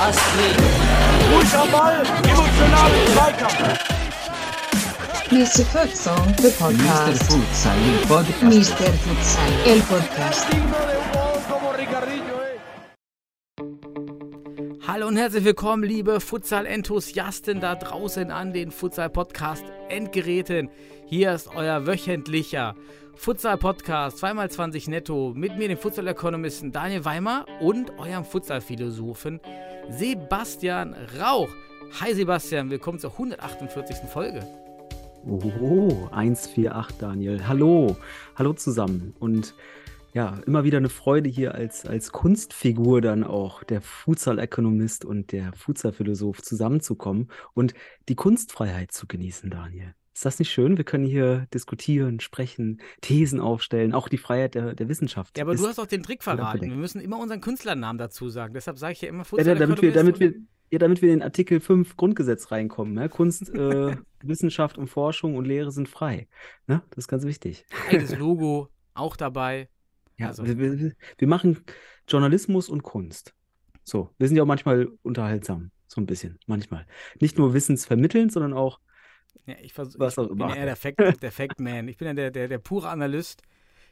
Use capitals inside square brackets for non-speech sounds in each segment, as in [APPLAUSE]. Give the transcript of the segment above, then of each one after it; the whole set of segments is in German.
Astrid. Ball, Zweikampf. Mr. Futsal, the Mr. podcast. Futsal, el podcast. Mr. Futsal, el podcast. Hallo und herzlich willkommen, liebe Futsal-Enthusiasten da draußen an den Futsal-Podcast-Endgeräten. Hier ist euer wöchentlicher Futsal-Podcast, 2x20 netto, mit mir, dem Futsal-Ökonomisten Daniel Weimer und eurem Futsal-Philosophen Sebastian Rauch. Hi Sebastian, willkommen zur 148. Folge. Oh, 148 Daniel. Hallo, hallo zusammen. Und ja, immer wieder eine Freude hier als, als Kunstfigur dann auch der Futsal-Ökonomist und der Futsal-Philosoph zusammenzukommen und die Kunstfreiheit zu genießen, Daniel. Ist das nicht schön? Wir können hier diskutieren, sprechen, Thesen aufstellen, auch die Freiheit der, der Wissenschaft. Ja, aber du hast auch den Trick verraten. Wir müssen immer unseren Künstlernamen dazu sagen. Deshalb sage ich ja immer ja, Futsal-Ökonomist. damit wir, damit wir, ja, damit wir in den Artikel 5 Grundgesetz reinkommen. Ne? Kunst, äh, [LAUGHS] Wissenschaft und Forschung und Lehre sind frei. Ne? Das ist ganz wichtig. eigenes [LAUGHS] Logo auch dabei. Ja, Also- wir, wir, wir machen Journalismus und Kunst. So, wir sind ja auch manchmal unterhaltsam, so ein bisschen, manchmal. Nicht nur wissensvermittelnd, sondern auch, Ja, ich vers Was ich bin eher der Fact, der Fact Man. Ich bin ja der, der, der pure Analyst.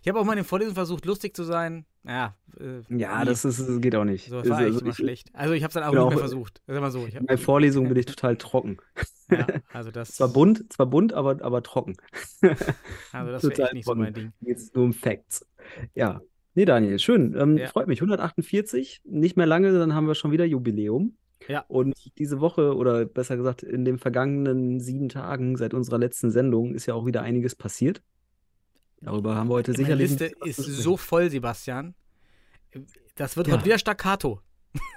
Ich habe auch mal in den Vorlesungen versucht, lustig zu sein. Naja, äh, ja, nie. das ist, das geht auch nicht. so, das war Also, ich- schlecht. Also ich habe es dann auch bin nicht auch- mehr versucht. Sag mal so. Meinen Vorlesungen bin ich total trocken. [LAUGHS] ja, also das, Zwar bunt, zwar bunt, aber, aber trocken. [LAUGHS] also das echt nicht so mein Ding. Jetzt nur um Facts. Ja. Nee, Daniel, schön. Ähm, Ja. Freut mich. 148, nicht mehr lange, dann haben wir schon wieder Jubiläum. Ja. Und diese Woche, oder besser gesagt, in den vergangenen sieben Tagen seit unserer letzten Sendung ist ja auch wieder einiges passiert. Darüber haben wir heute Meine sicherlich. Liste bisschen was ist so voll, Sebastian. Das wird Ja. heute wieder Staccato.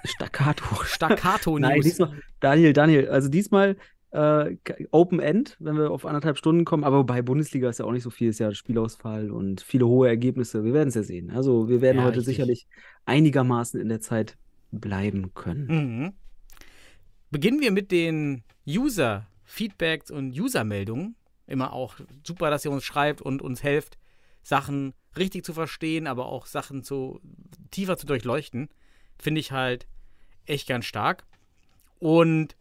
Staccato. [LAUGHS] Staccato-News. Nein, diesmal, Daniel, Daniel, also diesmal äh, Open End, wenn wir auf anderthalb Stunden kommen, aber bei Bundesliga ist ja auch nicht so viel, ist ja Spielausfall und viele hohe Ergebnisse. Wir werden es ja sehen. Also wir werden Ja, heute richtig. sicherlich einigermaßen in der Zeit bleiben können. Mhm. Beginnen wir mit den User-Feedbacks und User-Meldungen. Immer auch super, dass ihr uns schreibt und uns helft, Sachen richtig zu verstehen, aber auch Sachen zu tiefer zu durchleuchten. Finde ich halt echt ganz stark. Und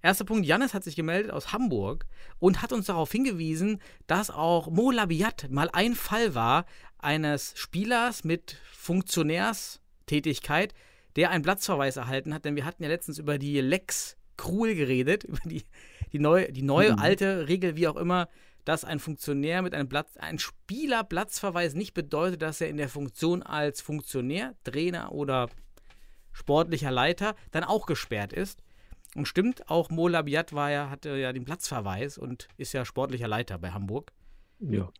erster Punkt, Jannis hat sich gemeldet aus Hamburg und hat uns darauf hingewiesen, dass auch Mo Labiat mal ein Fall war eines Spielers mit Funktionärstätigkeit, der einen Platzverweis erhalten hat, denn wir hatten ja letztens über die Lex Krul geredet, [LAUGHS] über die, die neue, die neue Mhm. alte Regel, wie auch immer, dass ein Funktionär mit einem Platz, ein Spieler Platzverweis nicht bedeutet, dass er in der Funktion als Funktionär, Trainer oder sportlicher Leiter dann auch gesperrt ist. Und stimmt, auch Mo Labiat war ja, hatte ja den Platzverweis und ist ja sportlicher Leiter bei Hamburg. Ja.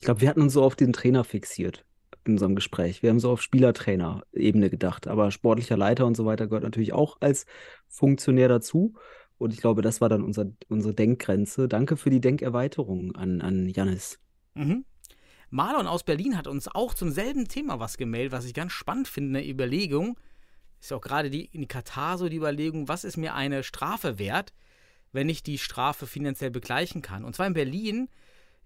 Ich glaube, wir hatten uns so auf den Trainer fixiert in unserem Gespräch. Wir haben so auf Spielertrainer-Ebene gedacht. Aber sportlicher Leiter und so weiter gehört natürlich auch als Funktionär dazu. Und ich glaube, das war dann unser, unsere Denkgrenze. Danke für die Denkerweiterung an, an Jannis. Mhm. Marlon aus Berlin hat uns auch zum selben Thema was gemeldet, was ich ganz spannend finde, eine Überlegung. Ist auch gerade die, in Katar so die Überlegung, was ist mir eine Strafe wert, wenn ich die Strafe finanziell begleichen kann. Und zwar in Berlin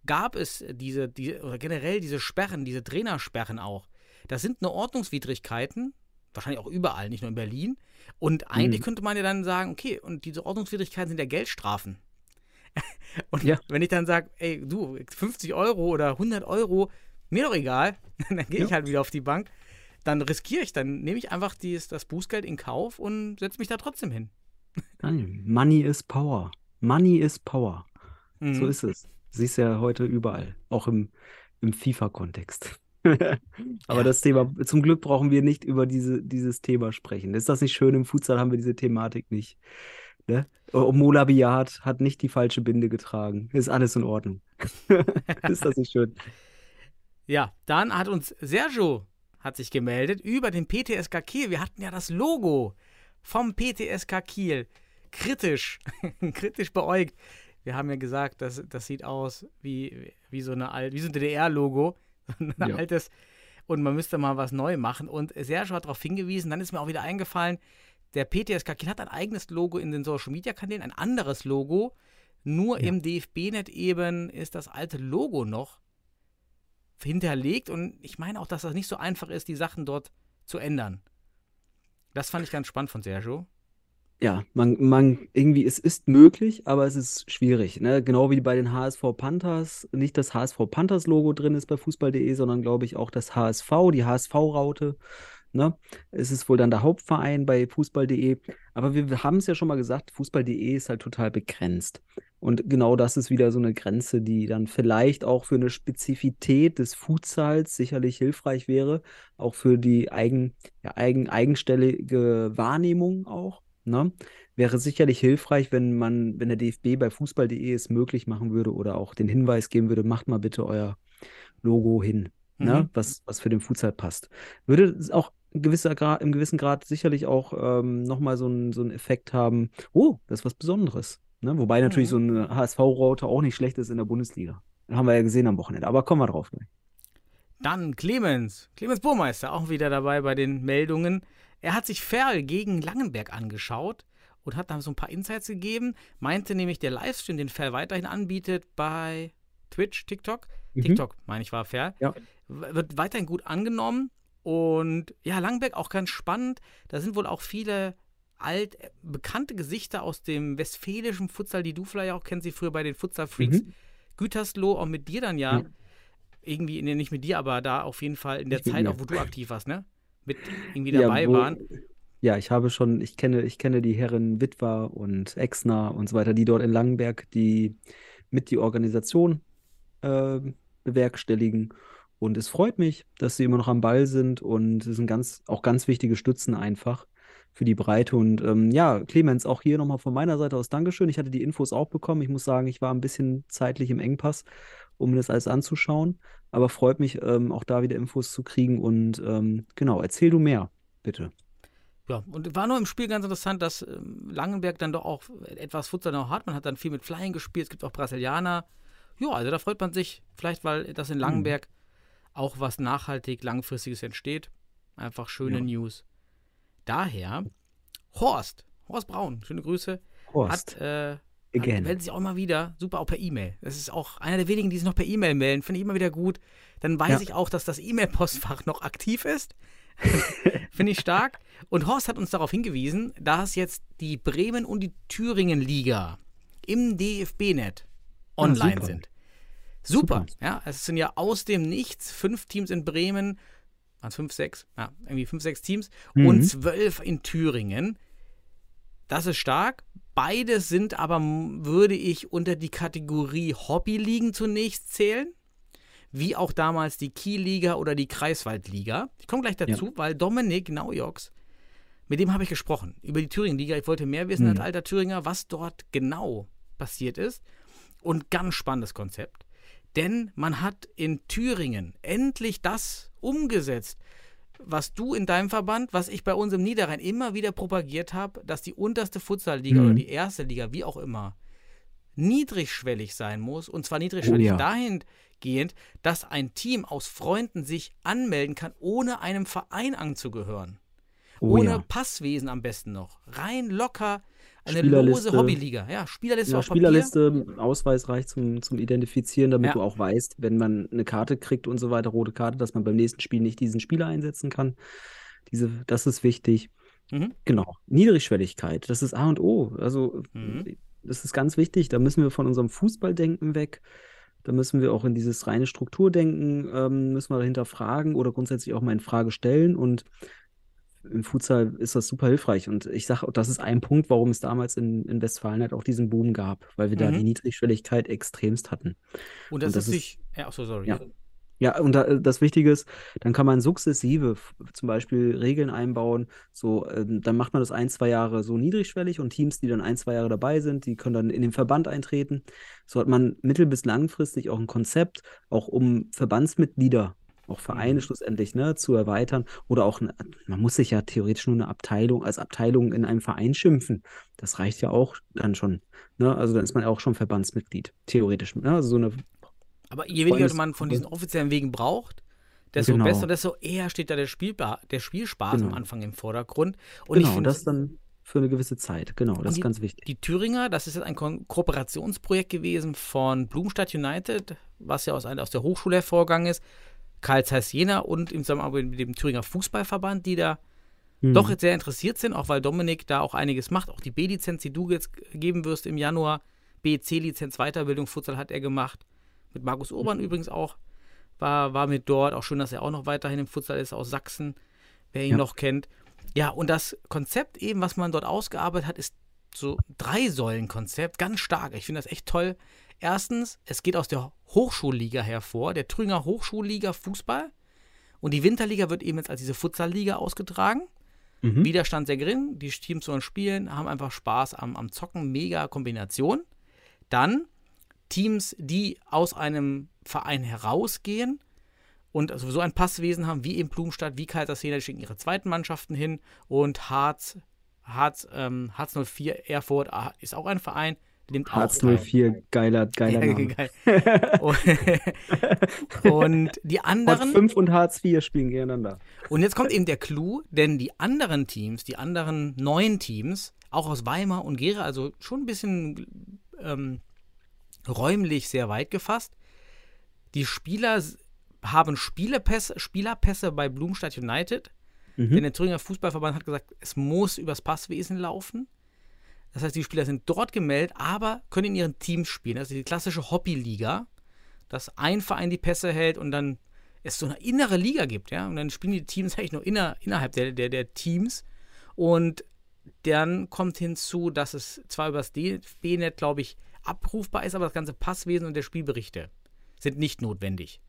gab es diese, diese oder generell diese Sperren, diese Trainersperren auch. Das sind nur Ordnungswidrigkeiten, wahrscheinlich auch überall, nicht nur in Berlin. Und eigentlich Mhm. könnte man ja dann sagen, okay, und diese Ordnungswidrigkeiten sind ja Geldstrafen. [LAUGHS] Und Ja. wenn ich dann sage, ey, du, 50 Euro oder 100 Euro, mir doch egal, [LAUGHS] dann gehe ich Ja. halt wieder auf die Bank, dann riskiere ich, dann nehme ich einfach dies, das Bußgeld in Kauf und setze mich da trotzdem hin. Money is Power. Money is Power. Mhm. So ist es. Siehst ja heute überall, auch im, im FIFA-Kontext. [LAUGHS] Aber Ja. das Thema, zum Glück brauchen wir nicht über diese, dieses Thema sprechen. Ist das nicht schön? Im Futsal haben wir diese Thematik nicht. Ne? Mola Biat hat nicht die falsche Binde getragen. Ist alles in Ordnung. [LAUGHS] Ist das nicht schön? Ja, dann hat uns Sergio hat sich gemeldet über den PTSK Kiel. Wir hatten ja das Logo vom PTSK Kiel kritisch, [LAUGHS] kritisch beäugt. Wir haben ja gesagt, das, das sieht aus wie, wie so eine alt, wie so ein DDR-Logo, [LAUGHS] ein Ja. altes. Und man müsste mal was neu machen. Und Sergio hat darauf hingewiesen, dann ist mir auch wieder eingefallen, der PTSK Kiel hat ein eigenes Logo in den Social Media Kanälen, ein anderes Logo, Nur Ja. im DFB-Net eben ist das alte Logo noch hinterlegt und ich meine auch, dass das nicht so einfach ist, die Sachen dort zu ändern. Das fand ich ganz spannend von Sergio. Ja, man, man, irgendwie, es ist möglich, aber es ist schwierig. Ne? Genau wie bei den HSV Panthers, nicht das HSV Panthers Logo drin ist bei Fußball.de, sondern glaube ich auch das HSV, die HSV-Raute. Ne? Es ist wohl dann der Hauptverein bei Fußball.de. Aber wir, haben es ja schon mal gesagt, Fußball.de ist halt total begrenzt. Und genau das ist wieder so eine Grenze, die dann vielleicht auch für eine Spezifität des Futsals sicherlich hilfreich wäre, auch für die eigen, ja, eigen, eigenständige Wahrnehmung auch. Ne? Wäre sicherlich hilfreich, wenn man, wenn der DFB bei Fußball.de es möglich machen würde oder auch den Hinweis geben würde, macht mal bitte euer Logo hin, ne? Mhm. Was, was für den Futsal passt. Würde es auch gewisser Gra im gewissen Grad sicherlich auch ähm, nochmal so einen so einen Effekt haben, oh, das ist was Besonderes. Ne? Wobei natürlich so eine HSV-Raute auch nicht schlecht ist in der Bundesliga. Haben wir ja gesehen am Wochenende. Aber kommen wir drauf gleich. Dann Clemens, Clemens Burmeister, auch wieder dabei bei den Meldungen. Er hat sich Ferl gegen Langenberg angeschaut und hat dann so ein paar Insights gegeben. Meinte nämlich, der Livestream, den Ferl weiterhin anbietet bei Twitch, TikTok, Mhm. TikTok, meine ich, war Ferl, Ja. wird weiterhin gut angenommen. Und ja, Langenberg auch ganz spannend. Da sind wohl auch viele alt äh, bekannte Gesichter aus dem westfälischen Futsal, die du vielleicht auch kennst, sie früher bei den Futsal Freaks. Mhm. Gütersloh, auch mit dir dann ja, Ja. irgendwie, nee, nicht mit dir, aber da auf jeden Fall in der mit Zeit, auch wo du aktiv warst, ne? Mit irgendwie Ja, dabei wo- waren. Ja, ich habe schon, ich kenne, ich kenne die Herren Witwer und Exner und so weiter, die dort in Langenberg, die mit die Organisation äh, bewerkstelligen. Und es freut mich, dass sie immer noch am Ball sind und es sind ganz, auch ganz wichtige Stützen einfach für die Breite. Und ähm, ja, Clemens, auch hier nochmal von meiner Seite aus Dankeschön. Ich hatte die Infos auch bekommen. Ich muss sagen, ich war ein bisschen zeitlich im Engpass, um mir das alles anzuschauen. Aber freut mich, ähm, auch da wieder Infos zu kriegen. Und ähm, genau, erzähl du mehr, bitte. Ja, und war nur im Spiel ganz interessant, dass ähm, Langenberg dann doch auch etwas Futsal noch hat. Man hat dann viel mit Flying gespielt, es gibt auch Brasilianer. Ja, also da freut man sich, vielleicht weil das in Langenberg auch was nachhaltig, langfristiges entsteht. Einfach schöne Ja. News. Daher, Horst, Horst Braun, schöne Grüße, Horst, hat, äh, again. hat, meldet sich auch immer wieder, super, auch per E-Mail. Das ist auch einer der wenigen, die sich noch per E-Mail melden, finde ich immer wieder gut. Dann weiß Ja. ich auch, dass das E-Mail-Postfach noch aktiv ist. [LAUGHS] Finde ich stark. Und Horst hat uns darauf hingewiesen, dass jetzt die Bremen und die Thüringen-Liga im DFB-Net online super. sind. Super. Super. Ja, es sind ja aus dem Nichts fünf Teams in Bremen, waren es fünf, sechs? Ja, irgendwie fünf, sechs Teams Mhm. und zwölf in Thüringen. Das ist stark. Beides sind aber, würde ich unter die Kategorie Hobbyligen zunächst zählen. Wie auch damals die Kielliga oder die Kreiswaldliga. Ich komme gleich dazu, weil Dominik Naujoks, mit dem habe ich gesprochen über die Thüringen-Liga. Ich wollte mehr wissen Mhm. als alter Thüringer, was dort genau passiert ist. Und ganz spannendes Konzept. Denn man hat in Thüringen endlich das umgesetzt, was du in deinem Verband, was ich bei uns im Niederrhein immer wieder propagiert habe, dass die unterste Futsalliga Mhm. oder die erste Liga, wie auch immer, niedrigschwellig sein muss. Und zwar niedrigschwellig ja. dahingehend, dass ein Team aus Freunden sich anmelden kann, ohne einem Verein anzugehören. Oh ohne ja. Passwesen am besten noch. Rein locker. Eine Spielerliste. lose Hobbyliga. Ja, Spielerliste Ja, auf Papier. Spielerliste, Ausweis reicht zum, zum Identifizieren, damit Ja. du auch weißt, wenn man eine Karte kriegt und so weiter, rote Karte, dass man beim nächsten Spiel nicht diesen Spieler einsetzen kann. Diese, das ist wichtig. Mhm. Genau. Niedrigschwelligkeit, das ist A und O. Also, Mhm. das ist ganz wichtig. Da müssen wir von unserem Fußballdenken weg. Da müssen wir auch in dieses reine Strukturdenken, ähm, müssen wir hinterfragen oder grundsätzlich auch mal in Frage stellen. Und im Futsal ist das super hilfreich. Und ich sage, das ist ein Punkt, warum es damals in, in Westfalen halt auch diesen Boom gab, weil wir da Mhm. die Niedrigschwelligkeit extremst hatten. Und das, Und das ist sich. Ja, ach so, sorry. Ja. Ja, und da, das Wichtige ist, dann kann man sukzessive zum Beispiel Regeln einbauen. So, ähm, dann macht man das ein, zwei Jahre so niedrigschwellig und Teams, die dann ein, zwei Jahre dabei sind, die können dann in den Verband eintreten. So hat man mittel- bis langfristig auch ein Konzept, auch um Verbandsmitglieder, auch Vereine Mhm. schlussendlich, ne, zu erweitern. Oder auch, eine, man muss sich ja theoretisch nur eine Abteilung als Abteilung in einem Verein schimpfen. Das reicht ja auch dann schon. Ne? Also dann ist man ja auch schon Verbandsmitglied, theoretisch. Ne? Also so eine Aber je weniger Freundes- man von diesen offiziellen Wegen braucht, desto Genau. besser, desto eher steht da der, Spielba der Spielspaß am Genau. Anfang im Vordergrund. Und ich genau, finde, das dann für eine gewisse Zeit. Genau, das die, ist ganz wichtig. Die Thüringer, das ist jetzt ein Ko Kooperationsprojekt gewesen von Blumenstadt United, was ja aus, aus der Hochschule hervorgegangen ist, Karl Zeiss Jena und im Zusammenarbeit mit dem Thüringer Fußballverband, die da hm. doch jetzt sehr interessiert sind, auch weil Dominik da auch einiges macht. Auch die B-Lizenz, die du jetzt geben wirst im Januar, BC-Lizenz Weiterbildung, Futsal hat er gemacht. Mit Markus Urban mhm. übrigens auch, war, war mit dort. Auch schön, dass er auch noch weiterhin im Futsal ist, aus Sachsen, wer ihn ja. noch kennt. Ja, und das Konzept eben, was man dort ausgearbeitet hat, ist so drei Säulen-Konzept, ganz stark. Ich finde das echt toll. Erstens, es geht aus der Hochschulliga hervor, der Thüringer Hochschulliga Fußball. Und die Winterliga wird eben jetzt als diese Futsalliga ausgetragen. Mhm. Widerstand sehr gering, die Teams sollen spielen, haben einfach Spaß am, am Zocken, mega Kombination. Dann Teams, die aus einem Verein herausgehen und also so ein Passwesen haben, wie in Blumenstadt, wie Kaiserslautern, die schicken ihre zweiten Mannschaften hin und Harz, Harz, ähm, Harz 04 Erfurt ah, ist auch ein Verein, nimmt Harz 04, geiler, geiler ja, Name. Geil. [LAUGHS] und, die anderen. Hartz 5 und Hartz 4 spielen gegeneinander. Und jetzt kommt eben der Clou, denn die anderen Teams, die anderen neuen Teams, auch aus Weimar und Gera, also schon ein bisschen ähm, räumlich sehr weit gefasst. Die Spieler haben Spielerpässe, Spielerpässe bei Blumstadt United. Mhm. Denn der Thüringer Fußballverband hat gesagt, es muss übers Passwesen laufen. Das heißt, die Spieler sind dort gemeldet, aber können in ihren Teams spielen. Das ist die klassische Hobbyliga, dass ein Verein die Pässe hält und dann es so eine innere Liga gibt, ja. Und dann spielen die Teams [LAUGHS] eigentlich nur inner, innerhalb der, der, der Teams. Und dann kommt hinzu, dass es zwar übers DFB-Net, glaube ich, abrufbar ist, aber das ganze Passwesen und der Spielberichte sind nicht notwendig.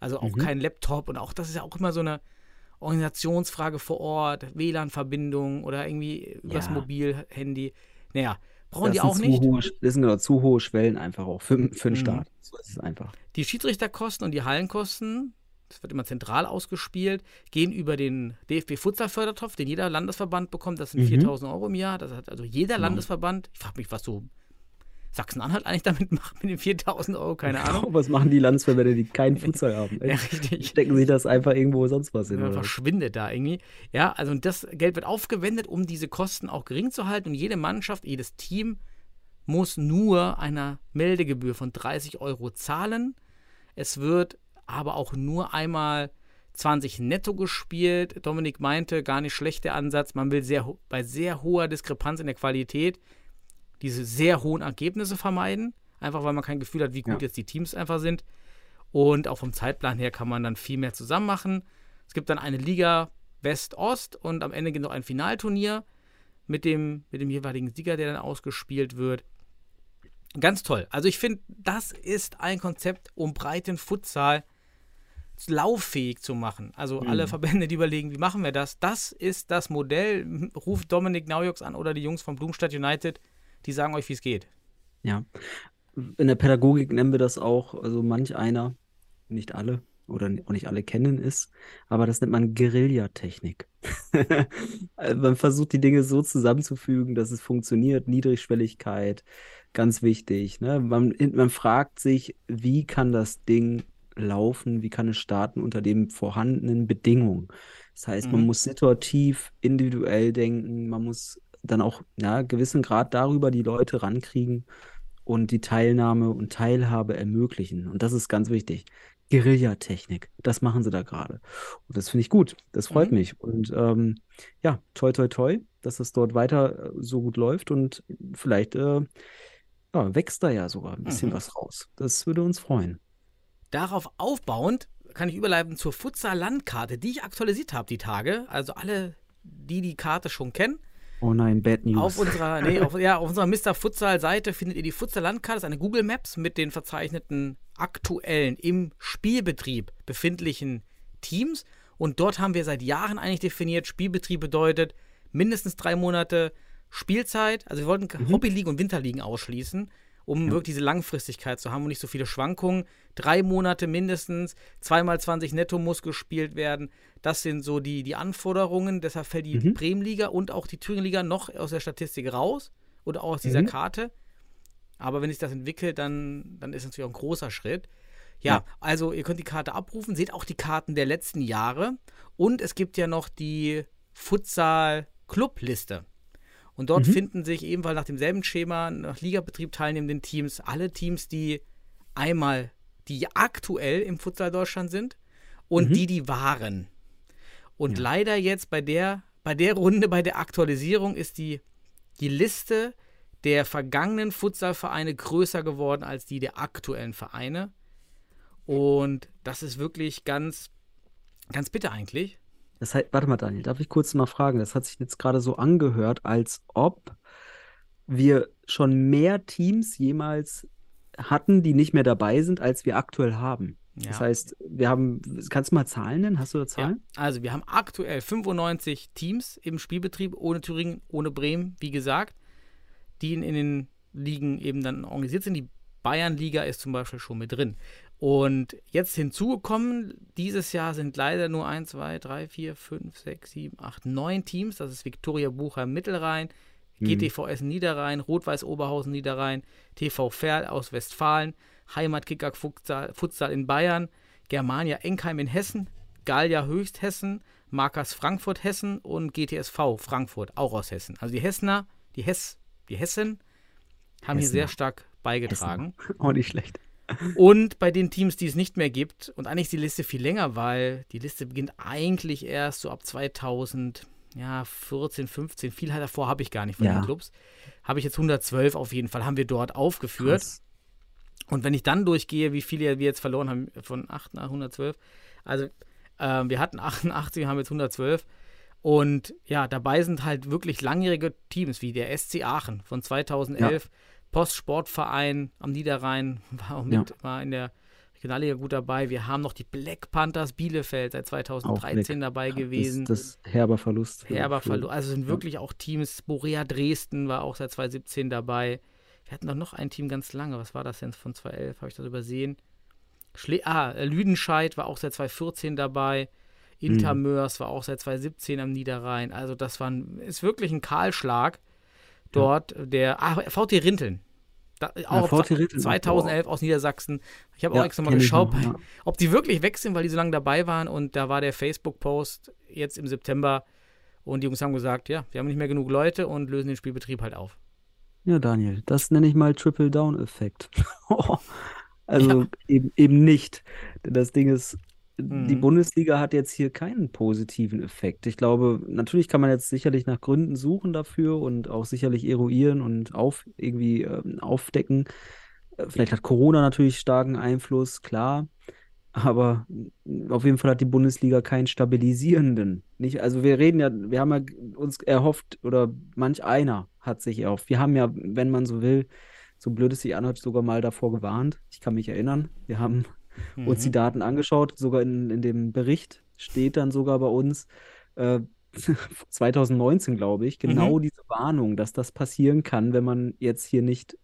Also auch mhm. kein Laptop und auch das ist ja auch immer so eine Organisationsfrage vor Ort, WLAN-Verbindung oder irgendwie übers ja. Mobilhandy. Naja, brauchen das die auch nicht. Hohe, das sind genau zu hohe Schwellen einfach auch für, für den mhm. Start. So ist es einfach. Die Schiedsrichterkosten und die Hallenkosten, das wird immer zentral ausgespielt, gehen über den DFB Futsal Fördertopf, den jeder Landesverband bekommt. Das sind mhm. 4000 Euro im Jahr. Das hat also jeder genau. Landesverband. Ich frage mich, was so Sachsen-Anhalt eigentlich damit macht mit den 4000 Euro, keine Ahnung. was machen die Landesverbände, die keinen Futsal haben? [LAUGHS] ja, richtig. Stecken sich das einfach irgendwo sonst was hin? Ja, verschwindet da irgendwie. Ja, also das Geld wird aufgewendet, um diese Kosten auch gering zu halten und jede Mannschaft, jedes Team muss nur einer Meldegebühr von 30 Euro zahlen. Es wird aber auch nur einmal 20 netto gespielt. Dominik meinte, gar nicht schlecht der Ansatz. Man will sehr, bei sehr hoher Diskrepanz in der Qualität diese sehr hohen Ergebnisse vermeiden, einfach weil man kein Gefühl hat, wie gut ja. jetzt die Teams einfach sind. Und auch vom Zeitplan her kann man dann viel mehr zusammen machen. Es gibt dann eine Liga West-Ost und am Ende gibt noch ein Finalturnier mit dem, mit dem jeweiligen Sieger, der dann ausgespielt wird. Ganz toll. Also ich finde, das ist ein Konzept, um breiten Futsal lauffähig zu machen. Also mhm. alle Verbände, die überlegen, wie machen wir das? Das ist das Modell. Ruft Dominik Naujoks an oder die Jungs von Blumstadt United die sagen euch, wie es geht. Ja. In der Pädagogik nennen wir das auch, also manch einer, nicht alle oder auch nicht alle kennen es, aber das nennt man Guerillatechnik. [LAUGHS] man versucht die Dinge so zusammenzufügen, dass es funktioniert. Niedrigschwelligkeit, ganz wichtig. Ne? Man, man fragt sich, wie kann das Ding laufen, wie kann es starten unter den vorhandenen Bedingungen. Das heißt, man mhm. muss situativ, individuell denken, man muss dann auch ja, gewissen Grad darüber die Leute rankriegen und die Teilnahme und Teilhabe ermöglichen. Und das ist ganz wichtig. Guerillatechnik, das machen sie da gerade. Und das finde ich gut. Das freut mhm. mich. Und ähm, ja, toi, toi, toi, dass es dort weiter äh, so gut läuft und vielleicht äh, ja, wächst da ja sogar ein bisschen mhm. was raus. Das würde uns freuen. Darauf aufbauend kann ich überleiten zur Futsal-Landkarte, die ich aktualisiert habe die Tage. Also alle, die die Karte schon kennen, Oh nein, Bad News. Auf unserer, nee, auf, ja, auf unserer Mr. Futsal-Seite findet ihr die Futsal-Landkarte, das ist eine Google Maps mit den verzeichneten aktuellen im Spielbetrieb befindlichen Teams. Und dort haben wir seit Jahren eigentlich definiert, Spielbetrieb bedeutet mindestens drei Monate Spielzeit. Also wir wollten mhm. Hobbyligen und Winterligen ausschließen um ja. wirklich diese Langfristigkeit zu haben und nicht so viele Schwankungen. Drei Monate mindestens, zweimal 20 netto muss gespielt werden. Das sind so die, die Anforderungen. Deshalb fällt die mhm. Bremenliga und auch die Thüringenliga noch aus der Statistik raus oder auch aus dieser mhm. Karte. Aber wenn sich das entwickelt, dann, dann ist es natürlich auch ein großer Schritt. Ja, ja, also ihr könnt die Karte abrufen, seht auch die Karten der letzten Jahre und es gibt ja noch die Futsal-Club-Liste. Und dort finden sich ebenfalls nach demselben Schema, nach Ligabetrieb teilnehmenden Teams, alle Teams, die einmal, die aktuell im Futsal Deutschland sind und die, die waren. Und leider jetzt bei der, bei der Runde, bei der Aktualisierung ist die, die Liste der vergangenen Futsalvereine größer geworden als die der aktuellen Vereine. Und das ist wirklich ganz, ganz bitter eigentlich. Das heißt, warte mal, Daniel, darf ich kurz mal fragen? Das hat sich jetzt gerade so angehört, als ob wir schon mehr Teams jemals hatten, die nicht mehr dabei sind, als wir aktuell haben. Das Ja. heißt, wir haben, kannst du mal Zahlen nennen? Hast du da Ja, Zahlen? also wir haben aktuell 95 Teams im Spielbetrieb, ohne Thüringen, ohne Bremen, wie gesagt, die in, in den Ligen eben dann organisiert sind. Die Bayernliga ist zum Beispiel schon mit drin. Und jetzt hinzugekommen, dieses Jahr sind leider nur 1, 2, 3, 4, 5, 6, 7, 8, 9 Teams. Das ist Viktoria Buchheim Mittelrhein, GTV Essen Niederrhein, Rot-Weiß Oberhausen Niederrhein, TV Ferl aus Westfalen, Heimatkicker Futsal, Futsal in Bayern, Germania Enkheim in Hessen, Gallia Höchsthessen, Markers Frankfurt Hessen und GTSV Frankfurt auch aus Hessen. Also die Hessener, die Hess, die Hessen haben hier Hessener. sehr stark beigetragen. [LAUGHS] Auch nicht schlecht. Und bei den Teams, die es nicht mehr gibt, und eigentlich ist die Liste viel länger, weil die Liste beginnt eigentlich erst so ab 2000, ja, 14, 15, viel halt davor habe ich gar nicht von Ja. den Clubs. Habe ich jetzt 112 auf jeden Fall, haben wir dort aufgeführt. Krass. Und wenn ich dann durchgehe, wie viele wir jetzt verloren haben von 8 nach 112, also ähm, wir hatten 88, wir haben jetzt 112. Und ja, dabei sind halt wirklich langjährige Teams wie der SC Aachen von 2011, Postsportverein am Niederrhein, war auch mit, Ja. war in der Regionalliga gut dabei. Wir haben noch die Black Panthers Bielefeld seit 2013 weg. dabei Das gewesen. ist das herber Verlust. Herber Verlust. Also sind wirklich auch Teams. Borea Dresden war auch seit 2017 dabei. Wir hatten doch noch ein Team ganz lange. Was war das denn von 2011? Habe ich das übersehen? Schle ah, äh, Lüdenscheid war auch seit 2014 dabei. Intermörs war auch seit 2017 am Niederrhein. Also das war ein, ist wirklich ein Kahlschlag dort. Der ah, VT Rinteln. Da, auch Rinteln, 2011 aus Niedersachsen. Ich habe auch Ja, extra mal geschaut, noch, ja. [LAUGHS] ob die wirklich weg sind, weil die so lange dabei waren. Und da war der Facebook-Post jetzt im September. Und die Jungs haben gesagt, ja, wir haben nicht mehr genug Leute und lösen den Spielbetrieb halt auf. Ja, Daniel, das nenne ich mal Triple-Down-Effekt. [LAUGHS] Also eben, eben nicht. Denn das Ding ist, die Mhm. Bundesliga hat jetzt hier keinen positiven Effekt. Ich glaube, natürlich kann man jetzt sicherlich nach Gründen suchen dafür und auch sicherlich eruieren und auf, irgendwie ähm, aufdecken. Äh, Vielleicht hat Corona natürlich starken Einfluss, klar. Aber auf jeden Fall hat die Bundesliga keinen stabilisierenden. Nicht, also wir reden ja, wir haben ja uns erhofft, oder manch einer hat sich erhofft. Wir haben ja, wenn man so will, so blöd es sich anhört, sogar mal davor gewarnt. Ich kann mich erinnern. Wir haben uns die Daten angeschaut, sogar in, in dem Bericht steht dann sogar bei uns, äh, [LAUGHS] 2019, glaube ich, genau diese Warnung, dass das passieren kann, wenn man jetzt hier nicht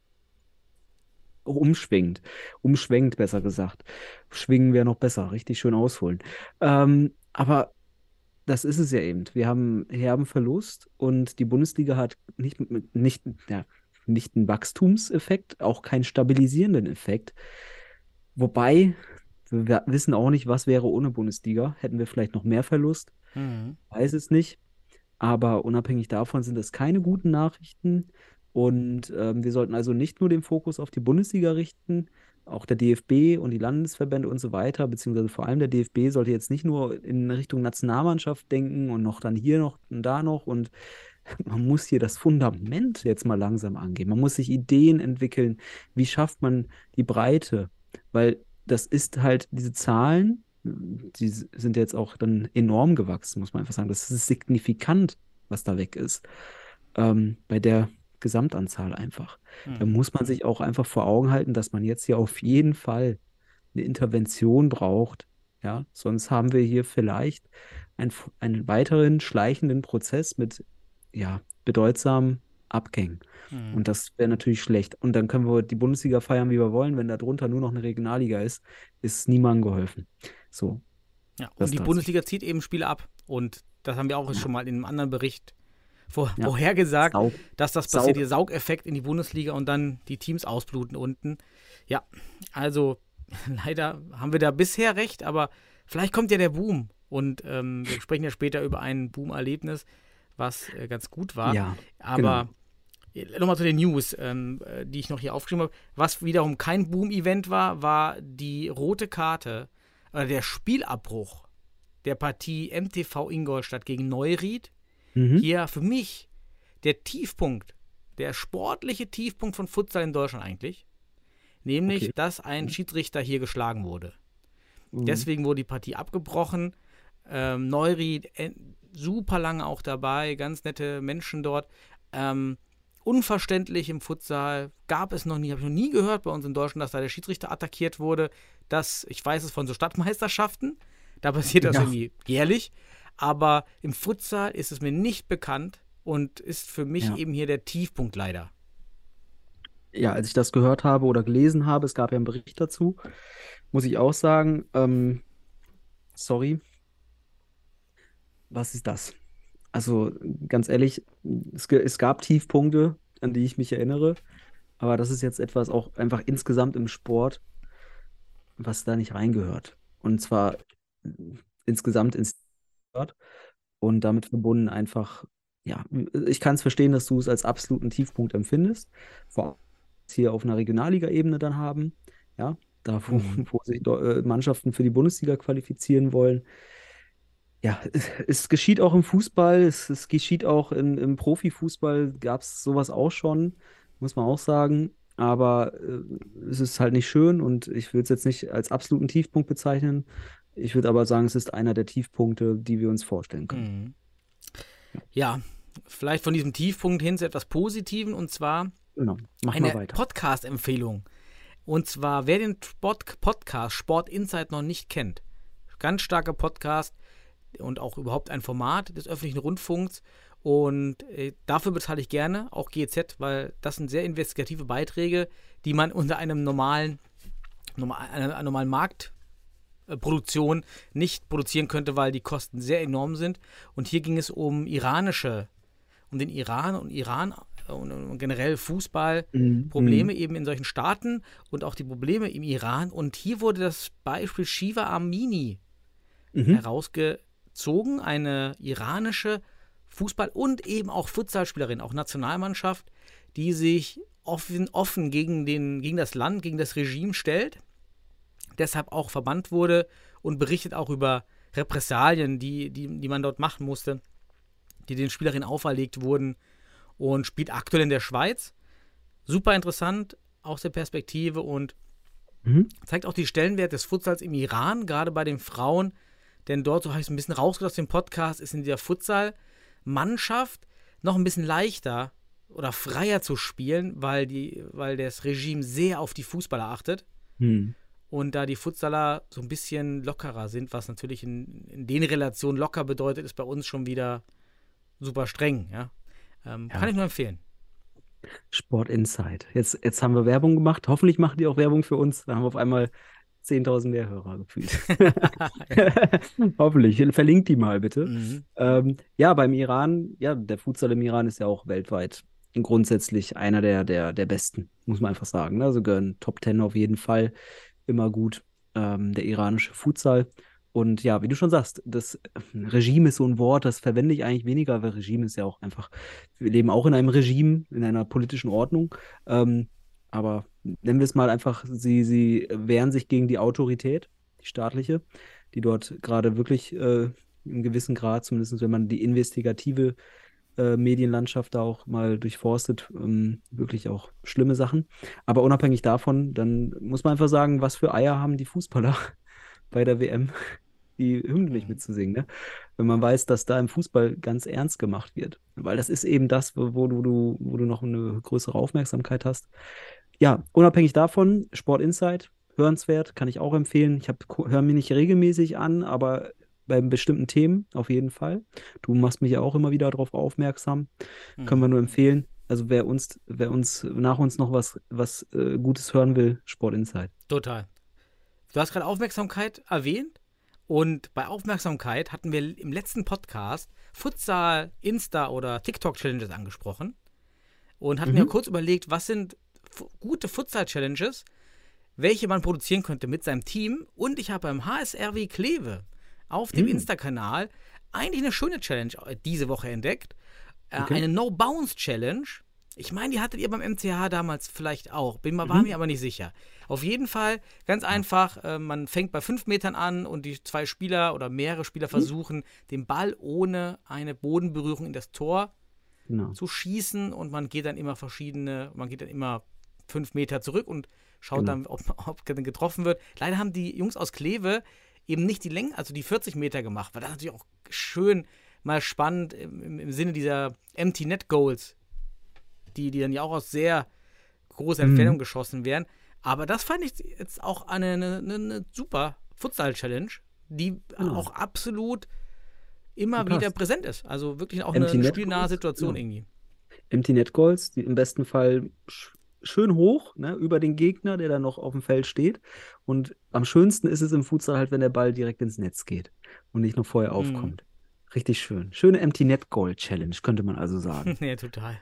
umschwingt. Umschwenkt, besser gesagt. Schwingen wäre noch besser, richtig schön ausholen. Ähm, aber das ist es ja eben. Wir haben herben Verlust und die Bundesliga hat nicht, nicht, ja, nicht einen Wachstumseffekt, auch keinen stabilisierenden Effekt. Wobei, wir wissen auch nicht, was wäre ohne Bundesliga. Hätten wir vielleicht noch mehr Verlust? Mhm. Weiß es nicht. Aber unabhängig davon sind es keine guten Nachrichten. Und ähm, wir sollten also nicht nur den Fokus auf die Bundesliga richten, auch der DFB und die Landesverbände und so weiter, beziehungsweise vor allem der DFB sollte jetzt nicht nur in Richtung Nationalmannschaft denken und noch dann hier noch und da noch und [LAUGHS] man muss hier das Fundament jetzt mal langsam angehen. Man muss sich Ideen entwickeln. Wie schafft man die Breite? Weil das ist halt diese Zahlen, die sind jetzt auch dann enorm gewachsen, muss man einfach sagen. Das ist signifikant, was da weg ist. Ähm, bei der Gesamtanzahl einfach. Da muss man sich auch einfach vor Augen halten, dass man jetzt hier auf jeden Fall eine Intervention braucht. Ja, sonst haben wir hier vielleicht ein, einen weiteren schleichenden Prozess mit ja, bedeutsamen Abgängen. Mhm. Und das wäre natürlich schlecht. Und dann können wir die Bundesliga feiern, wie wir wollen. Wenn da drunter nur noch eine Regionalliga ist, ist niemandem geholfen. So. Ja, Das und die dazu. Bundesliga zieht eben Spiele ab. Und das haben wir auch schon mal in einem anderen Bericht vor, Ja. vorhergesagt, Sau. dass das passiert, Saug. der Saugeffekt in die Bundesliga und dann die Teams ausbluten unten. Ja, also [LAUGHS] leider haben wir da bisher recht, aber vielleicht kommt ja der Boom. Und ähm, wir sprechen ja später über ein Boom-Erlebnis, was äh, ganz gut war. Ja, Aber nochmal zu den News, ähm, äh, die ich noch hier aufgeschrieben habe. Was wiederum kein Boom-Event war, war die rote Karte oder der Spielabbruch der Partie MTV Ingolstadt gegen Neuried. Mhm. Hier für mich der Tiefpunkt, der sportliche Tiefpunkt von Futsal in Deutschland eigentlich. Nämlich, Okay. dass ein Schiedsrichter hier geschlagen wurde. Mhm. Deswegen wurde die Partie abgebrochen. Ähm, Neuried äh, super lange auch dabei, ganz nette Menschen dort. Ähm, unverständlich im Futsal, gab es noch nie, habe ich noch nie gehört bei uns in Deutschland, dass da der Schiedsrichter attackiert wurde. Das, ich weiß es von so Stadtmeisterschaften, da passiert das Ja. irgendwie jährlich. Aber im Futsal ist es mir nicht bekannt und ist für mich Ja. eben hier der Tiefpunkt leider. Ja, als ich das gehört habe oder gelesen habe, es gab ja einen Bericht dazu, muss ich auch sagen, ähm, sorry, was ist das? Also ganz ehrlich, es, es gab Tiefpunkte, an die ich mich erinnere, aber das ist jetzt etwas auch einfach insgesamt im Sport, was da nicht reingehört. Und zwar insgesamt ins Sport und damit verbunden einfach, ja, ich kann es verstehen, dass du es als absoluten Tiefpunkt empfindest, vor allem hier auf einer Regionalliga-Ebene dann haben, ja, da wo, Mhm. wo sich äh, Mannschaften für die Bundesliga qualifizieren wollen. Ja, es, es geschieht auch im Fußball, es, es geschieht auch in, im Profifußball, gab es sowas auch schon, muss man auch sagen. Aber äh, es ist halt nicht schön und ich würde es jetzt nicht als absoluten Tiefpunkt bezeichnen. Ich würde aber sagen, es ist einer der Tiefpunkte, die wir uns vorstellen können. Mhm. Ja, vielleicht von diesem Tiefpunkt hin zu etwas Positiven und zwar Genau, eine. Podcast-Empfehlung. Und zwar, wer den Sport Podcast Sport Insight noch nicht kennt, ganz starker Podcast und auch überhaupt ein Format des öffentlichen Rundfunks. Und äh, dafür bezahle ich gerne auch GEZ, weil das sind sehr investigative Beiträge, die man unter einem normalen, normal, einer, einer normalen Marktproduktion nicht produzieren könnte, weil die Kosten sehr enorm sind. Und hier ging es um iranische, um den Iran und Iran äh, und, generell Fußball. Mhm, Probleme eben in solchen Staaten und auch die Probleme im Iran. Und hier wurde das Beispiel Shiva Amini Mhm. Herausgezogen, eine iranische Fußball- und eben auch Futsalspielerin, auch Nationalmannschaft, die sich offen, offen gegen, den, gegen das Land, gegen das Regime stellt, deshalb auch verbannt wurde und berichtet auch über Repressalien, die, die, die man dort machen musste, die den Spielerinnen auferlegt wurden und spielt aktuell in der Schweiz. Super interessant aus der Perspektive und Mhm. zeigt auch die Stellenwert des Futsals im Iran, gerade bei den Frauen. Denn dort, so habe ich es ein bisschen rausgehört aus dem Podcast, ist in der Futsal-Mannschaft noch ein bisschen leichter oder freier zu spielen, weil, die, weil das Regime sehr auf die Fußballer achtet. Mhm. Und da die Futsaler so ein bisschen lockerer sind, was natürlich in, in den Relationen locker bedeutet, ist bei uns schon wieder super streng. Ja? Ähm, Ja. Kann ich nur empfehlen. Sport Insight. Jetzt, jetzt haben wir Werbung gemacht. Hoffentlich machen die auch Werbung für uns. Dann haben wir auf einmal 10.000 mehr Hörer gefühlt. [LAUGHS] [LAUGHS] Hoffentlich. Verlinkt die mal bitte. Mhm. Ähm, ja, beim Iran, ja, der Futsal im Iran ist ja auch weltweit grundsätzlich einer der, der, der besten, muss man einfach sagen. ne? Also gehören Top 10 auf jeden Fall immer gut. Ähm, der iranische Futsal. Und ja, wie du schon sagst, das Regime ist so ein Wort, das verwende ich eigentlich weniger, weil Regime ist ja auch einfach, wir leben auch in einem Regime, in einer politischen Ordnung. Ähm, aber nennen wir es mal einfach, sie, sie wehren sich gegen die Autorität, die staatliche, die dort gerade wirklich äh, in gewissem Grad, zumindest wenn man die investigative äh, Medienlandschaft da auch mal durchforstet, ähm, wirklich auch schlimme Sachen. Aber unabhängig davon, dann muss man einfach sagen, was für Eier haben die Fußballer [LAUGHS] bei der WM, die Hymne nicht Mhm. mitzusingen, ne? Wenn man weiß, dass da im Fußball ganz ernst gemacht wird. Weil das ist eben das, wo, wo du, wo du noch eine größere Aufmerksamkeit hast. Ja, unabhängig davon, Sport Insight, hörenswert, kann ich auch empfehlen. Ich höre mir nicht regelmäßig an, aber bei bestimmten Themen auf jeden Fall. Du machst mich ja auch immer wieder darauf aufmerksam. Können wir nur empfehlen. Also wer uns, wer uns nach uns noch was, was äh, Gutes hören will, Sport Insight. Total. Du hast gerade Aufmerksamkeit erwähnt und bei Aufmerksamkeit hatten wir im letzten Podcast Futsal, Insta oder TikTok-Challenges angesprochen und hatten Mhm. ja kurz überlegt, was sind gute Futsal-Challenges, welche man produzieren könnte mit seinem Team und ich habe beim HSRW Kleve auf dem Mhm. Insta-Kanal eigentlich eine schöne Challenge diese Woche entdeckt Äh, Okay. Eine No-Bounce-Challenge. Ich meine, die hattet ihr beim MCH damals vielleicht auch. Bin mal, war mir aber nicht sicher. Auf jeden Fall ganz einfach. Äh, man fängt bei fünf Metern an und die zwei Spieler oder mehrere Spieler versuchen, den Ball ohne eine Bodenberührung in das Tor Genau. zu schießen und man geht dann immer verschiedene, man geht dann immer fünf Meter zurück und schaut Genau. dann, ob, ob getroffen wird. Leider haben die Jungs aus Kleve eben nicht die Länge, also die 40 Meter gemacht, weil das natürlich auch schön mal spannend im, im, Sinne dieser Empty Net Goals, die, die dann ja auch aus sehr großer Mhm. Entfernung geschossen werden. Aber das fand ich jetzt auch eine, eine, eine, super Futsal-Challenge, die Genau. auch absolut immer passt. wieder präsent ist. Also wirklich auch Empty eine spielnahe Situation genau. irgendwie. Empty Net Goals, die im besten Fall schön hoch, ne, über den Gegner, der dann noch auf dem Feld steht. Und am schönsten ist es im Futsal halt, wenn der Ball direkt ins Netz geht und nicht noch vorher Mhm. aufkommt. Richtig schön. Schöne Empty Net Goal Challenge, könnte man also [LAUGHS] sagen. ja, total.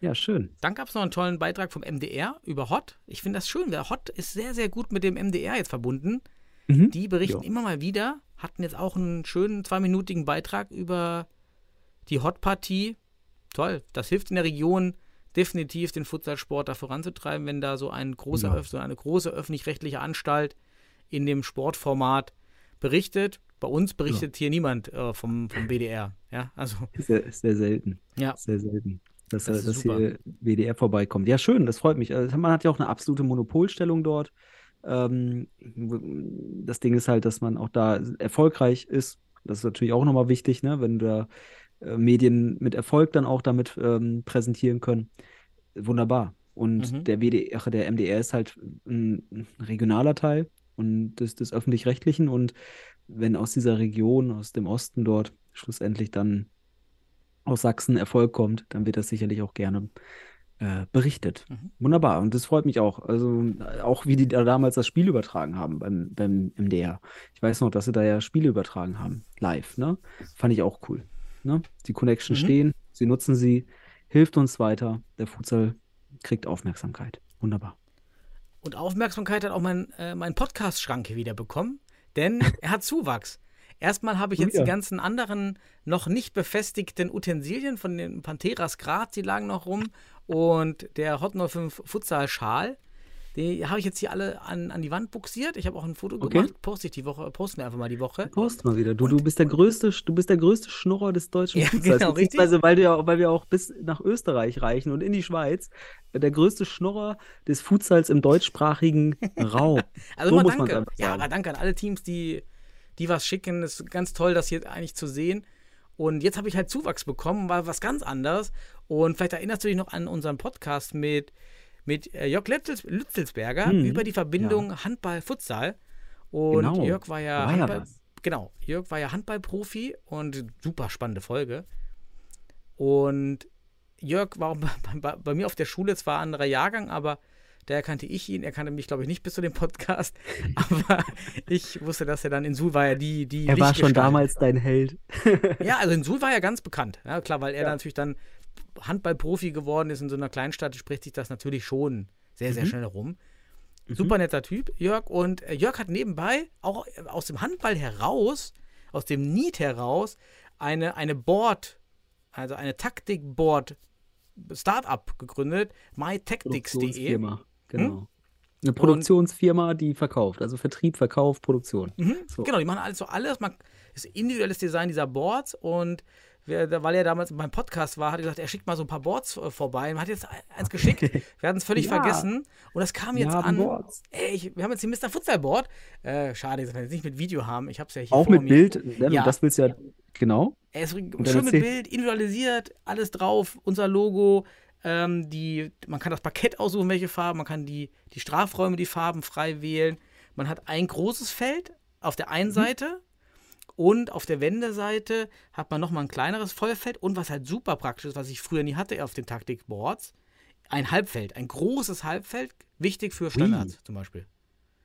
ja, schön. Dann gab es noch einen tollen Beitrag vom MDR über Hot. Ich finde das schön, weil Hot ist sehr, sehr gut mit dem MDR jetzt verbunden. Mhm. Die berichten Ja. immer mal wieder, hatten jetzt auch einen schönen zweiminütigen Beitrag über die Hot-Partie. Toll, das hilft in der Region definitiv, den Futsalsport da voranzutreiben, wenn da so, ein großer, Ja. So eine große öffentlich-rechtliche Anstalt in dem Sportformat berichtet. Bei uns berichtet hier niemand äh, vom, vom BDR. Ja, also, Sehr, sehr selten. ja. Sehr selten. Dass, Das dass hier WDR vorbeikommt. Ja, schön, das freut mich. Also, man hat ja auch eine absolute Monopolstellung dort. Ähm, das Ding ist halt, dass man auch da erfolgreich ist. Das ist natürlich auch nochmal wichtig, ne? wenn da äh, Medien mit Erfolg dann auch damit ähm, präsentieren können. Wunderbar. Und Mhm. der WDR, ach, der MDR ist halt ein, ein regionaler Teil und des, des Öffentlich-Rechtlichen. Und wenn aus dieser Region, aus dem Osten dort schlussendlich dann aus Sachsen Erfolg kommt, dann wird das sicherlich auch gerne äh, berichtet. Mhm. Wunderbar. Und das freut mich auch. Also auch wie die da damals das Spiel übertragen haben beim, beim MDR. Ich weiß noch, dass sie da ja Spiele übertragen haben, live, ne? Fand ich auch cool. Ne? Die Connection Mhm. stehen, sie nutzen sie, hilft uns weiter. Der Futsal kriegt Aufmerksamkeit. Wunderbar. Und Aufmerksamkeit hat auch mein, äh, mein Podcast-Schrank wieder bekommen, denn [LAUGHS] er hat Zuwachs. Erstmal habe ich Schon jetzt die ganzen anderen noch nicht befestigten Utensilien von den Panteras Graz, die lagen noch rum. Und der Hot 05 Futsal-Schal, die habe ich jetzt hier alle an, an die Wand buxiert. Ich habe auch ein Foto Okay. gemacht, poste ich die Woche, posten wir einfach mal die Woche. Post mal wieder. Du, du bist der größte, du bist der größte Schnurrer des deutschen Ja, Futsals. genau, richtig. weil, du ja, weil wir auch bis nach Österreich reichen und in die Schweiz. Der größte Schnurrer des Futsals im deutschsprachigen [LAUGHS] Raum. Also So mal muss danke. einfach Ja, aber danke an alle Teams, die, die was schicken. Es ist ganz toll, das hier eigentlich zu sehen. Und jetzt habe ich halt Zuwachs bekommen, war was ganz anderes. Und vielleicht erinnerst du dich noch an unseren Podcast mit, mit äh, Jörg Lützels, Lützelsberger Mhm. über die Verbindung Handball-Futsal. Und Genau. Jörg war ja, War ja Handball, was. genau, Jörg war ja Handballprofi und super spannende Folge. Und Jörg war auch [LAUGHS] bei, bei, bei mir auf der Schule, zwar ein anderer Jahrgang, aber da erkannte ich ihn. Er kannte mich, glaube ich, nicht bis zu dem Podcast. [LAUGHS] Aber ich wusste, dass er dann in Suhl war ja die, die Er war schon damals dein Held. Ja, [LAUGHS] also in Suhl war er ganz bekannt. Ja, klar, weil er Ja. dann natürlich dann Handballprofi geworden ist in so einer Kleinstadt, spricht sich das natürlich schon sehr, sehr Mhm. schnell rum. Super netter Typ, Jörg. Und äh, Jörg hat nebenbei auch äh, aus dem Handball heraus, aus dem Need heraus, eine, eine Board, also eine Taktik-Board Startup gegründet, mytactics.de. Hm? Genau. Eine Produktionsfirma, die verkauft. Also Vertrieb, Verkauf, Produktion. Mhm, So. Genau, die machen alles so alles. Man, ist individuelles Design dieser Boards und weil er damals beim Podcast war, hat er gesagt, er schickt mal so ein paar Boards äh, vorbei. Man hat jetzt eins geschickt. Wir hatten es völlig Ja. vergessen und das kam jetzt haben an. Boards. Ey, ich, wir haben jetzt die Mr. Futsal Board. Äh, schade, dass wir jetzt nicht mit Video haben. Ich habe es ja hier Auch mit mir. Bild. Ne? Ja. Das willst du ja. Genau. Er ist schön mit Bild, individualisiert, alles drauf, unser Logo. Ähm, die, man kann das Parkett aussuchen, welche Farben, man kann die, die Strafräume, die Farben frei wählen. Man hat ein großes Feld auf der einen Seite und auf der Wendeseite hat man nochmal ein kleineres Vollfeld und was halt super praktisch ist, was ich früher nie hatte auf den Taktikboards, ein Halbfeld, ein großes Halbfeld, wichtig für Standards zum Beispiel.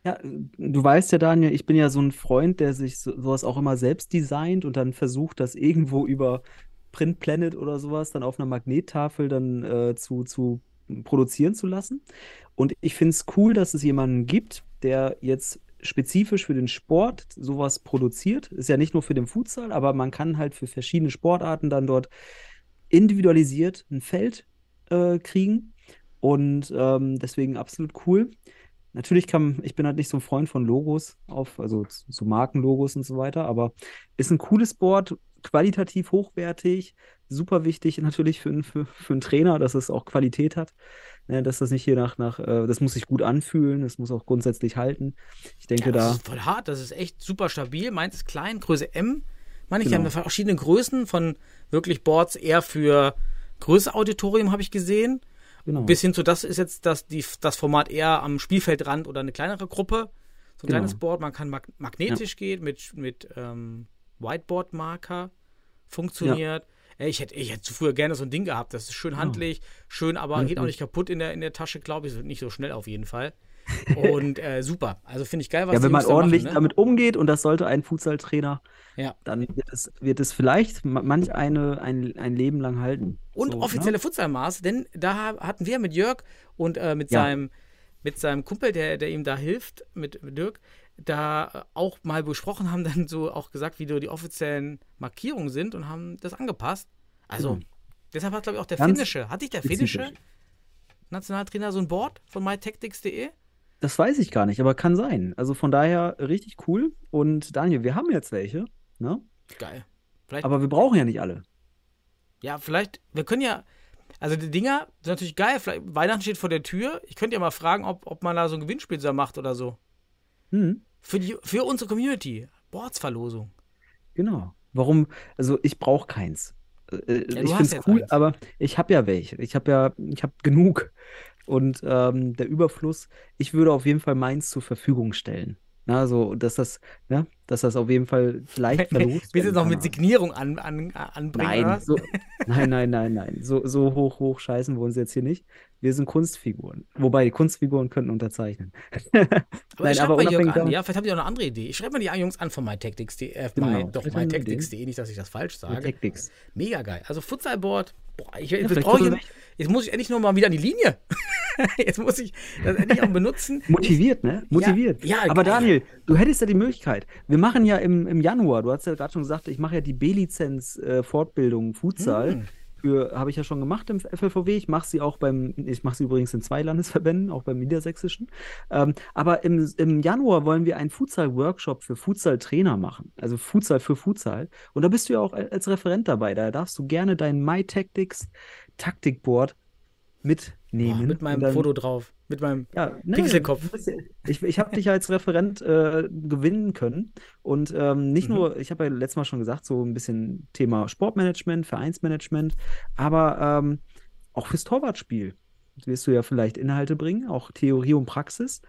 Ja, du weißt ja, Daniel, ich bin ja so ein Freund, der sich so, sowas auch immer selbst designt und dann versucht, das irgendwo über Print Planet oder sowas dann auf einer Magnettafel dann äh, zu, zu produzieren zu lassen. Und ich finde es cool, dass es jemanden gibt, der jetzt spezifisch für den Sport sowas produziert. Ist ja nicht nur für den Futsal, aber man kann halt für verschiedene Sportarten dann dort individualisiert ein Feld äh, kriegen. Und ähm, deswegen absolut cool. Natürlich kann, ich bin halt nicht so ein Freund von Logos auf, also so Markenlogos und so weiter, aber ist ein cooles Board, qualitativ hochwertig, super wichtig natürlich für, für, für einen Trainer, dass es auch Qualität hat, ne, dass das nicht hier nach, nach äh, das muss sich gut anfühlen, das muss auch grundsätzlich halten. Ich denke Ja, das da, ist voll hart, das ist echt super stabil. Meins ist klein, Größe M. Meine ich, Genau. haben verschiedene Größen von wirklich Boards eher für größere Auditorium habe ich gesehen. genau. Bis hin zu, das ist jetzt das, die, das Format eher am Spielfeldrand oder eine kleinere Gruppe. So ein Genau. kleines Board, man kann mag magnetisch gehen mit, mit ähm, Whiteboard-Marker. Funktioniert. Ey, ich hätte ich hätte früher gerne so ein Ding gehabt. Das ist schön handlich, schön, aber geht auch nicht kaputt in der, in der Tasche, glaube ich. Nicht so schnell auf jeden Fall. Und äh, super. Also finde ich geil, was ja, wenn man da ordentlich machen, ne? damit umgeht und das sollte ein Futsal-Trainer, Ja. dann wird es, wird es vielleicht ma- manch eine ein, ein Leben lang halten. Und So, offizielle ne? Futsalmaß, denn da hatten wir mit Jörg und äh, mit, Ja. seinem, mit seinem Kumpel, der, der ihm da hilft, mit, mit Dirk, da äh, auch mal besprochen, haben [LAUGHS] dann so auch gesagt, wie so die offiziellen Markierungen sind und haben das angepasst. Also, Genau. deshalb hat, glaube ich, auch der Ganz finnische, hatte ich der finnische Nationaltrainer so ein Board von mytactics.de? Das weiß ich gar nicht, aber kann sein. Also von daher richtig cool. Und Daniel, wir haben jetzt welche, ne? Geil. Vielleicht, Aber wir brauchen ja nicht alle. ja, vielleicht, wir können ja, also die Dinger sind natürlich geil, vielleicht, Weihnachten steht vor der Tür. Ich könnte ja mal fragen, ob, ob man da so ein Gewinnspiel macht oder so. Hm, Für, die, für unsere Community. Boardsverlosung. genau. Warum? Also ich brauche keins. Äh, du ich hast finde es cool, eins. aber ich habe ja welche. Ich habe ja, ich habe genug. Und ähm, der Überfluss, ich würde auf jeden Fall meins zur Verfügung stellen. Na, so, dass das, ja, dass das auf jeden Fall leicht [LAUGHS] verlost jetzt noch mit Signierung an, an, anbringen? Nein, so, nein, nein, nein, nein. So, so hoch, hoch scheißen wollen sie jetzt hier nicht. Wir sind Kunstfiguren. Wobei, Kunstfiguren könnten unterzeichnen. Aber Nein, aber unabhängig an, ja? Vielleicht habt ihr auch eine andere Idee. Ich schreibe mal die Jungs an von mytactics.de, äh, Genau, my, doch, mytactics.de, nicht, dass ich das falsch sage. Tactics. Mega geil. Also Futsalboard, boah, ich, jetzt, brauch ich, wir jetzt muss ich endlich noch mal wieder an die Linie. [LAUGHS] jetzt muss ich das endlich auch benutzen. [LAUGHS] Motiviert, ne? Motiviert. ja, Aber geil. Daniel, du hättest ja die Möglichkeit. Wir machen ja im, im Januar, du hast ja gerade schon gesagt, ich mache ja die B-Lizenz äh, Futsal. Hm. Für habe ich ja schon gemacht im FLVW. Ich mache sie auch beim, ich mache sie übrigens in zwei Landesverbänden, auch beim Niedersächsischen. Ähm, aber im, im Januar wollen wir einen Futsal-Workshop für Futsal-Trainer machen. Also Futsal für Futsal. Und da bist du ja auch als Referent dabei. Da darfst du gerne dein MyTactics Taktikboard mitnehmen. Boah, mit meinem dann- Foto drauf. Mit meinem ja, ne, Pixelkopf. Ich, ich habe dich als Referent äh, gewinnen können. Und ähm, nicht Mhm. nur, ich habe ja letztes Mal schon gesagt, so ein bisschen Thema Sportmanagement, Vereinsmanagement, aber ähm, auch fürs Torwartspiel wirst du ja vielleicht Inhalte bringen, auch Theorie und Praxis.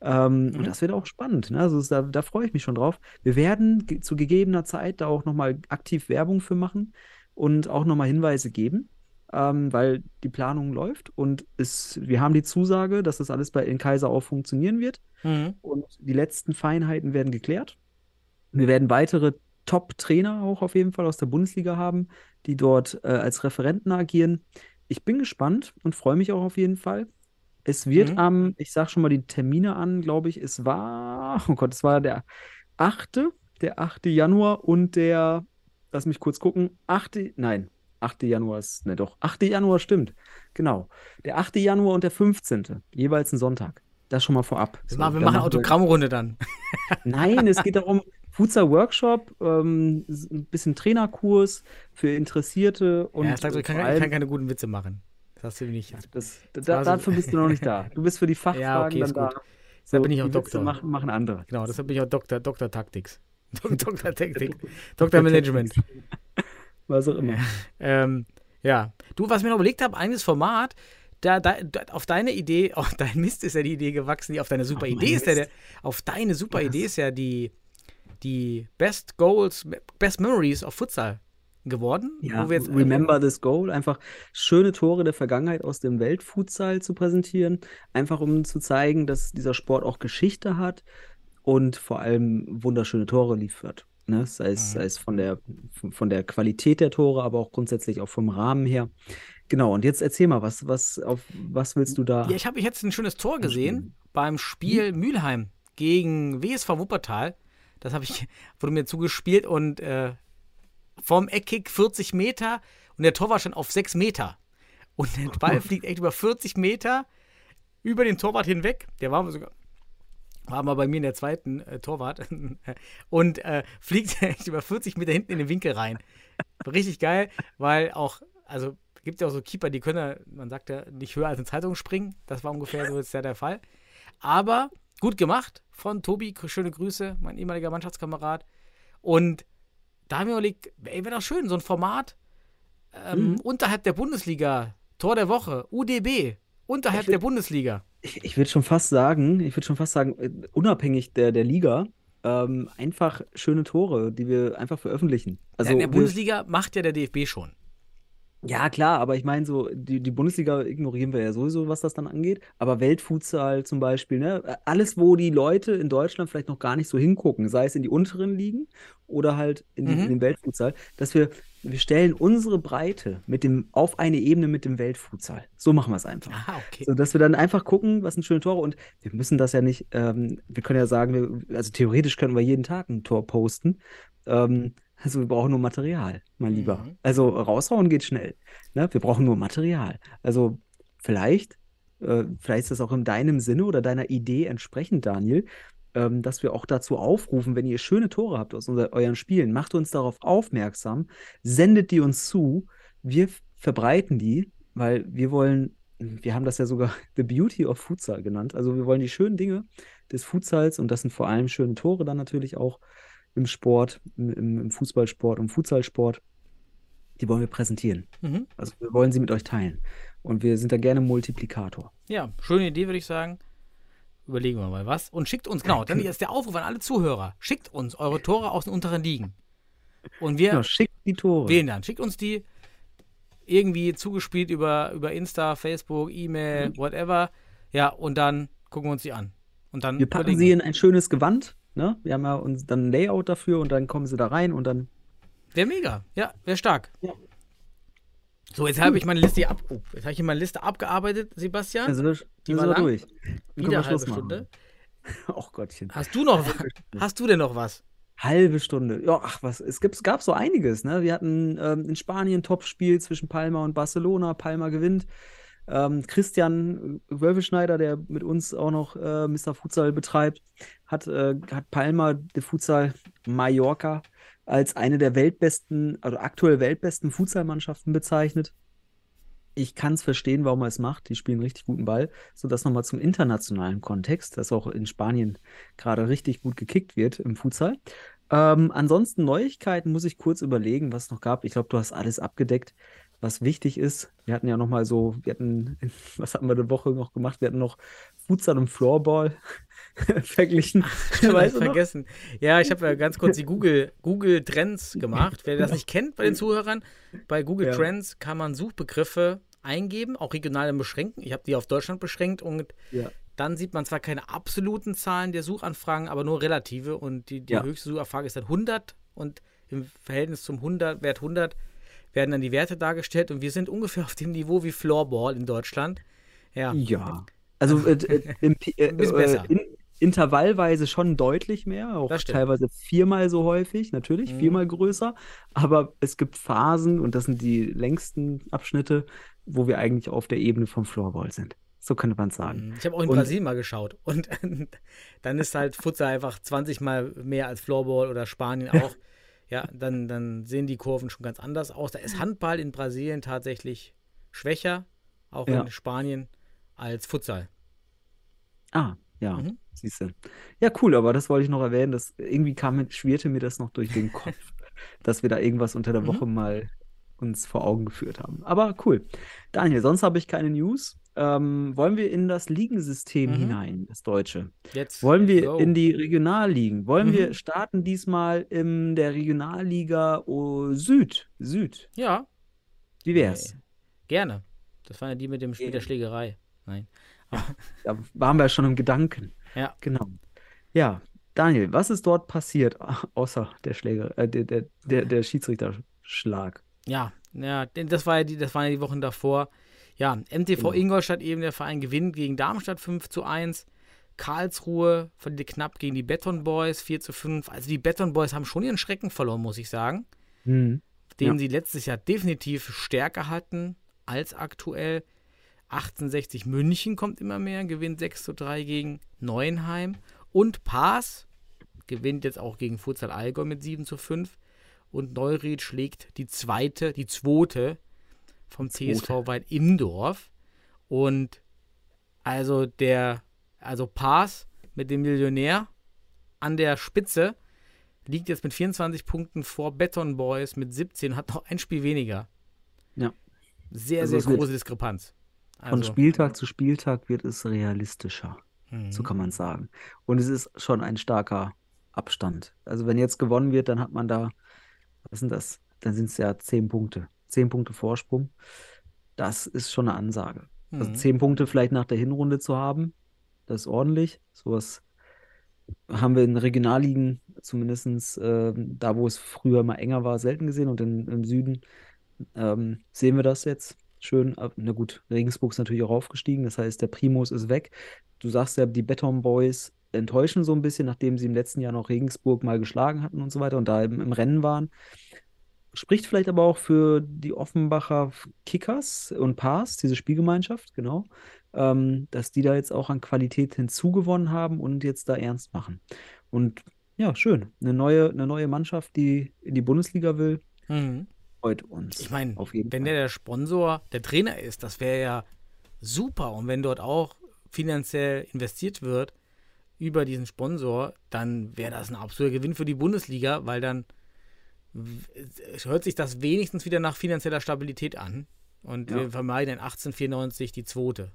Ähm, Mhm. Und das wird auch spannend. Ne? Also da, da freue ich mich schon drauf. Wir werden zu gegebener Zeit da auch nochmal aktiv Werbung für machen und auch nochmal Hinweise geben ähm, weil die Planung läuft und es, wir haben die Zusage, dass das alles bei in Kaiser auch funktionieren wird Mhm. und die letzten Feinheiten werden geklärt. Wir werden weitere Top-Trainer auch auf jeden Fall aus der Bundesliga haben, die dort äh, als Referenten agieren. Ich bin gespannt und freue mich auch auf jeden Fall. Es wird Mhm. am, ich sage schon mal die Termine an, glaube ich, es war, [LAUGHS] oh Gott, es war der 8., der 8. Januar und der, lass mich kurz gucken, 8., nein, 8. Januar ist, ne doch, 8. Januar stimmt, genau. Der 8. Januar und der 15., jeweils ein Sonntag. Das schon mal vorab. Das So, wir machen Autogrammrunde dann. Nein, es [LAUGHS] geht darum, Futsal-Workshop, ähm, s- ein bisschen Trainerkurs für Interessierte und ja, ich, sag, so, ich, kann, vor ich kann allem, keine guten Witze machen. Das hast du nicht. das, war da, so- dafür bist du noch nicht da. [LAUGHS] Du bist für die Fachfragen okay, ist dann gut. da. Da bin ich auch die Witze Doktor. Machen, machen andere. Genau, deshalb bin ich auch Doktor, Doktor Taktiks. [LAUGHS] Doktor Taktik. Doktor Management. Was auch immer. [LAUGHS] Ähm, ja. Du, was ich mir noch überlegt habe, eines Format, da, da, da, auf deine Idee, [LAUGHS] auf dein Mist ist ja die Idee gewachsen, die auf deine super Auf Idee ist ja der, auf deine super Was? Idee ist ja die, die Best Goals, Best Memories of Futsal geworden. Ja, wo wir jetzt, äh, remember this goal. Einfach schöne Tore der Vergangenheit aus dem Weltfutsal zu präsentieren. Einfach um zu zeigen, dass dieser Sport auch Geschichte hat und vor allem wunderschöne Tore liefert. Ne? Sei es, Mhm. sei es von der, von von der Qualität der Tore, aber auch grundsätzlich auch vom Rahmen her. Genau, und jetzt erzähl mal, was, was, auf was willst du da? Ja, ich habe jetzt ein schönes Tor gesehen beim Spiel Mülheim gegen WSV Wuppertal. Das habe ich, [LAUGHS] wurde mir zugespielt und äh, vom Eckkick 40 Meter. Und und der Torwart stand auf 6 Meter. Und der [LAUGHS] Ball fliegt echt über 40 Meter über den Torwart hinweg. Der war sogar war mal bei mir in der zweiten äh, Torwart [LAUGHS] und äh, fliegt [LAUGHS] über 40 Meter hinten in den Winkel rein. Richtig geil, weil auch, also gibt es ja auch so Keeper, die können, ja, man sagt ja, nicht höher als eine Zeitung springen. Das war ungefähr so jetzt ja der Fall. Aber gut gemacht von Tobi, schöne Grüße, mein ehemaliger Mannschaftskamerad. Und da haben wir überlegt, ey, wäre doch schön, so ein Format ähm, Mhm. unterhalb der Bundesliga, Tor der Woche, UDB, unterhalb will- der Bundesliga. Ich, ich würde schon fast sagen, ich würde schon fast sagen, äh, unabhängig der, der Liga, ähm, einfach schöne Tore, die wir einfach veröffentlichen. Also in der Bundesliga macht ja der DFB schon. Ja, klar, aber ich meine, so, die, die Bundesliga ignorieren wir ja sowieso, was das dann angeht. Aber Weltfutsal zum Beispiel, ne? Alles, wo die Leute in Deutschland vielleicht noch gar nicht so hingucken, sei es in die unteren Ligen oder halt in, die, Mhm. in den Weltfutsal, dass wir, wir stellen unsere Breite mit dem, auf eine Ebene mit dem Weltfutsal. So machen wir es einfach. Ah, okay. So, dass wir dann einfach gucken, was sind schöne Tore und wir müssen das ja nicht, ähm, wir können ja sagen, wir, also theoretisch können wir jeden Tag ein Tor posten. Ähm, also wir brauchen nur Material, mein Lieber. Mhm. Also raushauen geht schnell. Ne? Wir brauchen nur Material. Also vielleicht, äh, vielleicht ist das auch in deinem Sinne oder deiner Idee entsprechend, Daniel, ähm, dass wir auch dazu aufrufen, wenn ihr schöne Tore habt aus unser, euren Spielen, macht uns darauf aufmerksam, sendet die uns zu, wir verbreiten die, weil wir wollen, wir haben das ja sogar [LAUGHS] The Beauty of Futsal genannt. Also wir wollen die schönen Dinge des Futsals und das sind vor allem schöne Tore dann natürlich auch im Sport, im, im im Fußballsport, im Futsalsport. Die wollen wir präsentieren. Mhm. Also wir wollen sie mit euch teilen. Und wir sind da gerne Multiplikator. Ja, schöne Idee, würde ich sagen. Überlegen wir mal was. Und schickt uns, genau, dann ist der Aufruf an alle Zuhörer. Schickt uns eure Tore aus den unteren Ligen. Und wir Genau, schickt die Tore. wählen dann. Schickt uns die irgendwie zugespielt über, über Insta, Facebook, E-Mail, Mhm. whatever. Ja, und dann gucken wir uns die an. Und dann Wir packen überlegen sie in ein schönes Gewand. Ne? Wir haben ja uns dann ein Layout dafür und dann kommen sie da rein und dann. Wäre mega. Ja, wäre stark. Ja. So, jetzt habe ich meine Liste ab. Oh, jetzt habe ich meine Liste abgearbeitet, Sebastian. Also wir, Die lang. durch. Wieder eine halbe. Stunde. Ach [LAUGHS] Gottchen. Hast du noch Hast du denn noch was? Halbe Stunde. Ja, ach was, es, gibt, gab so einiges, ne? Wir hatten ähm, in Spanien Topspiel zwischen Palma und Barcelona. Palma gewinnt. Ähm, Christian Wölfeschneider, der mit uns auch noch äh, Mr. Futsal betreibt, hat, äh, hat Palma de Futsal Mallorca als eine der weltbesten, also aktuell weltbesten Futsalmannschaften bezeichnet. Ich kann es verstehen, warum er es macht. Die spielen richtig guten Ball. So, das nochmal zum internationalen Kontext, dass auch in Spanien gerade richtig gut gekickt wird im Futsal. Ähm, ansonsten Neuigkeiten muss ich kurz überlegen, was es noch gab. Ich glaube, du hast alles abgedeckt, was wichtig ist. Wir hatten ja noch mal so, wir hatten, [LAUGHS] was hatten wir eine Woche noch gemacht? Wir hatten noch Futsal und Floorball [LAUGHS] verglichen. Ich [LAUGHS] Weißt du [LAUGHS] vergessen. Ja, ich habe ja ganz kurz die Google, Google Trends gemacht. Wer das nicht kennt bei den Zuhörern, bei Google Ja. Trends kann man Suchbegriffe eingeben, auch regional beschränken. Ich habe die auf Deutschland beschränkt und Ja. dann sieht man zwar keine absoluten Zahlen der Suchanfragen, aber nur relative und die, die Ja. höchste Suchanfrage ist dann 100 und im Verhältnis zum 100, Wert 100 werden dann die Werte dargestellt und wir sind ungefähr auf dem Niveau wie Floorball in Deutschland. Ja, Ja. Also äh, äh, im, äh, Ein bisschen äh, besser. in, intervallweise schon deutlich mehr, auch teilweise viermal so häufig, natürlich, Mhm. viermal größer. Aber es gibt Phasen, und das sind die längsten Abschnitte, wo wir eigentlich auf der Ebene vom Floorball sind. So könnte man sagen. Mhm. Ich habe auch in Und- Brasilien mal geschaut [LAUGHS] und dann ist halt Futsal einfach 20 mal mehr als Floorball oder Spanien auch. Ja, dann, dann sehen die Kurven schon ganz anders aus. Da ist Handball in Brasilien tatsächlich schwächer, auch Ja. in Spanien, als Futsal. Ah, ja, Mhm. Siehst du. Ja, cool, aber das wollte ich noch erwähnen. Das, irgendwie kam, schwirrte mir das noch durch den [LAUGHS] Kopf, dass wir da irgendwas unter der Mhm. Woche mal uns vor Augen geführt haben. Aber cool. Daniel, sonst habe ich keine News. Ähm, wollen wir in das Ligensystem Mhm. hinein, das Deutsche? Jetzt Wollen wir go. in die Regionalligen? Wollen Mhm. wir starten diesmal in der Regionalliga oh, Süd? Süd. Ja, Wie wär's? Nee. gerne. Das waren ja die mit dem Spiel der. Schlägerei. Nein. [LAUGHS] Da waren wir ja schon im Gedanken. Ja. Genau. Ja, Daniel, was ist dort passiert, [LAUGHS] außer der Schläger, äh, der, der, der, der Schiedsrichterschlag? Ja, ja, das war ja die, das waren ja die Wochen davor. Ja, MTV Genau. Ingolstadt eben, der Verein gewinnt gegen Darmstadt 5 zu 1. Karlsruhe verliert knapp gegen die Beton Boys 4 zu 5. Also die Beton Boys haben schon ihren Schrecken verloren, muss ich sagen. Hm. den Ja. sie letztes Jahr definitiv stärker hatten als aktuell. 1860 München kommt immer mehr, gewinnt 6 zu 3 gegen Neuenheim. Und Paas gewinnt jetzt auch gegen Futsal Allgäu mit 7 zu 5. Und Neuried schlägt die zweite, die zweite vom CSV Weit Imdorf. Und also der, also Paas mit dem Millionär an der Spitze liegt jetzt mit 24 Punkten vor Beton Boys mit 17, hat noch ein Spiel weniger. Ja. Sehr, Also sehr es wird große Diskrepanz. Von Also, Spieltag zu Spieltag wird es realistischer, mhm. so kann man sagen. Und es ist schon ein starker Abstand. Also wenn jetzt gewonnen wird, dann hat man da, was sind das? Dann sind es ja zehn Punkte. Zehn Punkte Vorsprung. Das ist schon eine Ansage. Also Mhm. zehn Punkte vielleicht nach der Hinrunde zu haben, das ist ordentlich. Sowas haben wir in Regionalligen, zumindest ähm, da, wo es früher mal enger war, selten gesehen. Und in, im Süden ähm, sehen wir das jetzt schön. Ab- Na gut, Regensburg ist natürlich auch aufgestiegen, das heißt, der Primus ist weg. Du sagst ja, die Beton Boys enttäuschen so ein bisschen, nachdem sie im letzten Jahr noch Regensburg mal geschlagen hatten und so weiter und da im, im Rennen waren. Spricht vielleicht aber auch für die Offenbacher Kickers und Paas, diese Spielgemeinschaft, genau, ähm, dass die da jetzt auch an Qualität hinzugewonnen haben und jetzt da ernst machen. Und ja, schön. Eine neue, eine neue Mannschaft, die in die Bundesliga will, Mhm. Freut uns. Ich meine, wenn Fall. der der Sponsor der Trainer ist, das wäre ja super. Und wenn dort auch finanziell investiert wird über diesen Sponsor, dann wäre das ein absoluter Gewinn für die Bundesliga, weil dann hört sich das wenigstens wieder nach finanzieller Stabilität an. Und Ja. wir vermeiden in 1894 die zweite.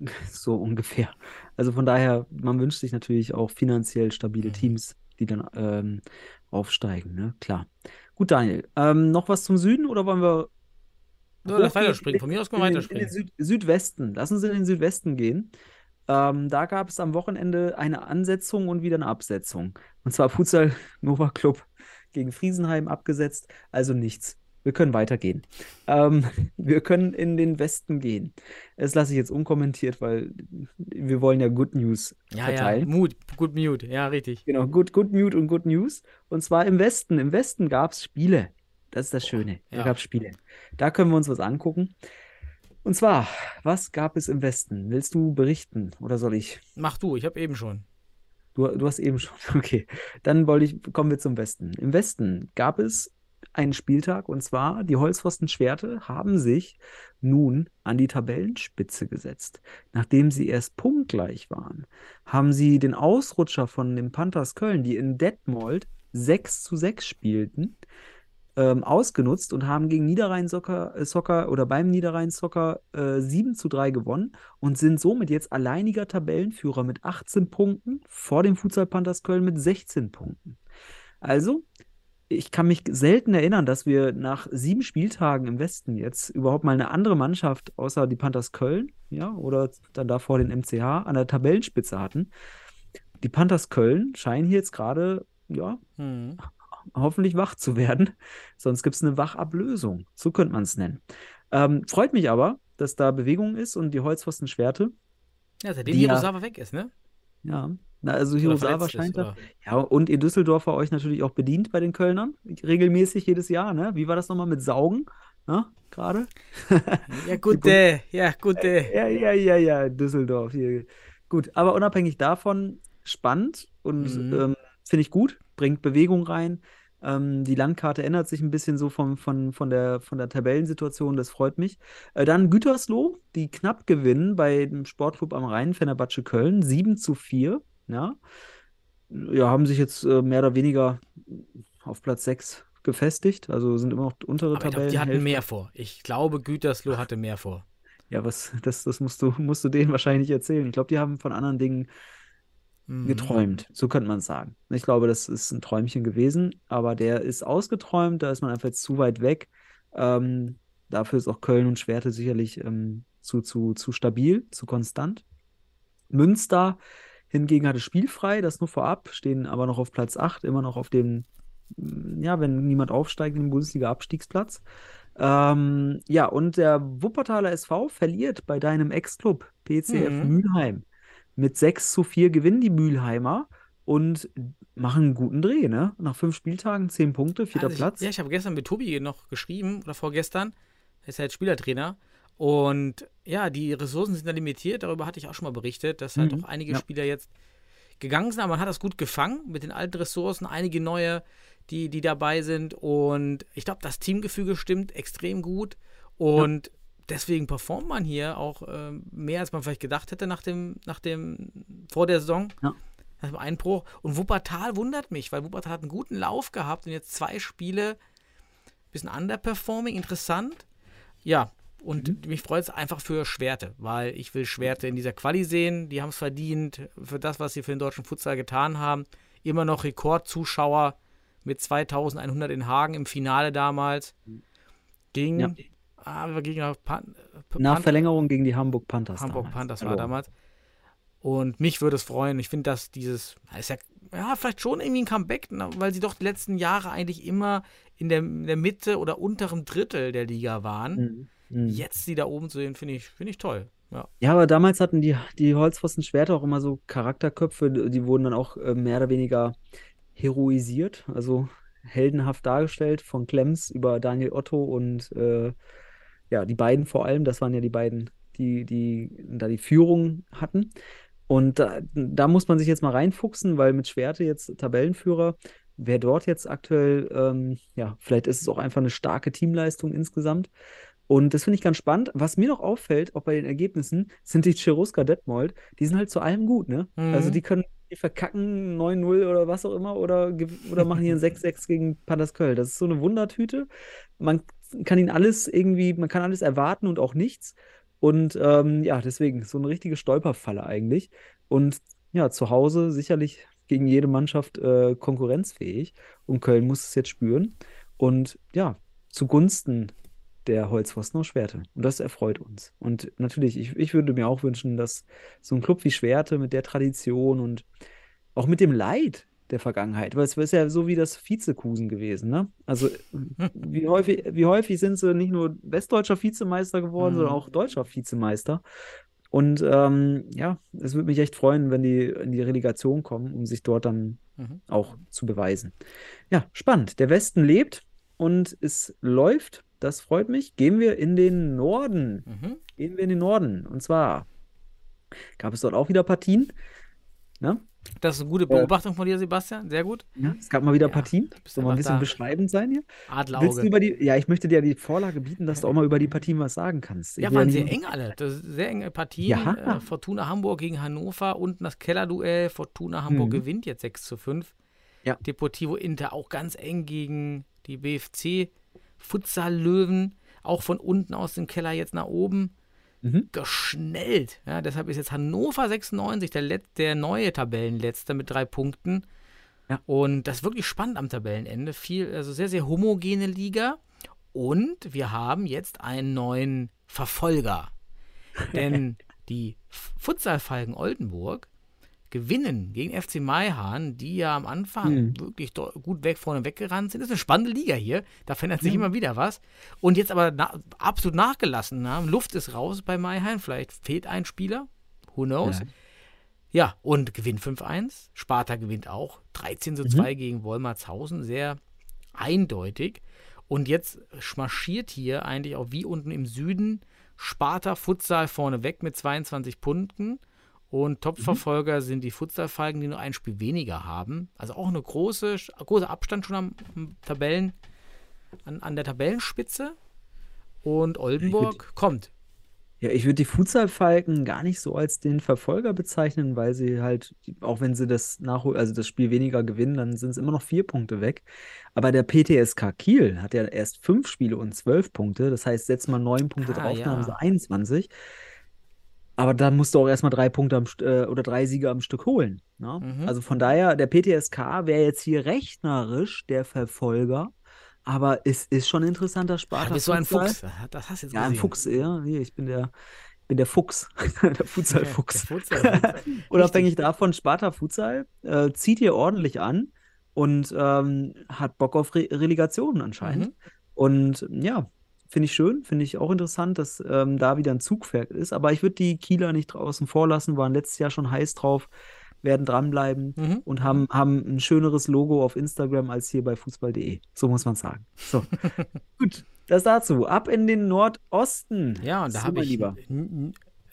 [LAUGHS] So ungefähr. Also von daher, man wünscht sich natürlich auch finanziell stabile Mhm. Teams, die dann ähm, aufsteigen, ne? Klar. Gut, Daniel. Ähm, noch was zum Süden oder wollen wir Ja, lass weiterspringen. in Von mir aus können wir in den- In den weiterspringen. Süd Südwesten. Lass uns in den Südwesten gehen. Ähm, da gab es am Wochenende eine Ansetzung und wieder eine Absetzung. Und zwar [LAUGHS] Futsal Nova Club gegen Friesenheim abgesetzt. Also nichts. Wir können weitergehen. Ähm, [LAUGHS] wir können in den Westen gehen. Das lasse ich jetzt unkommentiert, weil wir wollen ja Good News Ja, ja, verteilen. Mut, gut Mute, ja, richtig. Genau, Good, Good Mute und Good News. Und zwar im Westen. Im Westen gab es Spiele. Das ist das Schöne. Da ja. gab es Spiele. Da können wir uns was angucken. Und zwar, was gab es im Westen? Willst du berichten oder soll ich? Mach du, ich habe eben schon. Du, du hast eben schon. [LAUGHS] Okay. Dann wollte ich, kommen wir zum Westen. Im Westen gab es einen Spieltag und zwar die Holzpfosten Schwerte haben sich nun an die Tabellenspitze gesetzt. Nachdem sie erst punktgleich waren, haben sie den Ausrutscher von den Panthers Köln, die in Detmold 6 zu 6 spielten, ähm, ausgenutzt und haben gegen Niederrhein Soccer, äh, oder beim Niederrhein Soccer äh, 7 zu 3 gewonnen und sind somit jetzt alleiniger Tabellenführer mit 18 Punkten vor dem Futsal Panthers Köln mit 16 Punkten. Also, ich kann mich selten erinnern, dass wir nach sieben Spieltagen im Westen jetzt überhaupt mal eine andere Mannschaft außer die Panthers Köln, ja, oder dann davor den MCH an der Tabellenspitze hatten. Die Panthers Köln scheinen hier jetzt gerade, ja, Hm. hoffentlich wach zu werden. Sonst gibt es eine Wachablösung. So könnte man es nennen. Ähm, freut mich aber, dass da Bewegung ist und die Holzpfosten Schwerte. Ja, seitdem Die ja- Hirosawa weg ist, ne? Ja, na, also Hirosawa scheint da. Ja, und ihr Düsseldorfer euch natürlich auch bedient bei den Kölnern. Regelmäßig jedes Jahr, ne? Wie war das nochmal mit Saugen? Ne? Gerade? [LAUGHS] Ja, gute, ja, gute. Ja, ja, ja, ja, Düsseldorf. Hier. Gut, aber unabhängig davon, spannend und Mhm. ähm, finde ich gut, bringt Bewegung rein. Ähm, die Landkarte ändert sich ein bisschen so vom, von, von, der, von der Tabellensituation, das freut mich. Äh, dann Gütersloh, die knapp gewinnen bei dem Sportclub am Rhein, Fenerbahce Köln, 7 zu 4. Ja, ja haben sich jetzt äh, mehr oder weniger auf Platz 6 gefestigt, also sind immer noch untere Aber ich glaube, die hatten mehr vor. Ich glaube, Gütersloh hatte mehr vor. Ja, was, [LAUGHS] das, das musst du, musst du denen wahrscheinlich erzählen. Ich glaube, die haben von anderen Dingen Mhm. geträumt. So könnte man es sagen. Ich glaube, das ist ein Träumchen gewesen, aber der ist ausgeträumt, da ist man einfach jetzt zu weit weg. Ähm, dafür ist auch Köln und Schwerte sicherlich ähm, zu, zu, zu stabil, zu konstant. Münster hingegen hatte spielfrei, das nur vorab, stehen aber noch auf Platz 8, immer noch auf dem, mm, ja, wenn niemand aufsteigt, im Bundesliga-Abstiegsplatz. Ähm, ja, und der Wuppertaler SV verliert bei deinem Ex-Club PCF Mhm. Mülheim. Mit 6 zu 4 gewinnen die Mülheimer und machen einen guten Dreh, ne? Nach fünf Spieltagen, zehn Punkte, vierter Also Platz. Ich, ja, ich habe gestern mit Tobi noch geschrieben oder vorgestern. Er ist ja jetzt Spielertrainer. Und ja, die Ressourcen sind da limitiert. Darüber hatte ich auch schon mal berichtet, dass halt Mhm, auch einige ja. Spieler jetzt gegangen sind. Aber man hat das gut gefangen mit den alten Ressourcen. Einige neue, die, die dabei sind. Und ich glaube, das Teamgefüge stimmt extrem gut. Und deswegen performt man hier auch ähm, mehr, als man vielleicht gedacht hätte nach dem, nach dem, vor der Saison. Ja. Nach dem Einbruch. Und Wuppertal wundert mich, weil Wuppertal hat einen guten Lauf gehabt und jetzt zwei Spiele bisschen underperforming, interessant. Ja, und mich freut es einfach für Schwerte, weil ich will Schwerte in dieser Quali sehen. Die haben es verdient für das, was sie für den deutschen Futsal getan haben. Immer noch Rekordzuschauer mit 2100 in Hagen im Finale damals. Gegen, Ja. ah, gegen Pan Nach Pan- Verlängerung gegen die Hamburg Panthers. Hamburg damals. Panthers war Verloren. damals. Und mich würde es freuen. Ich finde, dass dieses, ist ja, ja, vielleicht schon irgendwie ein Comeback, weil sie doch die letzten Jahre eigentlich immer in der, in der Mitte oder unteren Drittel der Liga waren. Mhm. Mhm. Jetzt sie da oben zu sehen, finde ich, finde ich toll. Ja. Ja, aber damals hatten die, die Holzpfosten Schwerter auch immer so Charakterköpfe, die wurden dann auch äh, mehr oder weniger heroisiert, also heldenhaft dargestellt, von Klemms über Daniel Otto und äh, ja, die beiden vor allem, das waren ja die beiden, die, die da die Führung hatten. Und da, da muss man sich jetzt mal reinfuchsen, weil mit Schwerte jetzt Tabellenführer, wer dort jetzt aktuell, ähm, ja, vielleicht ist es auch einfach eine starke Teamleistung insgesamt. Und das finde ich ganz spannend. Was mir noch auffällt, auch bei den Ergebnissen, sind die Cherusker Detmold. Die sind halt zu allem gut, ne? Mhm. Also die können die verkacken 9-0 oder was auch immer oder, oder machen hier ein 6-6 gegen Panthers Köln. Das ist so eine Wundertüte. Man kann ihnen alles irgendwie, man kann alles erwarten und auch nichts. Und ähm, ja, deswegen so eine richtige Stolperfalle eigentlich. Und ja, zu Hause sicherlich gegen jede Mannschaft äh, konkurrenzfähig. Und Köln muss es jetzt spüren. Und ja, zugunsten der Holzpfosten und Schwerte. Und das erfreut uns. Und natürlich, ich, ich würde mir auch wünschen, dass so ein Club wie Schwerte mit der Tradition und auch mit dem Leid der Vergangenheit, weil es ist ja so wie das Vizekusen gewesen, ne? Also [LAUGHS] wie häufig, wie häufig sind sie nicht nur westdeutscher Vizemeister geworden, Mhm. sondern auch deutscher Vizemeister. Und ähm, ja, es würde mich echt freuen, wenn die in die Relegation kommen, um sich dort dann Mhm. auch zu beweisen. Ja, spannend. Der Westen lebt und es läuft. Das freut mich. Gehen wir in den Norden. Mhm. Gehen wir in den Norden. Und zwar gab es dort auch wieder Partien. Ne? Das ist eine gute Beobachtung von dir, Sebastian. Sehr gut. Ja, es gab mal wieder Ja, Partien. bist Soll mal ein bisschen da. beschreibend sein hier. Adlerauge. über die, ja, ich möchte dir die Vorlage bieten, dass du auch mal über die Partien was sagen kannst. Ich Ja, waren sehr eng alle. Das ist sehr enge Partien. Ja. Äh, Fortuna Hamburg gegen Hannover und das Kellerduell. Fortuna Hamburg Mhm. gewinnt jetzt 6 zu 5. Ja. Deportivo Inter auch ganz eng gegen die BFC. Futsal-Löwen, auch von unten aus dem Keller jetzt nach oben. Mhm. Geschnellt. Ja, deshalb ist jetzt Hannover 96 der, Let der neue Tabellenletzter mit drei Punkten. Ja. Und das ist wirklich spannend am Tabellenende. Viel, also sehr, sehr homogene Liga. Und wir haben jetzt einen neuen Verfolger. Denn [LAUGHS] die Futsalfalken Oldenburg gewinnen gegen FC Maihahn, die ja am Anfang Mhm. wirklich gut weg vorne weggerannt sind. Das ist eine spannende Liga hier. Da verändert sich immer wieder was. Und jetzt aber na absolut nachgelassen haben. Luft ist raus bei Maihahn. Vielleicht fehlt ein Spieler. Who knows? Ja. Ja, und gewinnt 5-1. Sparta gewinnt auch 13 zu 2 gegen Wolmertshausen. Sehr eindeutig. Und jetzt marschiert hier eigentlich auch wie unten im Süden Sparta Futsal vorne weg mit 22 Punkten. Und Topverfolger sind die Futsalfalken, die nur ein Spiel weniger haben. Also auch eine große, große Abstand schon am, am Tabellen, an, an der Tabellenspitze. Und Oldenburg kommt. Ja, ich würde die Futsalfalken gar nicht so als den Verfolger bezeichnen, weil sie halt, auch wenn sie das nachhol also das Spiel weniger gewinnen, dann sind es immer noch vier Punkte weg. Aber der PTSK Kiel hat ja erst fünf Spiele und zwölf Punkte. Das heißt, setzt mal neun Punkte Ah, drauf, ja. dann haben sie 21. Aber dann musst du auch erstmal drei Punkte am, äh, oder drei Siege am Stück holen. Ne? Mhm. Also von daher, der PTSK wäre jetzt hier rechnerisch der Verfolger. Aber es ist schon ein interessanter Sparta du bist so ein. Fuchs. Das hast du jetzt Ja, ein gesehen. Fuchs, ja. Hier, ich bin der, bin der Fuchs. [LAUGHS] der Futsalfuchs. Futsal. [LAUGHS] Unabhängig davon, Sparta Futsal äh, zieht hier ordentlich an und ähm, hat Bock auf Re Relegationen anscheinend. Mhm. Und ja, finde ich schön, finde ich auch interessant, dass ähm, da wieder ein Zugpferd ist. Aber ich würde die Kieler nicht draußen vor lassen, waren letztes Jahr schon heiß drauf. werden dranbleiben Mhm. und haben, haben ein schöneres Logo auf Instagram als hier bei fußball.de. So muss man sagen. So, [LAUGHS] gut, das dazu. Ab in den Nordosten. Ja, und da habe ich Lieber.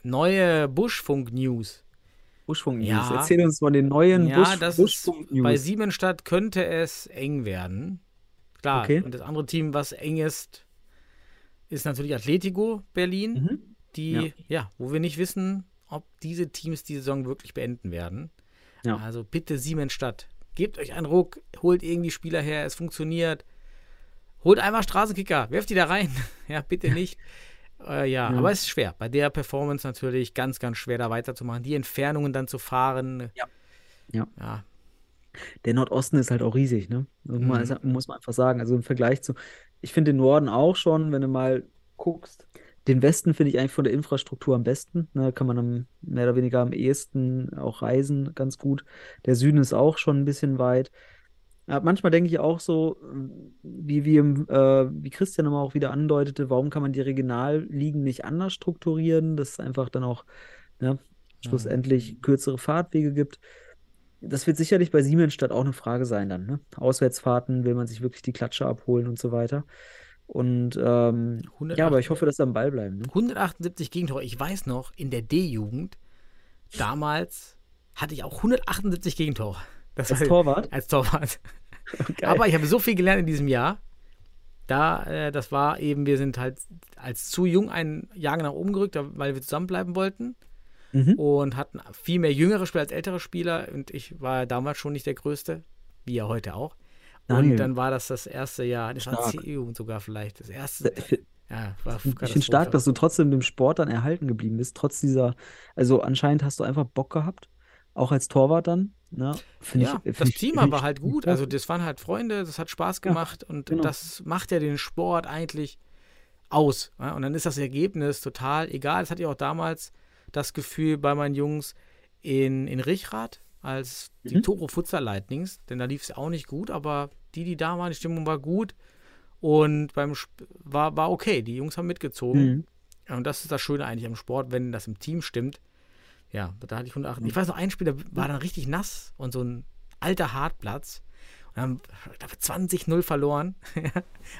neue Buschfunk-News. Buschfunk-News. Ja. Erzähl uns von den neuen Ja, Busch, das Buschfunk-News. bei Siemensstadt könnte es eng werden. Klar, Okay. und das andere Team, was eng ist, ist natürlich Atletico Berlin, Mhm. die, Ja. ja. wo wir nicht wissen, ob diese Teams die Saison wirklich beenden werden. Ja. Also bitte Siemensstadt, gebt euch einen Ruck, holt irgendwie Spieler her, es funktioniert. Holt einmal Straßenkicker, werft die da rein. [LAUGHS] ja, bitte nicht. Äh, ja, Ja. aber es ist schwer. Bei der Performance natürlich ganz, ganz schwer, da weiterzumachen. Die Entfernungen dann zu fahren. Ja. Ja. Ja, Der Nordosten ist halt auch riesig, ne? Man, Mhm. muss man einfach sagen. Also im Vergleich zu, ich finde den Norden auch schon, wenn du mal guckst. Den Westen finde ich eigentlich von der Infrastruktur am besten. Ne? Kann man am, mehr oder weniger am ehesten auch reisen, ganz gut. Der Süden ist auch schon ein bisschen weit. Ja, manchmal denke ich auch so, wie, wie, im, äh, wie Christian immer auch wieder andeutete, warum kann man die Regionalligen nicht anders strukturieren, dass es einfach dann auch ne, schlussendlich kürzere Fahrtwege gibt. Das wird sicherlich bei Siemensstadt auch eine Frage sein dann. Ne? Auswärtsfahrten, will man sich wirklich die Klatsche abholen und so weiter. Und ähm, ja, aber ich hoffe, dass sie am Ball bleiben. Ne? 178 Gegentore. Ich weiß noch, in der D-Jugend, damals hatte ich auch 178 Gegentore. Das Als war- Torwart? Als Torwart. [LAUGHS] Geil. Aber ich habe so viel gelernt in diesem Jahr. Da, äh, das war eben, wir sind halt als zu jung einen Jahr nach oben gerückt, weil wir zusammenbleiben wollten. Mhm. Und hatten viel mehr jüngere Spieler als ältere Spieler. Und ich war damals schon nicht der Größte, wie ja heute auch. Und dann war das das erste Jahr, das war Stark. C-Jugend sogar vielleicht. Das erste, Ich [LAUGHS] ja, war ich finde stark, dass du trotzdem dem Sport dann erhalten geblieben bist, trotz dieser, also anscheinend hast du einfach Bock gehabt, auch als Torwart dann. Ne? Ja, ich, das Team [LAUGHS] war halt gut. Also das waren halt Freunde, das hat Spaß gemacht und genau. das macht ja den Sport eigentlich aus. Ja? Und dann ist das Ergebnis total egal. Das hatte ich auch damals das Gefühl bei meinen Jungs in, in Richrath als die Mhm. Toro Futsal Lightnings, denn da lief es auch nicht gut, aber die, die da waren, die Stimmung war gut und beim Sp war, war okay. Die Jungs haben mitgezogen. Mhm. Ja, und das ist das Schöne eigentlich am Sport, wenn das im Team stimmt. Ja, da hatte ich 108. Ich weiß noch, ein Spieler war dann richtig nass und so ein alter Hartplatz. Und wird 20-0 verloren [LAUGHS]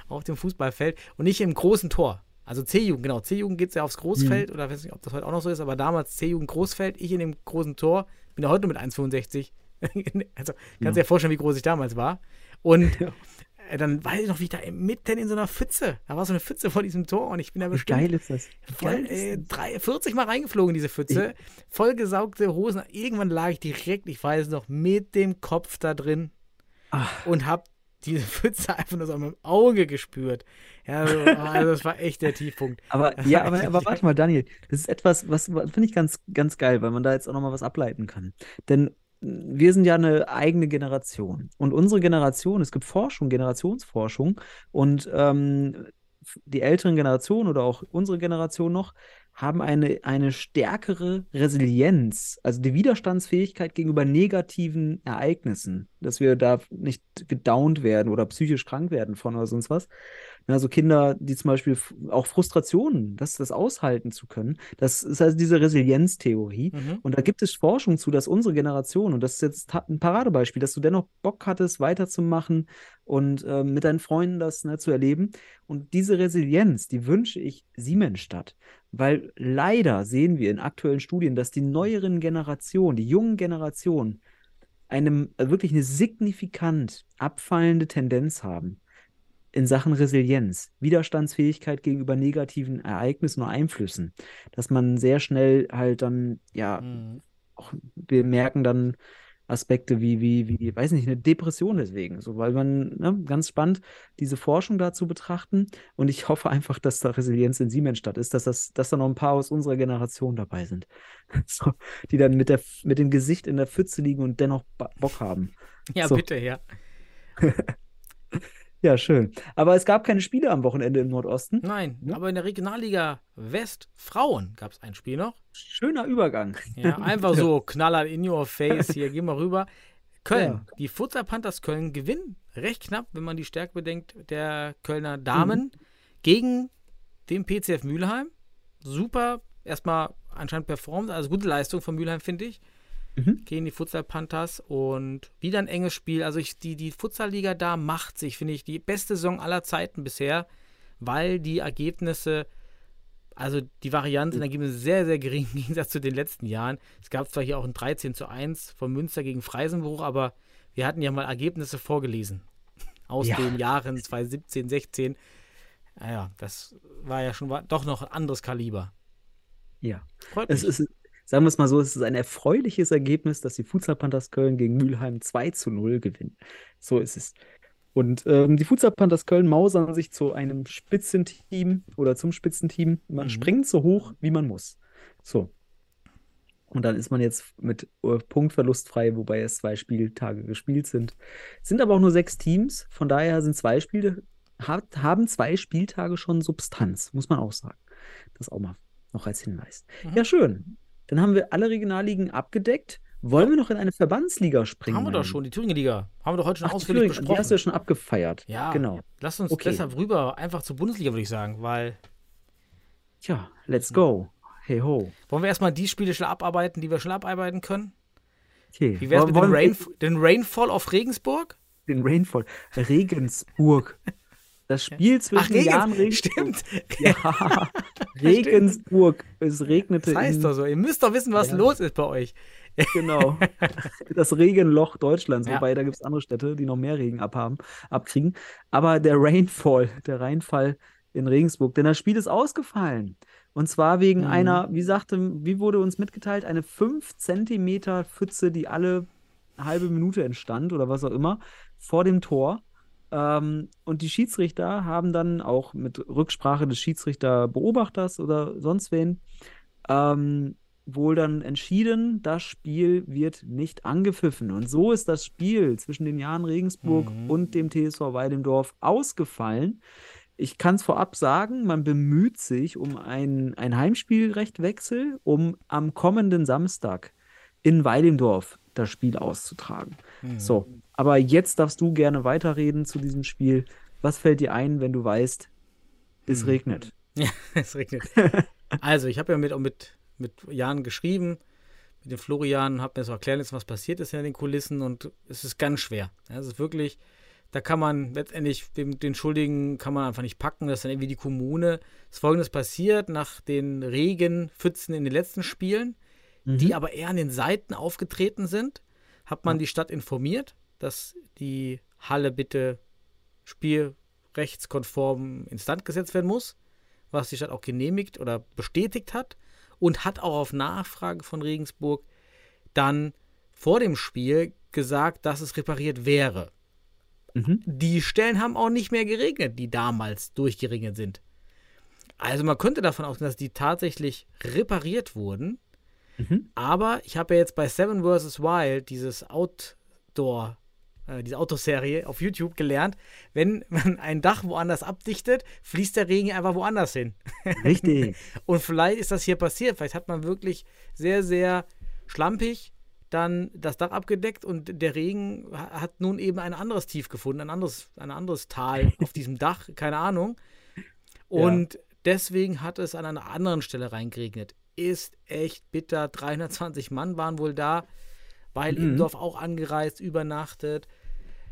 auf dem Fußballfeld und nicht im großen Tor. Also C-Jugend, genau. C-Jugend geht es ja aufs Großfeld oder weiß nicht, ob das heute auch noch so ist, aber damals C-Jugend Großfeld, ich in dem großen Tor, bin ja heute nur mit 1,65. [LAUGHS] also kannst du Ja. dir vorstellen, wie groß ich damals war. Und [LAUGHS] Ja. äh, dann weiß ich noch, wie ich da mitten in so einer Pfütze, da war so eine Pfütze vor diesem Tor und ich bin da Wie bestimmt geil ist das? Wie voll, äh, drei, 40 Mal reingeflogen, in diese Pfütze. Vollgesaugte Hosen. Irgendwann lag ich direkt, ich weiß noch, mit dem Kopf da drin Ach. und hab diese Pfütze einfach nur so meinem Auge gespürt. Ja, also, [LAUGHS] also das war echt der Tiefpunkt. Aber [LAUGHS] ja, aber, aber warte mal, Daniel, das ist etwas, was, was finde ich ganz, ganz geil, weil man da jetzt auch nochmal was ableiten kann. Denn mh, wir sind ja eine eigene Generation. Und unsere Generation, es gibt Forschung, Generationsforschung, und ähm, die älteren Generationen oder auch unsere Generation noch, haben eine, eine stärkere Resilienz, also die Widerstandsfähigkeit gegenüber negativen Ereignissen, dass wir da nicht gedownt werden oder psychisch krank werden von oder sonst was. Also Kinder, die zum Beispiel auch Frustrationen, das, das aushalten zu können, das ist also diese Resilienztheorie. Mhm. Und da gibt es Forschung zu, dass unsere Generation, und das ist jetzt ein Paradebeispiel, dass du dennoch Bock hattest, weiterzumachen und ähm, mit deinen Freunden das ne, zu erleben. Und diese Resilienz, die wünsche ich Siemensstadt. Weil leider sehen wir in aktuellen Studien, dass die neueren Generationen, die jungen Generationen, einem äh, wirklich eine signifikant abfallende Tendenz haben in Sachen Resilienz, Widerstandsfähigkeit gegenüber negativen Ereignissen und Einflüssen, dass man sehr schnell halt dann, ja, Mhm. auch, wir merken dann Aspekte wie, wie, wie, weiß nicht, eine Depression deswegen, so, weil man, ne, ganz spannend, diese Forschung dazu betrachten und ich hoffe einfach, dass da Resilienz in Siemensstadt ist, dass das, dass da noch ein paar aus unserer Generation dabei sind, [LAUGHS] so, die dann mit der, mit dem Gesicht in der Pfütze liegen und dennoch Bock haben. Ja, So. bitte, ja. [LAUGHS] Ja, schön. Aber es gab keine Spiele am Wochenende im Nordosten. Nein, Ja. aber in der Regionalliga West Frauen gab es ein Spiel noch. Schöner Übergang. Ja, [LAUGHS] einfach so knallert in your face. Hier, gehen wir rüber. Köln, Ja. die Futsal Panthers Köln gewinnen recht knapp, wenn man die Stärke bedenkt, der Kölner Damen gegen den PCF Mülheim. Super, erstmal anscheinend performt, also gute Leistung von Mülheim, finde ich. Mhm. gegen die Futsal Panthers und wieder ein enges Spiel. Also ich, die, die Futsal-Liga da macht sich, finde ich, die beste Saison aller Zeiten bisher, weil die Ergebnisse, also die Varianz in Ergebnissen sehr, sehr gering [LAUGHS] im Gegensatz zu den letzten Jahren. Es gab zwar hier auch ein 13 zu 1 von Münster gegen Freisenbruch, aber wir hatten ja mal Ergebnisse vorgelesen [LAUGHS] aus Ja. den Jahren 2017, 16. Naja, das war ja schon wa- doch noch ein anderes Kaliber. Ja. Freut Es mich. ist, sagen wir es mal so, es ist ein erfreuliches Ergebnis, dass die Futsal Panthers Köln gegen Mülheim 2 zu 0 gewinnen. So ist es. Und ähm, die Futsal Panthers Köln mausern sich zu einem Spitzenteam oder zum Spitzenteam. Man Mhm. springt so hoch, wie man muss. So. Und dann ist man jetzt mit äh, Punktverlust frei, wobei es zwei Spieltage gespielt sind. Sind aber auch nur sechs Teams, von daher sind zwei Spiele, hat, haben zwei Spieltage schon Substanz, muss man auch sagen. Das auch mal noch als Hinweis. Mhm. Ja, schön. Dann haben wir alle Regionalligen abgedeckt. Wollen wir noch in eine Verbandsliga springen? Haben wir doch schon, die Thüringen-Liga. Haben wir doch heute schon Ach, die ausführlich Thüringen, die besprochen. hast du ja schon abgefeiert. Ja, Genau. Lass uns Okay. deshalb rüber einfach zur Bundesliga, würde ich sagen, weil Tja, let's go. Hey ho. wollen wir erstmal die Spiele schnell abarbeiten, die wir schnell abarbeiten können? Okay. Wie wär's mit dem, Wollen wir Rain, den Rainfall auf Regensburg? den Rainfall? Regensburg. Das Spiel zwischen Ach, Regens, Regensburg. stimmt. Ja, [LAUGHS] [LAUGHS] Regensburg. Es regnete Das heißt doch so. Ihr müsst doch wissen, was Ja. los ist bei euch. Genau. [LAUGHS] Das Regenloch Deutschlands, Ja. wobei da gibt es andere Städte, die noch mehr Regen abhaben, abkriegen. Aber der Rainfall, der Reinfall in Regensburg, denn das Spiel ist ausgefallen. Und zwar wegen Mhm. einer, wie sagte, wie wurde uns mitgeteilt, eine 5 Zentimeter Pfütze, die alle halbe Minute entstand oder was auch immer, vor dem Tor. Ähm, und die Schiedsrichter haben dann auch mit Rücksprache des Schiedsrichterbeobachters oder sonst wen ähm, wohl dann entschieden, das Spiel wird nicht angepfiffen. Und so ist das Spiel zwischen den Jahren Regensburg Mhm. und dem TSV Weidendorf ausgefallen. Ich kann es vorab sagen, man bemüht sich um ein, ein Heimspielrechtwechsel, um am kommenden Samstag in Weidendorf das Spiel auszutragen. Mhm. So, aber jetzt darfst du gerne weiterreden zu diesem Spiel. Was fällt dir ein, wenn du weißt, es Mhm. regnet? Ja, [LAUGHS] es regnet. [LAUGHS] also, ich habe ja mit, auch mit, mit Jan geschrieben, mit dem Florian, habe mir so erklärt, jetzt, was passiert ist in den Kulissen und es ist ganz schwer. Ja, es ist wirklich, da kann man letztendlich den, den Schuldigen kann man einfach nicht packen. Das ist dann irgendwie die Kommune. Ist folgendes passiert nach den Regenpfützen in den letzten Spielen, die Mhm. aber eher an den Seiten aufgetreten sind, hat man die Stadt informiert, dass die Halle bitte spielrechtskonform instand gesetzt werden muss, was die Stadt auch genehmigt oder bestätigt hat und hat auch auf Nachfrage von Regensburg dann vor dem Spiel gesagt, dass es repariert wäre. Mhm. Die Stellen haben auch nicht mehr geregnet, die damals durchgeregnet sind. Also man könnte davon ausgehen, dass die tatsächlich repariert wurden. Mhm. Aber ich habe ja jetzt bei Seven vs. Wild dieses Outdoor, äh, diese Autoserie auf YouTube gelernt, wenn man ein Dach woanders abdichtet, fließt der Regen einfach woanders hin. Richtig. [LAUGHS] Und vielleicht ist das hier passiert. Vielleicht hat man wirklich sehr, sehr schlampig dann das Dach abgedeckt und der Regen ha- hat nun eben ein anderes Tief gefunden, ein anderes, ein anderes Tal [LAUGHS] auf diesem Dach, keine Ahnung. Und deswegen hat es an einer anderen Stelle reingeregnet. Ist echt bitter. 320 Mann waren wohl da, weil Mhm. auch angereist, übernachtet.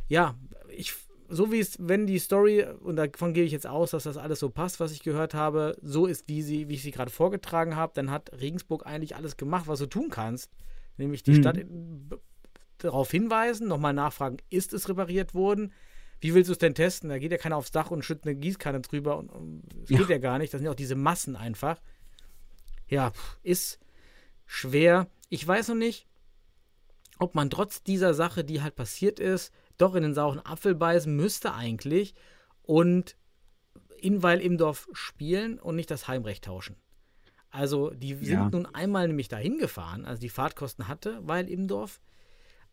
Ja, ich, so wie es, wenn die Story, und davon gehe ich jetzt aus, dass das alles so passt, was ich gehört habe, so ist, wie, sie, wie ich sie gerade vorgetragen habe, dann hat Regensburg eigentlich alles gemacht, was du tun kannst. Nämlich die Mhm. Stadt b- darauf hinweisen, nochmal nachfragen, ist es repariert worden? Wie willst du es denn testen? Da geht ja keiner aufs Dach und schüttet eine Gießkanne drüber. Und, und, das Ja. geht ja gar nicht. Das sind ja auch diese Massen einfach. Ja, ist schwer. Ich weiß noch nicht, ob man trotz dieser Sache, die halt passiert ist, doch in den sauren Apfel beißen müsste eigentlich und in Weil im Dorf spielen und nicht das Heimrecht tauschen. Also die sind Ja. nun einmal nämlich dahin gefahren, also die Fahrtkosten hatte Weil im Dorf.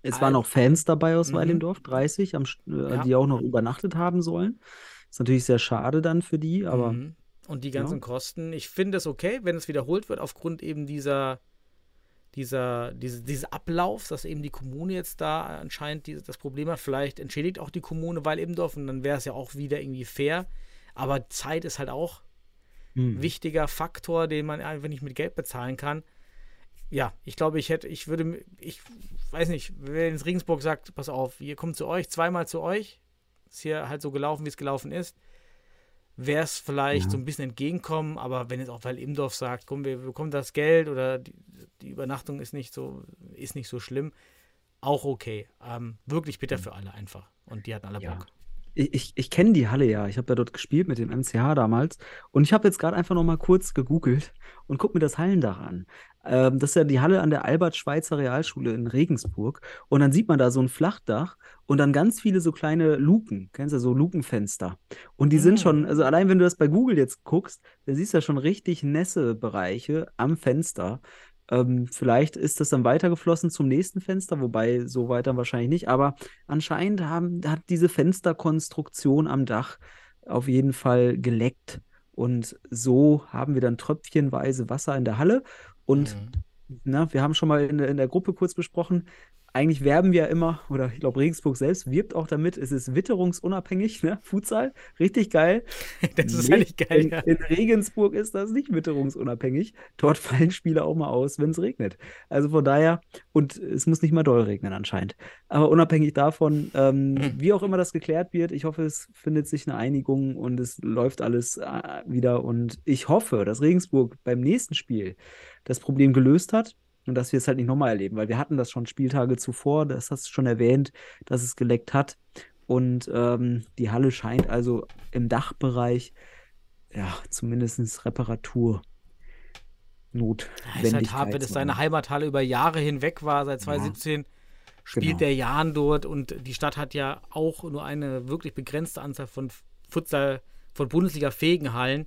Es waren auch Fans dabei aus Mhm. Weilendorf, 30, am, äh, Ja. die auch noch übernachtet haben sollen. Ist natürlich sehr schade dann für die, aber Mhm. Und die ganzen Ja. Kosten. Ich finde es okay, wenn es wiederholt wird, aufgrund eben dieser, dieser, diese, dieses Ablaufs, dass eben die Kommune jetzt da anscheinend die, das Problem hat. Vielleicht entschädigt auch die Kommune weil eben Dorf und dann wäre es ja auch wieder irgendwie fair. Aber Zeit ist halt auch hm. wichtiger Faktor, den man einfach nicht mit Geld bezahlen kann. ja, ich glaube, ich hätte, ich würde, ich weiß nicht, wenn jetzt Regensburg sagt, pass auf, wir kommen zu euch, zweimal zu euch, ist hier halt so gelaufen, wie es gelaufen ist, wäre es vielleicht Ja. so ein bisschen entgegenkommen, aber wenn jetzt auch weil Imdorf sagt, komm, wir bekommen das Geld oder die, die Übernachtung ist nicht so, ist nicht so schlimm, auch okay. Ähm, wirklich bitter für alle einfach. Und die hatten alle Ja. Bock. Ich, ich, ich kenne die Halle ja. Ich habe ja dort gespielt mit dem MCH damals. Und ich habe jetzt gerade einfach noch mal kurz gegoogelt und guck mir das Hallendach an. Ähm, das ist ja die Halle an der Albert-Schweitzer Realschule in Regensburg. Und dann sieht man da so ein Flachdach und dann ganz viele so kleine Luken. Kennst du so Lukenfenster? Und die sind schon, also allein wenn du das bei Google jetzt guckst, da siehst du ja schon richtig Nässebereiche am Fenster. Ähm, vielleicht ist das dann weitergeflossen zum nächsten Fenster, wobei so weiter wahrscheinlich nicht. Aber anscheinend haben, hat diese Fensterkonstruktion am Dach auf jeden Fall geleckt. Und so haben wir dann tröpfchenweise Wasser in der Halle. Und Mhm. na, wir haben schon mal in, in der Gruppe kurz besprochen, eigentlich werben wir immer, oder ich glaube, Regensburg selbst wirbt auch damit, es ist witterungsunabhängig, ne? Futsal, richtig geil. [LAUGHS] Das ist eigentlich geil, In, ja. in Regensburg ist das nicht witterungsunabhängig. Dort [LAUGHS] fallen Spiele auch mal aus, wenn es regnet. Also von daher, und es muss nicht mal doll regnen anscheinend. Aber unabhängig davon, ähm, Hm. wie auch immer das geklärt wird, ich hoffe, es findet sich eine Einigung und es läuft alles äh, wieder. Und ich hoffe, dass Regensburg beim nächsten Spiel das Problem gelöst hat. Und dass wir es halt nicht nochmal erleben, weil wir hatten das schon Spieltage zuvor, das hast du schon erwähnt, dass es geleckt hat. Und ähm, die Halle scheint also im Dachbereich, ja, zumindest Reparatur Ja, ist halt hart, wenn es seine. Heimathalle über Jahre hinweg war, seit 2017 spielt genau. der Jan dort und die Stadt hat ja auch nur eine wirklich begrenzte Anzahl von Futsal, von Bundesliga-fähigen Hallen.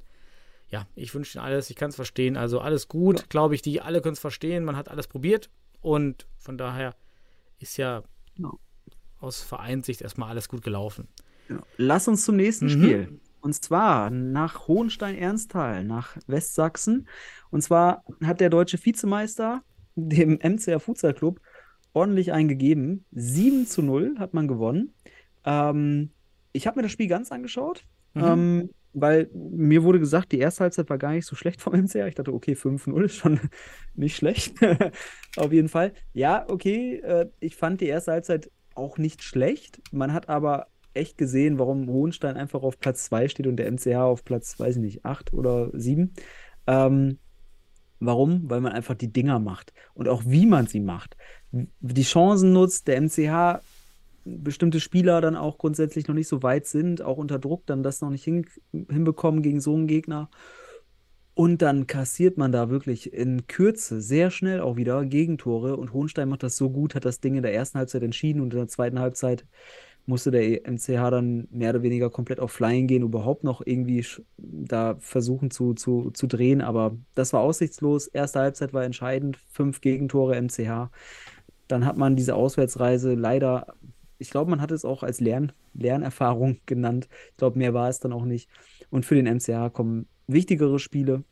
Ja, ich wünsche Ihnen alles, ich kann es verstehen. Also alles gut, glaube ich, die alle können es verstehen. Man hat alles probiert und von daher ist ja Genau. aus Vereinssicht erstmal alles gut gelaufen. Genau. Lass uns zum nächsten Mhm. Spiel. Und zwar nach Hohenstein-Ernsthal, nach Westsachsen. Und zwar hat der deutsche Vizemeister dem MCR Futsal Club ordentlich eingegeben. 7 zu 0 hat man gewonnen. Ähm, ich habe mir das Spiel ganz angeschaut, Mhm. ähm, weil mir wurde gesagt, die erste Halbzeit war gar nicht so schlecht vom [LAUGHS] MCR. Ich dachte, okay, 5-0 ist schon [LAUGHS] nicht schlecht. [LAUGHS] Auf jeden Fall. Ja, okay, äh, ich fand die erste Halbzeit auch nicht schlecht. Man hat aber echt gesehen, warum Hohenstein einfach auf Platz 2 steht und der MCH auf Platz, weiß ich nicht, 8 oder 7. Ähm, warum? Weil man einfach die Dinger macht und auch wie man sie macht. Die Chancen nutzt, der MCH bestimmte Spieler dann auch grundsätzlich noch nicht so weit sind, auch unter Druck dann das noch nicht hin, hinbekommen gegen so einen Gegner. Und dann kassiert man da wirklich in Kürze sehr schnell auch wieder Gegentore. Und Hohenstein macht das so gut, hat das Ding in der ersten Halbzeit entschieden und in der zweiten Halbzeit musste der MCH dann mehr oder weniger komplett auf Flying gehen, überhaupt noch irgendwie da versuchen zu, zu, zu drehen. Aber das war aussichtslos. Erste Halbzeit war entscheidend. Fünf Gegentore MCH. Dann hat man diese Auswärtsreise leider, ich glaube, man hat es auch als Lern, Lernerfahrung [LAUGHS] genannt. Ich glaube, mehr war es dann auch nicht. Und für den MCH kommen wichtigere Spiele.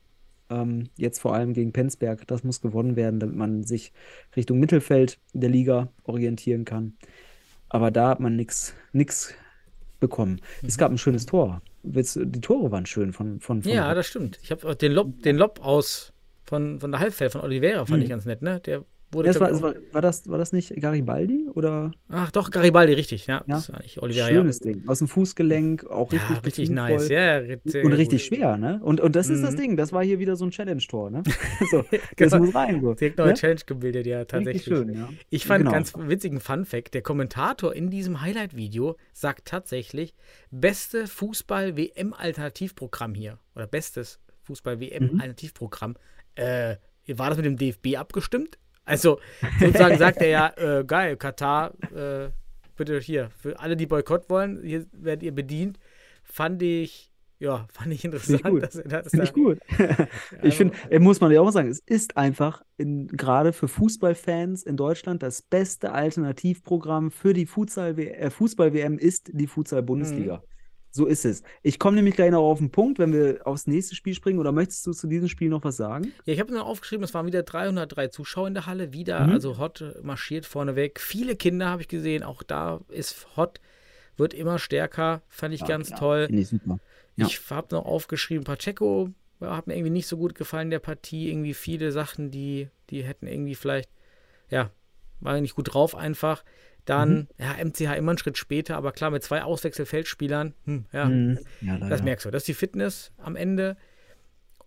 Ähm, jetzt vor allem gegen Penzberg. Das muss gewonnen werden, damit man sich Richtung Mittelfeld der Liga orientieren kann. Aber da hat man nichts bekommen. Es gab ein schönes Tor. Die Tore waren schön von, von, von Ja, das stimmt. Ich habe den Lob, den Lob aus von, von der Halbfeld von Oliveira fand Mhm. ich ganz nett, ne? Der wurde das war, war, war, das, war das nicht Garibaldi oder Ach doch, Garibaldi, richtig, ja. Ja. Oliveira. schönes Ding? Aus dem Fußgelenk, auch richtig, ja, richtig nice. Ja, richtig, Und richtig schwer, ne? Und, und das ist das Mhm. Ding, das war hier wieder so ein Challenge-Tor, ne? [LAUGHS] so, das Genau. muss rein. So. Direkt neue ne? Challenge gebildet, ja, tatsächlich. Schön, ja. Ich fand Genau. ganz witzigen Fun-Fact: Der Kommentator in diesem Highlight-Video sagt tatsächlich, beste Fußball-WM-Alternativprogramm hier. Oder bestes Mhm. Fußball-WM-Alternativprogramm. Äh, war das mit dem DFB abgestimmt? Also, sozusagen sagt er ja, äh, geil, Katar, äh, bitte hier, für alle, die Boykott wollen, hier werdet ihr bedient. Fand ich, ja, [LAUGHS] fand ich interessant. gut. dass er das Finde da- ich gut. ich finde, äh, muss man ja auch sagen, es ist einfach in, gerade für Fußballfans in Deutschland das beste Alternativprogramm für die Futsal äh, Fußball-WM ist die Futsal-Bundesliga. Mhm. So ist es. Ich komme nämlich gleich noch auf den Punkt, wenn wir aufs nächste Spiel springen. Oder möchtest du zu diesem Spiel noch was sagen? Ja, ich habe nur aufgeschrieben, es waren wieder 303 Zuschauer in der Halle, wieder, Mhm. also Hot marschiert vorneweg. Viele Kinder habe ich gesehen, auch da ist Hot, wird immer stärker, fand ich ganz toll. Finde ich super. Ja. Ich habe noch aufgeschrieben, Pacheco ja, hat mir irgendwie nicht so gut gefallen in der Partie. Irgendwie viele Sachen, die, die hätten irgendwie vielleicht, ja, war nicht gut drauf einfach. Dann, Mhm. ja, MCH immer einen Schritt später, aber klar, mit zwei Auswechselfeldspielern, hm, ja, Mhm. Ja, das leider. merkst du. Das ist die Fitness am Ende.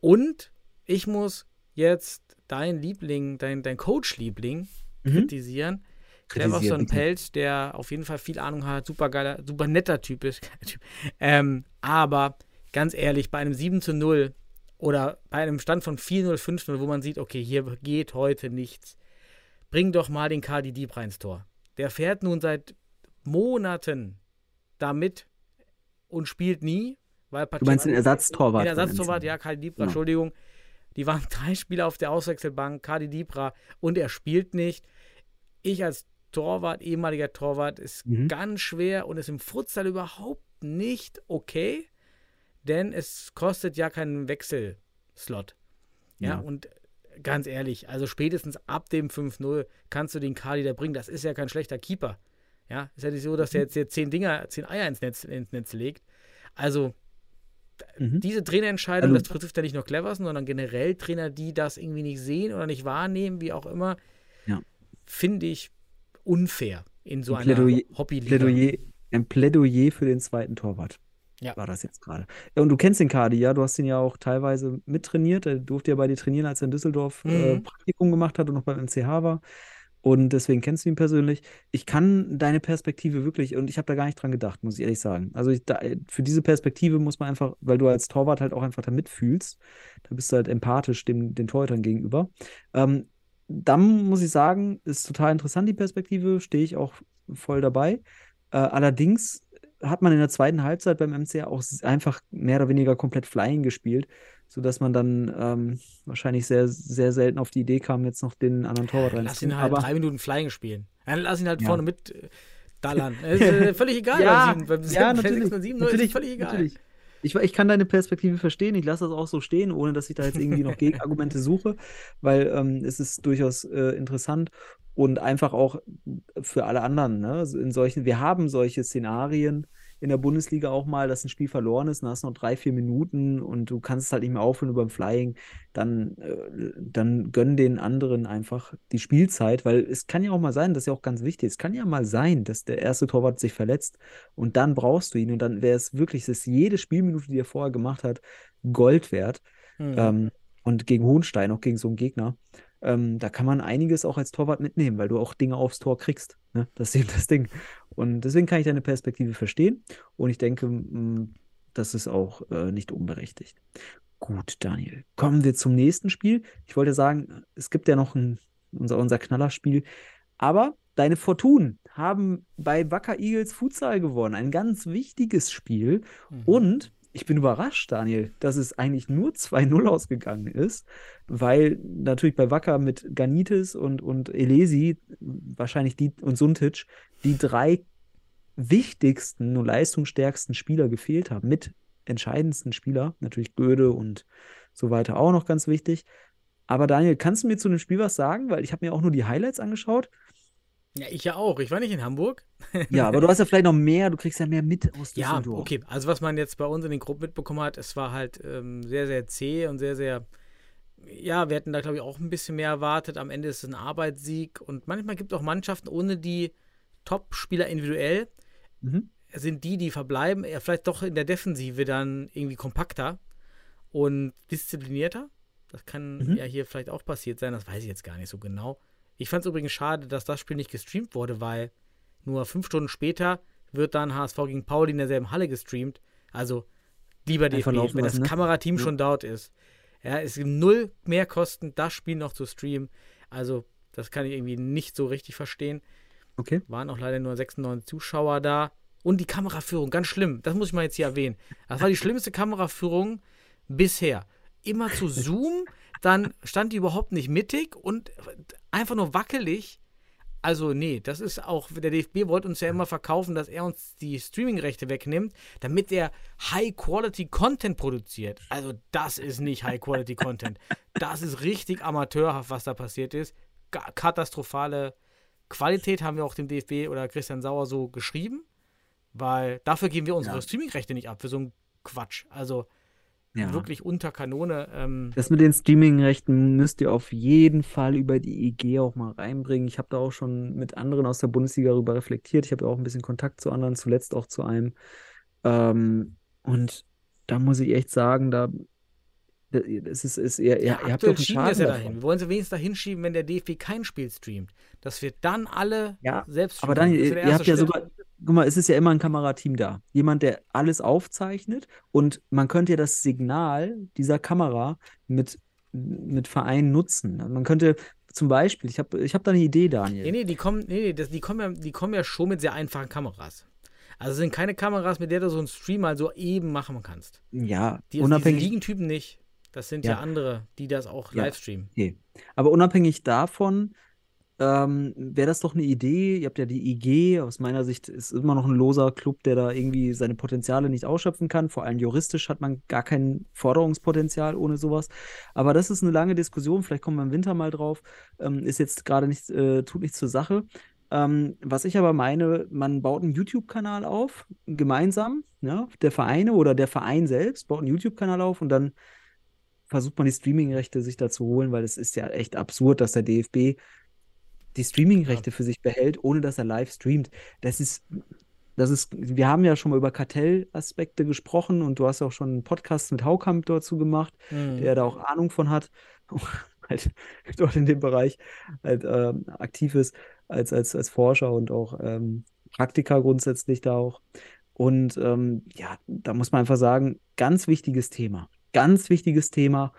Und ich muss jetzt dein Liebling, dein, dein Coach-Liebling Mhm. kritisieren. Cleverson. Pelz, der auf jeden Fall viel Ahnung hat, super geiler, super netter Typ ist. [LAUGHS] Ähm, aber ganz ehrlich, bei einem 7 zu 0 oder bei einem Stand von 4-0, 5-0, wo man sieht, okay, hier geht heute nichts, bring doch mal den Cardi Dieb rein ins Tor. Der fährt nun seit Monaten damit und spielt nie, weil Du meinst den Ersatztorwart? den Ersatztorwart, ja, Kali Dibra, Genau. Entschuldigung. Die waren [LAUGHS] drei Spieler auf der Auswechselbank, Kali Dibra und er spielt nicht. Ich als Torwart, ehemaliger Torwart, ist Mhm. ganz schwer und ist im Futsal überhaupt nicht okay, denn es kostet ja keinen Wechselslot. Ja, Ja. und ganz ehrlich, also spätestens ab dem 5-0 kannst du den Kali da bringen. Das ist ja kein schlechter Keeper. Ja, ist ja nicht so, dass Mhm. er jetzt, jetzt zehn Dinger, zehn Eier ins Netz, ins Netz legt. Also Mhm. diese Trainerentscheidung, Also- das betrifft ja nicht nur Cleverson, sondern generell Trainer, die das irgendwie nicht sehen oder nicht wahrnehmen, wie auch immer, Ja. finde ich unfair in so Ein einer Plädoyer- Hobbyliga. Plädoyer, ein Plädoyer für den zweiten Torwart. Ja. War das jetzt gerade. Und du kennst den Kadi, ja? Du hast ihn ja auch teilweise mittrainiert. Er durfte ja bei dir trainieren, als er in Düsseldorf äh, Mhm. Praktikum gemacht hat und noch beim MCH war. Und deswegen kennst du ihn persönlich. Ich kann deine Perspektive wirklich, und ich habe da gar nicht dran gedacht, muss ich ehrlich sagen. Also ich, da, für diese Perspektive muss man einfach, weil du als Torwart halt auch einfach da mitfühlst, da bist du halt empathisch dem, den Torhütern gegenüber. Ähm, dann muss ich sagen, ist total interessant die Perspektive, stehe ich auch voll dabei. Äh, allerdings hat man in der zweiten Halbzeit beim MCR auch einfach mehr oder weniger komplett Flying gespielt, sodass man dann ähm, wahrscheinlich sehr, sehr selten auf die Idee kam, jetzt noch den anderen Torwart Lass ihn halt Aber drei Minuten Flying spielen. Dann lass ihn halt Ja. vorne mit äh, dallern. [LAUGHS] Ist äh, völlig egal. Ja, beim sieben- beim ja, beim natürlich. 6 und 7 ist natürlich, völlig egal. natürlich. Ich, ich kann deine Perspektive verstehen, ich lasse das auch so stehen, ohne dass ich da jetzt irgendwie noch [LAUGHS] Gegenargumente suche, weil ähm, es ist durchaus äh, interessant und einfach auch für alle anderen. Ne? In solchen, wir haben solche Szenarien in der Bundesliga auch mal, dass ein Spiel verloren ist, dann hast du noch drei, vier Minuten und du kannst es halt nicht mehr aufholen über dem Flying, dann, äh, dann gönn den anderen einfach die Spielzeit, weil es kann ja auch mal sein, das ist ja auch ganz wichtig, es kann ja mal sein, dass der erste Torwart sich verletzt und dann brauchst du ihn und dann wäre es wirklich, dass jede Spielminute, die er vorher gemacht hat, Gold wert. Mhm. Ähm, und gegen Hohenstein, auch gegen so einen Gegner, ähm, da kann man einiges auch als Torwart mitnehmen, weil du auch Dinge aufs Tor kriegst. Ne? Das ist eben das Ding. Und deswegen kann ich deine Perspektive verstehen und ich denke, das ist auch äh, nicht unberechtigt. Gut, Daniel. Kommen wir zum nächsten Spiel. Ich wollte sagen, es gibt ja noch ein, unser, unser Knallerspiel, aber deine Fortunen haben bei Wacker Eagles Futsal gewonnen. Ein ganz wichtiges Spiel. Mhm. Und ich bin überrascht, Daniel, dass es eigentlich nur 2-0 ausgegangen ist, weil natürlich bei Wacker mit Ganitis und, und Elesi, wahrscheinlich die und Suntic, die drei wichtigsten und leistungsstärksten Spieler gefehlt haben, mit entscheidendsten Spieler, natürlich Göde und so weiter auch noch ganz wichtig. Aber Daniel, kannst du mir zu dem Spiel was sagen? Weil ich habe mir auch nur die Highlights angeschaut. Ja, ich ja auch. Ich war nicht in Hamburg. Ja, aber du hast ja vielleicht noch mehr, du kriegst ja mehr mit aus Ja, Düsseldorf. okay. Also was man jetzt bei uns in den Gruppen mitbekommen hat, es war halt ähm, sehr, sehr zäh und sehr, sehr, ja, wir hätten da, glaube ich, auch ein bisschen mehr erwartet. Am Ende ist es ein Arbeitssieg und manchmal gibt es auch Mannschaften ohne die Top-Spieler individuell, Mhm. sind die, die verbleiben, eher vielleicht doch in der Defensive dann irgendwie kompakter und disziplinierter. Das kann Mhm. ja hier vielleicht auch passiert sein, das weiß ich jetzt gar nicht so genau. Ich fand es übrigens schade, dass das Spiel nicht gestreamt wurde, weil nur fünf Stunden später wird dann HSV gegen Pauli in derselben Halle gestreamt. Also, lieber DFB, wenn das lassen, ne? Kamerateam Ja. schon dort ist. Ja, es gibt null mehr Kosten, das Spiel noch zu streamen. Also, das kann ich irgendwie nicht so richtig verstehen. Okay. Waren auch leider nur 96 Zuschauer da. Und die Kameraführung, ganz schlimm. Das muss ich mal jetzt hier erwähnen. Das war die schlimmste Kameraführung bisher. Immer zu [LAUGHS] Zoom, dann stand die überhaupt nicht mittig und einfach nur wackelig. Also, nee, das ist auch, der DFB wollte uns ja immer verkaufen, dass er uns die Streaming-Rechte wegnimmt, damit er High-Quality-Content produziert. Also, das ist nicht High-Quality-Content. Das ist richtig amateurhaft, was da passiert ist. Katastrophale Qualität haben wir auch dem DFB oder Christian Sauer so geschrieben, weil dafür geben wir unsere Ja. Streaming-Rechte nicht ab für so einen Quatsch. Also, Ja. wirklich unter Kanone. Ähm, Das mit den Streaming-Rechten müsst ihr auf jeden Fall über die IG auch mal reinbringen. Ich habe da auch schon mit anderen aus der Bundesliga darüber reflektiert. Ich habe ja auch ein bisschen Kontakt zu anderen, zuletzt auch zu einem. Ähm, und da muss ich echt sagen, da es ist, ist ihr, ja, ihr habt doch schieben Schaden ja dahin. Wir wollen sie wenigstens dahin schieben, wenn der DFB kein Spiel streamt. Dass wir dann alle Ja, selbst Aber streamen. dann, Das ihr, ihr habt ja Schritt. sogar, guck mal, es ist ja immer ein Kamerateam da. Jemand, der alles aufzeichnet und man könnte ja das Signal dieser Kamera mit, mit Vereinen nutzen. Also Man könnte zum Beispiel, ich habe ich hab da eine Idee, Daniel. Nee, nee, die kommen, nee, nee, das, die, kommen ja, die kommen ja schon mit sehr einfachen Kameras. Also es sind keine Kameras, mit der du so einen Stream mal so eben machen kannst. Ja, Die, diese unabhängig. Liegentypen nicht. Das sind ja, Ja. andere, die das auch Ja. live streamen. Okay. Aber unabhängig davon ähm, wäre das doch eine Idee. Ihr habt ja die IG, aus meiner Sicht ist immer noch ein loser Club, der da irgendwie seine Potenziale nicht ausschöpfen kann. Vor allem juristisch hat man gar kein Forderungspotenzial ohne sowas. Aber das ist eine lange Diskussion, vielleicht kommen wir im Winter mal drauf. Ähm, ist jetzt gerade nicht, äh, tut nichts zur Sache. Ähm, was ich aber meine, man baut einen YouTube-Kanal auf, gemeinsam, ja, der Vereine oder der Verein selbst baut einen YouTube-Kanal auf und dann versucht man die Streaming-Rechte sich da zu holen, weil es ist ja echt absurd, dass der DFB die Streaming-Rechte für sich behält, ohne dass er live streamt. Das ist, das ist, wir haben ja schon mal über Kartellaspekte gesprochen und du hast auch schon einen Podcast mit Haukamp dazu gemacht, Mhm. der da auch Ahnung von hat, [LAUGHS] halt [LAUGHS] dort in dem Bereich halt ähm, aktiv ist als, als, als Forscher und auch ähm, Praktiker grundsätzlich da auch. Und ähm, ja, da muss man einfach sagen, ganz wichtiges Thema. Ganz wichtiges Thema.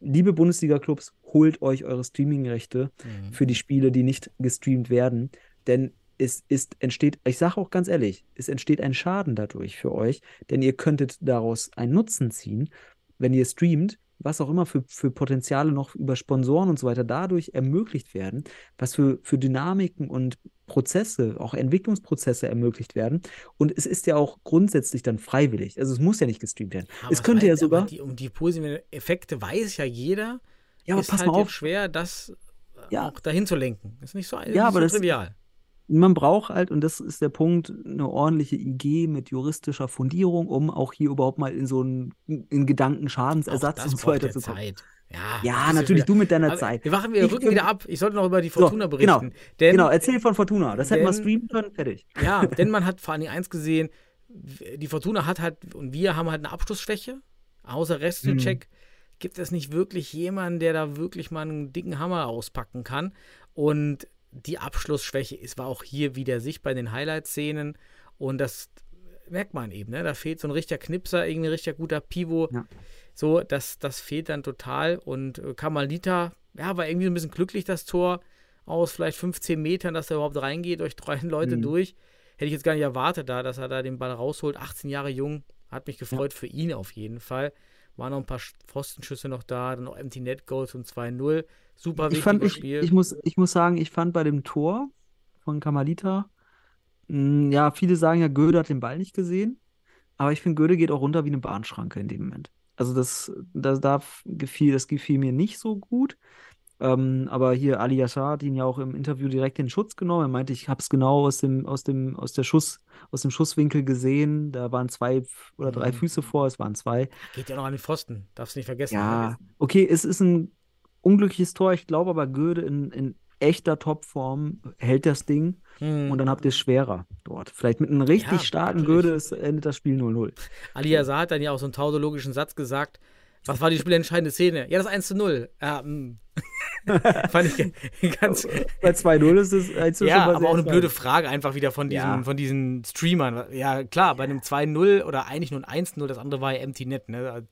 Liebe Bundesliga-Clubs, holt euch eure Streaming-Rechte Mhm. für die Spiele, die nicht gestreamt werden. Denn es ist, entsteht, ich sage auch ganz ehrlich, es entsteht ein Schaden dadurch für euch, denn ihr könntet daraus einen Nutzen ziehen, wenn ihr streamt, was auch immer für, für Potenziale noch über Sponsoren und so weiter dadurch ermöglicht werden, was für, für Dynamiken und Prozesse, auch Entwicklungsprozesse ermöglicht werden. Und es ist ja auch grundsätzlich dann freiwillig. Also es muss ja nicht gestreamt werden. Aber es könnte ja weiß- aber sogar. Die, um die positiven Effekte weiß ja jeder. Ja, aber ist pass halt mal auf. schwer, das Ja. auch dahin zu lenken. Ist nicht so, ist Ja, nicht aber so das- trivial. Man braucht halt, und das ist der Punkt, eine ordentliche IG mit juristischer Fundierung, um auch hier überhaupt mal in so einen in Gedanken Schadensersatz und so weiter ja zu kommen. Zeit. Ja, Ja, natürlich, wieder- du mit deiner Zeit. Wir machen wir Ich rücken wieder ab. Ich sollte noch über die So, Fortuna genau. berichten. Denn, Genau, erzähl von Fortuna. Das hätten wir denn- streamen können, fertig. Ja, denn man hat vor allen Dingen eins gesehen, die Fortuna hat halt, und wir haben halt eine Abschlussschwäche. Außer Mhm. Restlicek gibt es nicht wirklich jemanden, der da wirklich mal einen dicken Hammer auspacken kann. Und die Abschlussschwäche ist, war auch hier wieder sichtbar in den Highlight-Szenen. Und das merkt man eben, ne? Da fehlt so ein richtiger Knipser, irgendwie ein richtig guter Pivot. Ja. So, das, das fehlt dann total. Und äh, Kamalita, ja, war irgendwie so ein bisschen glücklich, das Tor aus vielleicht 15 Metern, dass er überhaupt reingeht, durch drei [LAUGHS] Leute Mhm. durch. Hätte ich jetzt gar nicht erwartet, da, dass er da den Ball rausholt. 18 Jahre jung, hat mich gefreut für ihn auf jeden Fall. Waren noch ein paar Sch- Pfostenschüsse noch da, dann noch Empty Net Goals und 2-0. Super Ich wichtiges fand, ich, Spiel. ich, muss, ich muss sagen, ich fand bei dem Tor von Kamalita, mh, ja, viele sagen ja, Göde hat den Ball nicht gesehen, aber ich finde, Göde geht auch runter wie eine Bahnschranke in dem Moment. Also das, das, da gefiel, das gefiel mir nicht so gut. Ähm, aber hier Ali Yashar hat ihn ja auch im Interview direkt in Schutz genommen. Er meinte, ich habe es genau aus dem, aus dem, aus der Schuss, aus dem Schusswinkel gesehen. Da waren zwei oder drei Mhm. Füße vor, es waren zwei. Geht ja noch an den Pfosten, darfst nicht vergessen. Ja, okay, es ist ein unglückliches Tor. Ich glaube aber, Göde in, in echter Topform hält das Ding Hm. und dann habt ihr es schwerer dort. Vielleicht mit einem richtig Ja, starken natürlich. Göde ist, endet das Spiel 0-0. [LAUGHS] Ali Azar hat dann ja auch so einen tausendlogischen Satz gesagt. Was war die spielentscheidende Szene? Ja, das 1 zu 0. Ja, mm. [LAUGHS] Fand ich ganz. Bei 2-0 ist es also Ja, aber auch eine blöde. Frage einfach wieder von diesen, Ja. von diesen Streamern. Ja, klar, bei einem 2-0 oder eigentlich nur ein 1-0, das andere war ja Empty Net, ne?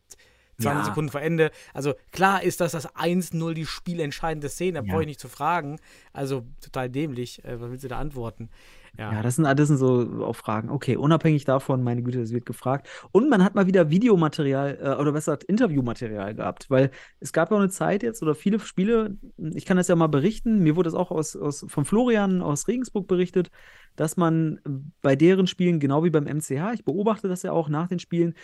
20 Ja. Sekunden vor Ende. Also klar ist das das 1-0 die spielentscheidende Szene, da brauche ich nicht zu fragen. Also total dämlich. Äh, was willst du da antworten? Ja. Ja, das sind, das sind so auch Fragen. Okay, unabhängig davon, meine Güte, es wird gefragt. Und man hat mal wieder Videomaterial äh, oder besser gesagt Interviewmaterial gehabt, weil es gab ja auch eine Zeit jetzt oder viele Spiele, ich kann das ja mal berichten, mir wurde das auch aus, aus, von Florian aus Regensburg berichtet, dass man bei deren Spielen, genau wie beim MCH, ich beobachte das ja auch nach den Spielen,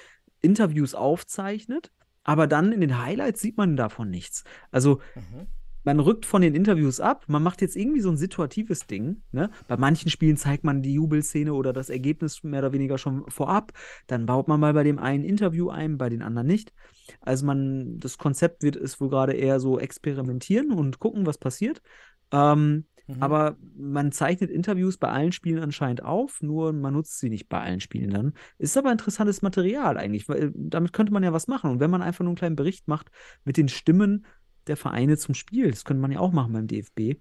Interviews aufzeichnet, aber dann in den Highlights sieht man davon nichts. Also Mhm. Man rückt von den Interviews ab, man macht jetzt irgendwie so ein situatives Ding. Ne? Bei manchen Spielen zeigt man die Jubelszene oder das Ergebnis mehr oder weniger schon vorab. Dann baut man mal bei dem einen Interview ein, bei den anderen nicht. Also man, das Konzept wird ist wohl gerade eher so experimentieren und gucken, was passiert. Ähm, Mhm. Aber man zeichnet Interviews bei allen Spielen anscheinend auf, nur man nutzt sie nicht bei allen Spielen dann. Ist aber interessantes Material eigentlich, weil damit könnte man ja was machen. Und wenn man einfach nur einen kleinen Bericht macht mit den Stimmen der Vereine zum Spiel, das könnte man ja auch machen beim DFB.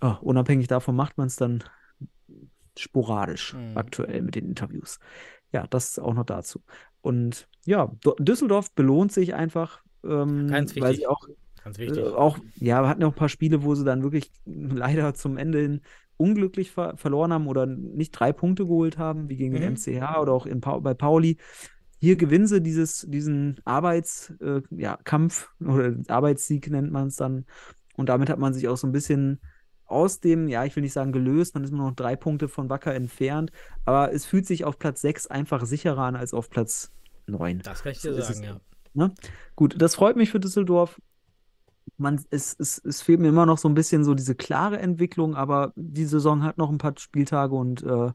Oh, unabhängig davon macht man es dann sporadisch Mhm. aktuell mit den Interviews. Ja, das auch noch dazu. Und ja, Do- Düsseldorf belohnt sich einfach, ähm, Ganz weil wichtig. sie auch Ganz äh, auch, ja, wir hatten ja auch ein paar Spiele, wo sie dann wirklich [LAUGHS] leider zum Ende hin unglücklich ver verloren haben oder nicht drei Punkte geholt haben, wie gegen den Mhm. MCH oder auch in pa bei Pauli. Hier gewinnen sie dieses, diesen Arbeitskampf äh, ja, oder Arbeitssieg nennt man es dann. Und damit hat man sich auch so ein bisschen aus dem, ja, ich will nicht sagen gelöst, man ist nur noch drei Punkte von Wacker entfernt, aber es fühlt sich auf Platz 6 einfach sicherer an als auf Platz 9. Das kann ich dir ist es. sagen, ja. Ne? Gut, das freut mich für Düsseldorf. Man, es, es, es fehlt mir immer noch so ein bisschen so diese klare Entwicklung, aber die Saison hat noch ein paar Spieltage und äh,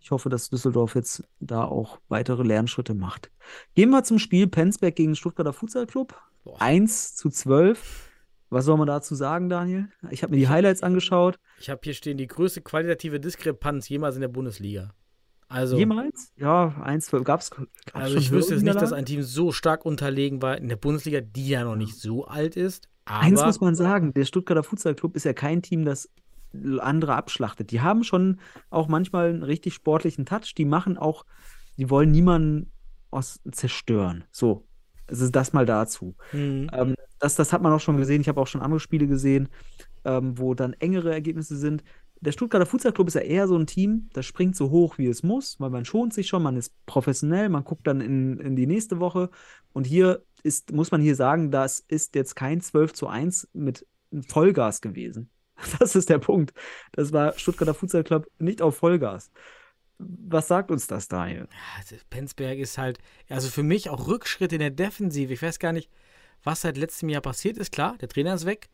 ich hoffe, dass Düsseldorf jetzt da auch weitere Lernschritte macht. Gehen wir zum Spiel Penzberg gegen Stuttgarter Futsal Club. Boah. 1 zu 12. Was soll man dazu sagen, Daniel? Ich habe mir die Highlights angeschaut. Ich habe hier stehen die größte qualitative Diskrepanz jemals in der Bundesliga. Also, Jemals? Ja, 1 12. Gab es also ich wüsste jetzt nicht, dass ein Team so stark unterlegen war in der Bundesliga, die ja noch nicht so alt ist. Eins muss man sagen, der Stuttgarter Futsal Club ist ja kein Team, das andere abschlachtet. Die haben schon auch manchmal einen richtig sportlichen Touch. Die machen auch, die wollen niemanden aus zerstören. So, es ist das mal dazu. Mhm. Ähm, das, das hat man auch schon gesehen. Ich habe auch schon andere Spiele gesehen, ähm, wo dann engere Ergebnisse sind. Der Stuttgarter Futsal Club ist ja eher so ein Team, das springt so hoch, wie es muss, weil man schont sich schon, man ist professionell, man guckt dann in, in die nächste Woche. Und hier ist, muss man hier sagen, das ist jetzt kein 12 zu 1 mit Vollgas gewesen. [LAUGHS] Das ist der Punkt. Das war Stuttgarter Futsal Club nicht auf Vollgas. Was sagt uns das, Daniel? Also Penzberg ist halt, also für mich auch Rückschritt in der Defensive. Ich weiß gar nicht, was seit letztem Jahr passiert ist. Klar, der Trainer ist weg.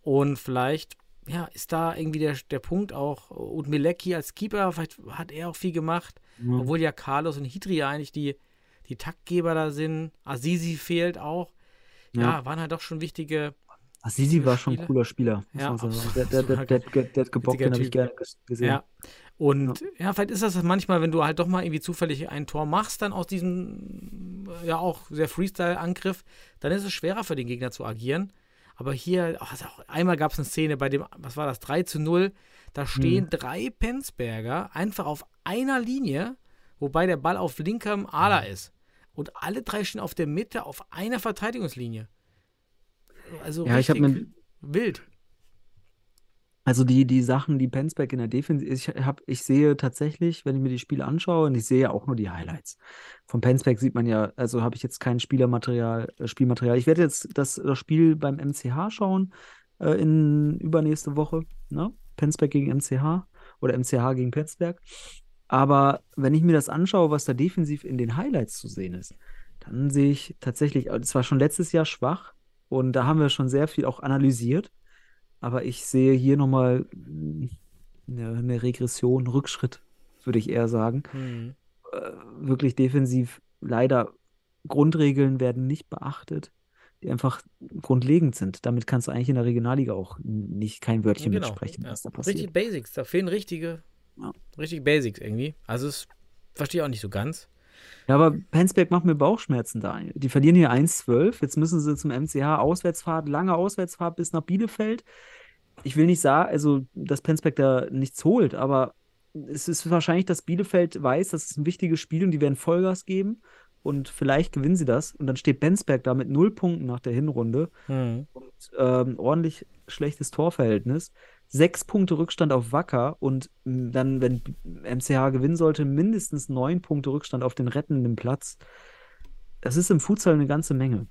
Und vielleicht, ja, ist da irgendwie der, der Punkt auch, und Milecki als Keeper, vielleicht hat er auch viel gemacht. Obwohl ja Carlos und Hidri ja eigentlich die, die Taktgeber da sind. Azizi fehlt auch. Ja, Ja. waren halt doch schon wichtige. Assisi war schon ein cooler Spieler. Ja. Der, der, der, der, der, der hat gebockt, den habe ich gerne ges- gesehen. Ja. Und ja. vielleicht ist das manchmal, wenn du halt doch mal irgendwie zufällig ein Tor machst, dann aus diesem ja auch sehr Freestyle-Angriff, dann ist es schwerer für den Gegner zu agieren. Aber hier, auch einmal gab es eine Szene bei dem, was war das, 3 zu 0, da stehen drei Penzberger einfach auf einer Linie, wobei der Ball auf linkem Ala ist. Und alle drei stehen auf der Mitte auf einer Verteidigungslinie. Also Ja, ich habe mir, wild. also die, die Sachen, die Penzberg in der Defensive, ich, hab, ich sehe tatsächlich, wenn ich mir die Spiele anschaue, und ich sehe auch nur die Highlights. Von Penzberg sieht man ja, also habe ich jetzt kein Spielermaterial, äh, Spielmaterial. Ich werde jetzt das, das Spiel beim MCH schauen, äh, in übernächste Woche, ne? Penzberg gegen MCH oder MCH gegen Penzberg. Aber wenn ich mir das anschaue, was da defensiv in den Highlights zu sehen ist, dann sehe ich tatsächlich, es war schon letztes Jahr schwach und da haben wir schon sehr viel auch analysiert. Aber ich sehe hier nochmal eine, eine Regression, Rückschritt, würde ich eher sagen. Hm. Äh, wirklich defensiv leider Grundregeln werden nicht beachtet, die einfach grundlegend sind. Damit kannst du eigentlich in der Regionalliga auch nicht kein Wörtchen Genau, mitsprechen, ja. was da passiert. Richtig Basics, da fehlen richtige, Ja. richtig Basics irgendwie. Also das verstehe ich auch nicht so ganz. Ja, aber Penzberg macht mir Bauchschmerzen da. Die verlieren hier 1-12. Jetzt müssen sie zum MCH Auswärtsfahrt, lange Auswärtsfahrt bis nach Bielefeld. Ich will nicht sagen, also, dass Penzberg da nichts holt, aber es ist wahrscheinlich, dass Bielefeld weiß, das ist ein wichtiges Spiel und die werden Vollgas geben und vielleicht gewinnen sie das. Und dann steht Penzberg da mit null Punkten nach der Hinrunde Hm. und ähm, ordentlich schlechtes Torverhältnis. Sechs Punkte Rückstand auf Wacker und dann, wenn MCH gewinnen sollte, mindestens neun Punkte Rückstand auf den rettenden Platz. Das ist im Futsal eine ganze Menge.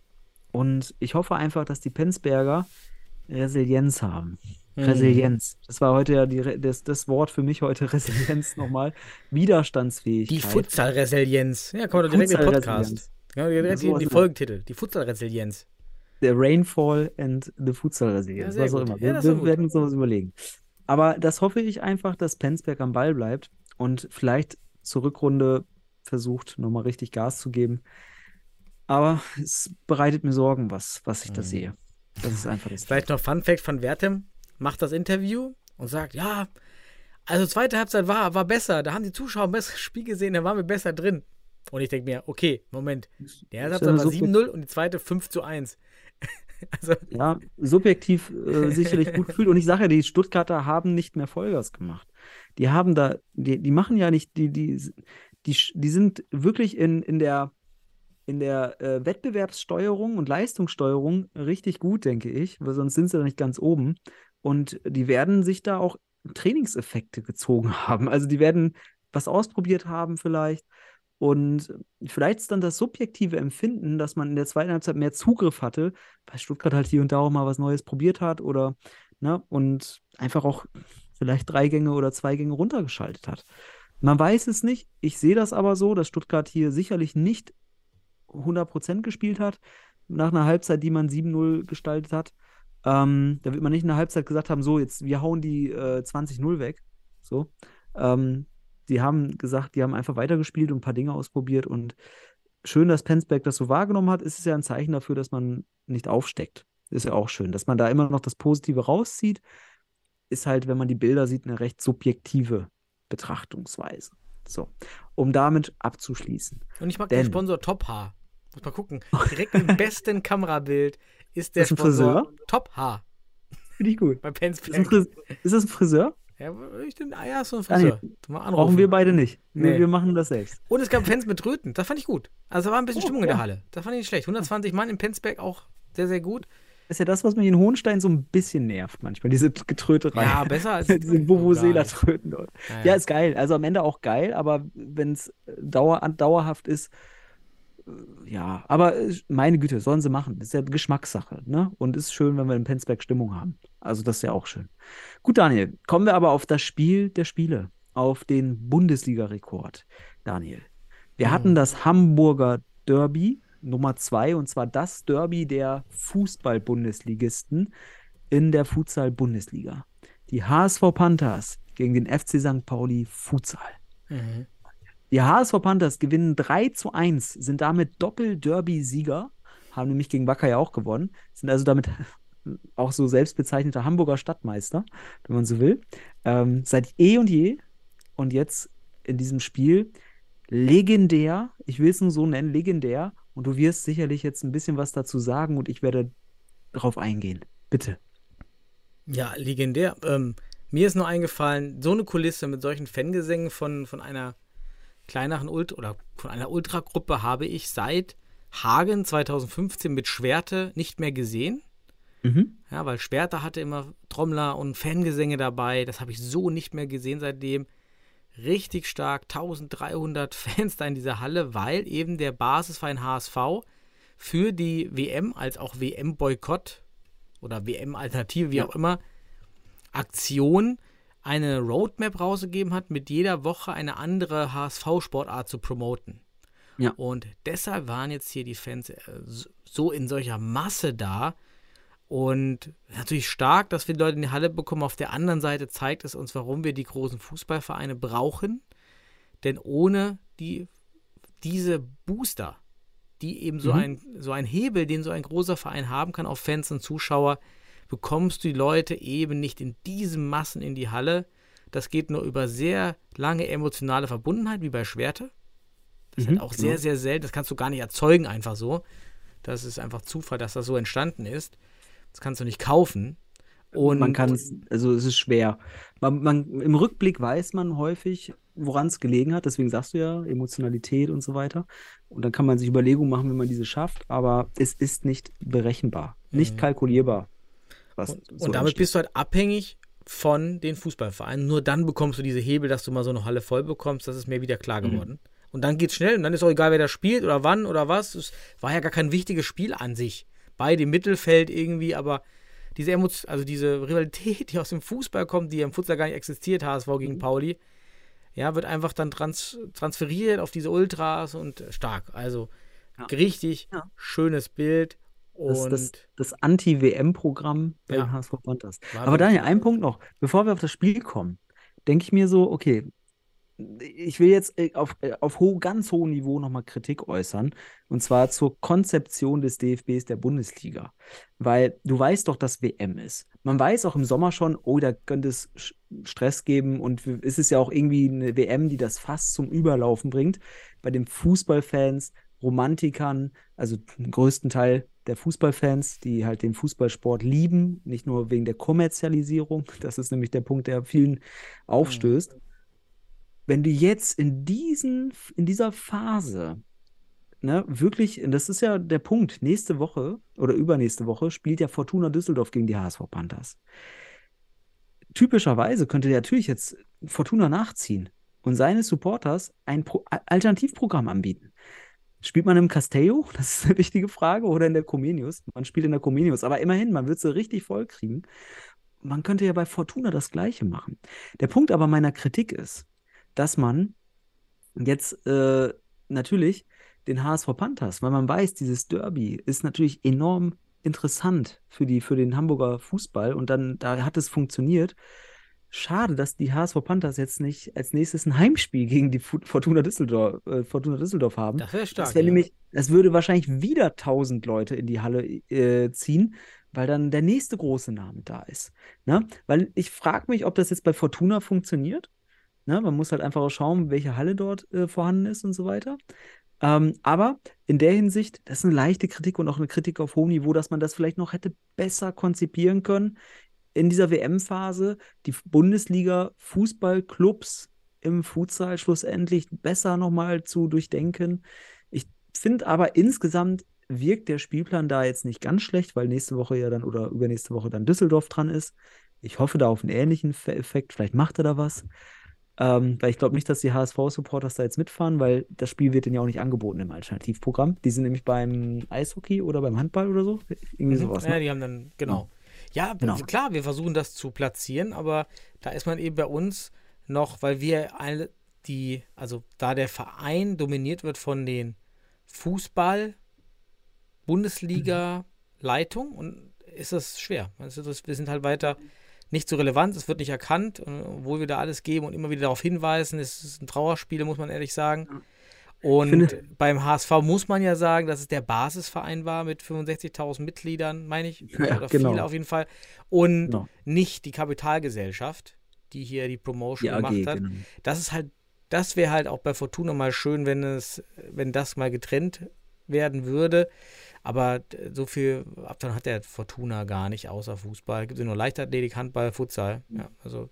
Und ich hoffe einfach, dass die Penzberger Resilienz haben. Hm. Resilienz. Das war heute ja die, das, das Wort für mich heute, [LAUGHS] Resilienz nochmal. Widerstandsfähigkeit. Die Futsal-Resilienz. Ja, wir doch direkt in den. Podcast. Ja, direkt in die Folgentitel. Die Futsal-Resilienz. Der Rainfall and the Futsal Resilience, Ja, was auch gut. immer. Ja, Wir, war wir werden uns sowas überlegen. Aber das hoffe ich einfach, dass Penzberg am Ball bleibt und vielleicht zur Rückrunde versucht, nochmal richtig Gas zu geben. Aber es bereitet mir Sorgen, was, was ich da sehe. Das ist einfach das. Vielleicht noch Fun Fact von Wertem, macht das Interview und sagt, ja, also zweite Halbzeit war, war besser, da haben die Zuschauer ein besseres Spiel gesehen, da waren wir besser drin. Und ich denke mir, okay, Moment, die erste ja Halbzeit war subjekt- 7-0 und die zweite 5 zu 1. [LAUGHS] also, ja, subjektiv äh, sicherlich gut [LAUGHS] gefühlt. Und ich sage ja, die Stuttgarter haben nicht mehr Vollgas gemacht. Die haben da, die, die machen ja nicht, die, die, die, die sind wirklich in, in der, in der äh, Wettbewerbssteuerung und Leistungssteuerung richtig gut, denke ich, weil sonst sind sie da nicht ganz oben. Und die werden sich da auch Trainingseffekte gezogen [LAUGHS] haben. Also die werden was ausprobiert haben vielleicht. Und vielleicht ist dann das subjektive Empfinden, dass man in der zweiten Halbzeit mehr Zugriff hatte, weil Stuttgart halt hier und da auch mal was Neues probiert hat oder, ne, und einfach auch vielleicht drei Gänge oder zwei Gänge runtergeschaltet hat. Man weiß es nicht. Ich sehe das aber so, dass Stuttgart hier sicherlich nicht 100% gespielt hat, nach einer Halbzeit, die man 7-0 gestaltet hat. Ähm, da wird man nicht in der Halbzeit gesagt haben, so, jetzt, wir hauen die äh, 20-0 weg. So. Ähm, die haben gesagt, die haben einfach weitergespielt und ein paar Dinge ausprobiert und schön, dass Penzberg das so wahrgenommen hat, ist es ja ein Zeichen dafür, dass man nicht aufsteckt. Ist ja auch schön. Dass man da immer noch das Positive rauszieht, ist halt, wenn man die Bilder sieht, eine recht subjektive Betrachtungsweise. So, um damit abzuschließen. und ich mag Denn- den Sponsor Top Haar. Muss mal gucken. [LAUGHS] Direkt im besten Kamerabild ist der Ist Sponsor Friseur? Top Haar Finde ich gut. bei Penzberg. Ist das ein Friseur? Ja, ich den, ah ja, so ein Ah, nee. Friseur. Anrufen. Brauchen wir beide nicht. Wir, Nee. wir machen das selbst. Und es gab Fans mit Röten. Das fand ich gut. Also da war ein bisschen Oh, Stimmung in der ja. Halle. Das fand ich nicht schlecht. 120 Mann in Penzberg auch sehr, sehr gut. Das ist ja das, was mich in Hohenstein so ein bisschen nervt manchmal, diese Getröterei. Ja, besser als. [LAUGHS] diese Vuvuzela Geil. tröten dort. Ja, Ja, ist geil. Also am Ende auch geil, aber wenn es dauer, dauerhaft ist, ja, aber äh, meine Güte, sollen sie machen. Das ist ja Geschmackssache, ne? Und ist schön, wenn wir in Penzberg Stimmung haben. Also das ist ja auch schön. Gut, Daniel, kommen wir aber auf das Spiel der Spiele, auf den Bundesliga-Rekord. Daniel, wir Mhm. hatten das Hamburger Derby Nummer zwei, und zwar das Derby der Fußball-Bundesligisten in der Futsal-Bundesliga. Die HSV Panthers gegen den FC St. Pauli Futsal. Mhm. Die HSV Panthers gewinnen 3 zu 1, sind damit Doppel-Derby-Sieger, haben nämlich gegen Wacker ja auch gewonnen, sind also damit [LAUGHS] auch so selbstbezeichneter Hamburger Stadtmeister, wenn man so will. Ähm, seit eh und je. Und jetzt in diesem Spiel legendär, ich will es nur so nennen, legendär. Und du wirst sicherlich jetzt ein bisschen was dazu sagen und ich werde darauf eingehen. Bitte. Ja, legendär. Ähm, mir ist nur eingefallen, so eine Kulisse mit solchen Fangesängen von, von einer kleineren Ult oder von einer Ultragruppe habe ich seit Hagen 2015 mit Schwerte nicht mehr gesehen. Mhm. Ja, weil Schwerte hatte immer Trommler und Fangesänge dabei. Das habe ich so nicht mehr gesehen seitdem. Richtig stark, 1300 [LAUGHS] Fans da in dieser Halle, weil eben der Basisverein HSV für die WM als auch WM-Boykott oder WM-Alternative, wie Ja. auch immer, Aktion eine Roadmap rausgegeben hat, mit jeder Woche eine andere HSV-Sportart zu promoten. Ja. Und deshalb waren jetzt hier die Fans äh, so- so in solcher Masse da. Und natürlich stark, dass wir die Leute in die Halle bekommen. Auf der anderen Seite zeigt es uns, warum wir die großen Fußballvereine brauchen. Denn ohne die, diese Booster, die eben so, Mhm. ein, so ein Hebel, den so ein großer Verein haben kann auf Fans und Zuschauer, bekommst du die Leute eben nicht in diesen Massen in die Halle. Das geht nur über sehr lange emotionale Verbundenheit, wie bei Schwerte. Das ist Mhm, halt auch genau. sehr, sehr selten. Das kannst du gar nicht erzeugen, einfach so. Das ist einfach Zufall, dass das so entstanden ist. Das kannst du nicht kaufen. Und man kann es, also es ist schwer. Man, man, Im Rückblick weiß man häufig, woran es gelegen hat. Deswegen sagst du ja, Emotionalität und so weiter. Und dann kann man sich Überlegungen machen, wie man diese schafft. Aber es ist nicht berechenbar, nicht kalkulierbar. Was Und, so und damit entsteht. bist du halt abhängig von den Fußballvereinen. Nur dann bekommst du diese Hebel, dass du mal so eine Halle voll bekommst. Das ist mir wieder klar Mhm. geworden. Und dann geht's schnell und dann ist auch egal, wer da spielt oder wann oder was. Es war ja gar kein wichtiges Spiel an sich. Beide im Mittelfeld irgendwie, aber diese Emotion, also diese Rivalität, die aus dem Fußball kommt, die im Futsal gar nicht existiert, HSV gegen Mhm. Pauli, ja, wird einfach dann trans transferiert auf diese Ultras und stark. Also Ja. richtig Ja. schönes Bild Das, das, das Anti-WM-Programm bei Ja. den HSV Panthers. Aber Daniel, ein Punkt noch. Bevor wir auf das Spiel kommen, denke ich mir so, okay, ich will jetzt äh, auf, äh, auf ho ganz hohem Niveau nochmal Kritik äußern. Und zwar zur Konzeption des DFBs der Bundesliga. Weil du weißt doch, dass WM ist. Man weiß auch im Sommer schon, oh, da könnte es Stress geben. Und es ist ja auch irgendwie eine WM, die das Fass zum Überlaufen bringt. Bei den Fußballfans, Romantikern, also den größten Teil der Fußballfans, die halt den Fußballsport lieben, nicht nur wegen der Kommerzialisierung. [LAUGHS] Das ist nämlich der Punkt, der vielen aufstößt. Wenn du jetzt in diesen, in dieser Phase, ne, wirklich, das ist ja der Punkt, nächste Woche oder übernächste Woche spielt ja Fortuna Düsseldorf gegen die HSV Panthers. Typischerweise könnte natürlich jetzt Fortuna nachziehen und seine Supporters ein Pro Alternativprogramm anbieten. Spielt man im Castello? [LAUGHS] Das ist eine wichtige Frage. Oder in der Comenius? Man spielt in der Comenius. Aber immerhin, man wird sie richtig voll kriegen. Man könnte ja bei Fortuna das Gleiche machen. Der Punkt aber meiner Kritik ist, dass man jetzt äh, natürlich den HSV Panthers, weil man weiß, dieses Derby ist natürlich enorm interessant für, die, für den Hamburger Fußball und dann da hat es funktioniert. Schade, dass die HSV Panthers jetzt nicht als nächstes ein Heimspiel gegen die Fortuna Düsseldorf, äh, Fortuna Düsseldorf haben. Das wäre stark. Das wäre ja. nämlich, das würde wahrscheinlich wieder 1000 Leute in die Halle äh, ziehen, weil dann der nächste große Name da ist. Ne? Weil ich frage mich, ob das jetzt bei Fortuna funktioniert. Ne? Man muss halt einfach auch schauen, welche Halle dort äh, vorhanden ist und so weiter. Ähm, aber in der Hinsicht, das ist eine leichte Kritik und auch eine Kritik auf hohem Niveau, dass man das vielleicht noch hätte besser konzipieren können in dieser WM-Phase, die Bundesliga, Fußballclubs im Futsal schlussendlich besser nochmal zu durchdenken. Ich finde aber insgesamt wirkt der Spielplan da jetzt nicht ganz schlecht, weil nächste Woche ja dann oder übernächste Woche dann Düsseldorf dran ist. Ich hoffe da auf einen ähnlichen Fe- Effekt. Vielleicht macht er da was. Ähm, weil ich glaube nicht, dass die HSV-Supporters da jetzt mitfahren, weil das Spiel wird denen ja auch nicht angeboten im Alternativprogramm. Die sind nämlich beim Eishockey oder beim Handball oder so. Irgendwie sowas. Ja, Ne? die haben dann, genau. Ja, Genau. klar, wir versuchen das zu platzieren, aber da ist man eben bei uns noch, weil wir alle die, also da der Verein dominiert wird von den Fußball, Bundesliga, Leitung und ist das schwer. Also das, wir sind halt weiter nicht so relevant, es wird nicht erkannt, und obwohl wir da alles geben und immer wieder darauf hinweisen, es ist ein Trauerspiel, muss man ehrlich sagen. Und finde- beim HSV muss man ja sagen, dass es der Basisverein war mit 65.000 Mitgliedern, meine ich. Ja, oder genau. viele auf jeden Fall. Und Genau. nicht die Kapitalgesellschaft, die hier die Promotion Die AG, gemacht hat. genau. Das ist halt, das wäre halt auch bei Fortuna mal schön, wenn es, wenn das mal getrennt werden würde. Aber äh, so viel Abstand hat der Fortuna gar nicht, außer Fußball. Gibt es nur Leichtathletik, Handball, Futsal. Ja, also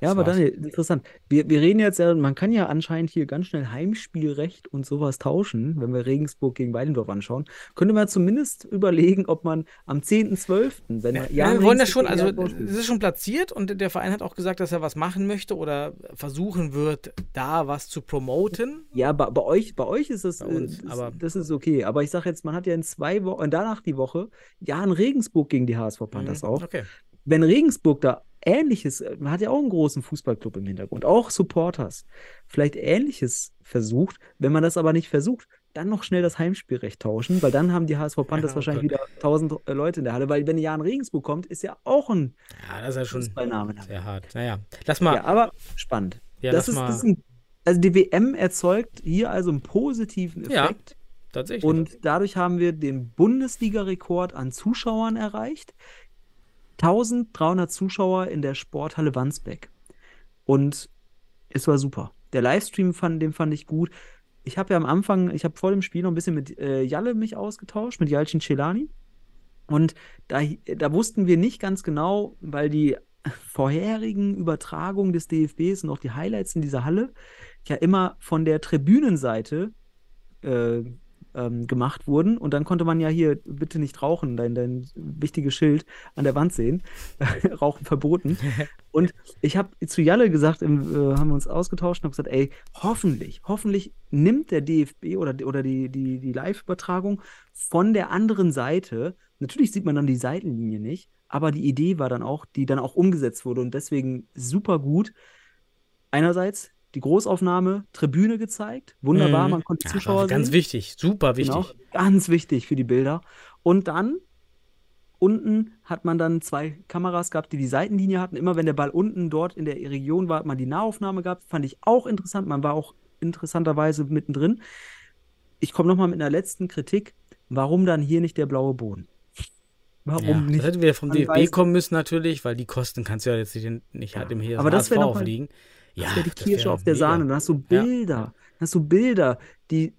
Ja, aber war's. Daniel, interessant. Wir, wir reden jetzt ja, man kann ja anscheinend hier ganz schnell Heimspielrecht und sowas tauschen, wenn wir Regensburg gegen Weidendorf anschauen. Könnte man zumindest überlegen, ob man am 10.12., wenn Ja, man ja, wir wollen das schon, also es ist schon platziert und der Verein hat auch gesagt, dass er was machen möchte oder versuchen wird, da was zu promoten. Ja, bei, bei euch, bei euch ist das, Bei uns, äh, ist, aber- das ist okay. Aber ich sage jetzt, man hat ja in zwei Wochen, danach die Woche, ja, in Regensburg gegen die HSV Panthers Mhm, auch. Okay. wenn Regensburg da ähnliches, äh, man hat ja auch einen großen Fußballclub im Hintergrund, auch Supporters, vielleicht ähnliches versucht, wenn man das aber nicht versucht, dann noch schnell das Heimspielrecht tauschen, weil dann haben die HSV Panthers Ja, oh wahrscheinlich wieder 1000 äh, Leute in der Halle, weil wenn Jan Regensburg kommt, ist ja auch ein Ja, das ist ja schon Fußballname. sehr hart. Naja, lass mal. Ja, aber spannend. Ja, das, ist, das ist ein, also die WM erzeugt hier also einen positiven Ja. Tatsächlich. Und dadurch haben wir den Bundesliga-Rekord an Zuschauern erreicht. 1300 Zuschauer in der Sporthalle Wandsbek. Und es war super. Der Livestream, fand, den fand ich gut. Ich habe ja am Anfang, ich habe vor dem Spiel noch ein bisschen mit äh, Jalle mich ausgetauscht, mit Jalcin Celani. Und da, da wussten wir nicht ganz genau, weil die vorherigen Übertragungen des DFBs und auch die Highlights in dieser Halle ja immer von der Tribünenseite äh, ähm, gemacht wurden. Und dann konnte man ja hier bitte nicht rauchen, dein, dein wichtiges Schild an der Wand sehen. [LAUGHS] Rauchen verboten. [LAUGHS] Und ich habe zu Jalle gesagt, im, äh, haben wir uns ausgetauscht und habe gesagt, ey, hoffentlich, hoffentlich nimmt der DFB oder, oder die, die, die Live-Übertragung von der anderen Seite. Natürlich sieht man dann die Seitenlinie nicht, aber die Idee war dann auch, die dann auch umgesetzt wurde und deswegen super gut. Einerseits die Großaufnahme, Tribüne gezeigt, wunderbar, Mhm. man konnte Ja, Zuschauer war ganz sehen. wichtig, super wichtig. Genau, ganz wichtig für die Bilder. Und dann unten hat man dann zwei Kameras gehabt, die die Seitenlinie hatten. Immer wenn der Ball unten dort in der Region war, hat man die Nahaufnahme gehabt. Fand ich auch interessant. Man war auch interessanterweise mittendrin. Ich komme nochmal mit einer letzten Kritik. Warum dann hier nicht der blaue Boden? Warum Ja, nicht? das hätte wieder vom DFB kommen müssen natürlich, weil die Kosten kannst du ja jetzt nicht, nicht halt im mal- aufliegen. Ja, Das wäre die Kirsche wär auf der mega. Sahne. Dann hast du Ja. Bilder. Dann hast du Bilder, die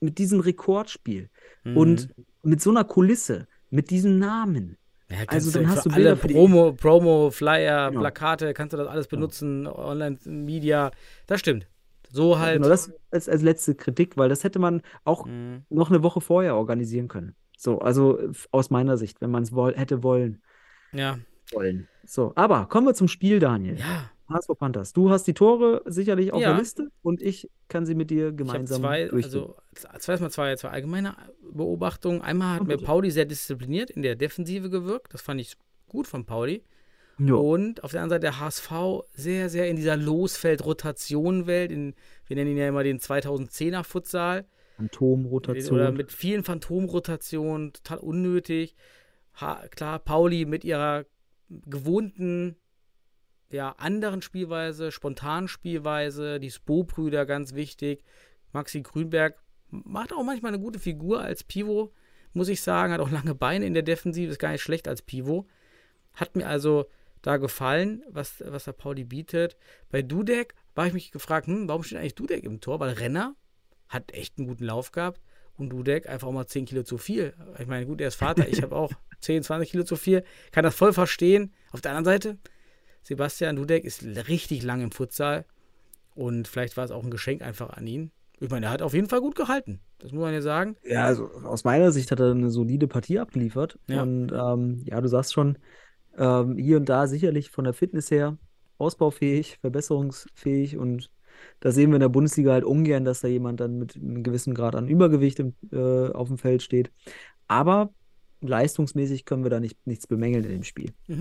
mit diesem Rekordspiel Mhm. und mit so einer Kulisse, mit diesem Namen. Ja, Also dann hast du alle Bilder die- Promo, Promo, Flyer, Genau. Plakate, kannst du das alles benutzen, Online-Media. Das stimmt. So halt. Genau, das als, als letzte Kritik, weil das hätte man auch Mhm. noch eine Woche vorher organisieren können. So, also aus meiner Sicht, wenn man es woll hätte wollen. Ja, wollen. So, aber kommen wir zum Spiel, Daniel. ja. HSV Panthers. Du hast die Tore sicherlich auf Ja. der Liste und ich kann sie mit dir Ich gemeinsam zwei, durchgehen. also zweimal zwei, zwei allgemeine Beobachtungen. Einmal hat mir. Pauli sehr diszipliniert in der Defensive gewirkt. Das fand ich gut von Pauli. Ja. Und auf der anderen Seite der HSV sehr, sehr in dieser Losfeld-Rotation-Welt. Wir nennen ihn ja immer den 2010er Futsal. Phantomrotation. Oder mit vielen Phantomrotationen, total unnötig. Ha, klar, Pauli mit ihrer gewohnten, ja, anderen Spielweise, spontanen Spielweise, die Spo-Brüder ganz wichtig. Maxi Grünberg macht auch manchmal eine gute Figur als Pivo, muss ich sagen. Hat auch lange Beine in der Defensive, ist gar nicht schlecht als Pivo. Hat mir also da gefallen, was, was der Pauli bietet. Bei Dudek war ich mich gefragt, hm, warum steht eigentlich Dudek im Tor? Weil Renner hat echt einen guten Lauf gehabt und Dudek einfach auch mal 10 Kilo zu viel. Ich meine, gut, er ist Vater, ich [LAUGHS] habe auch 10, 20 Kilo zu viel. Kann das voll verstehen. Auf der anderen Seite, Sebastian Dudek ist richtig lang im Futsal und vielleicht war es auch ein Geschenk einfach an ihn. Ich meine, er hat auf jeden Fall gut gehalten. Das muss man ja sagen. Ja, also aus meiner Sicht hat er eine solide Partie abgeliefert. Ja. Und ähm, ja, du sagst schon, ähm, hier und da sicherlich von der Fitness her ausbaufähig, verbesserungsfähig. Und da sehen wir in der Bundesliga halt ungern, dass da jemand dann mit einem gewissen Grad an Übergewicht im, äh, auf dem Feld steht. Aber leistungsmäßig können wir da nicht, nichts bemängeln in dem Spiel. Ja,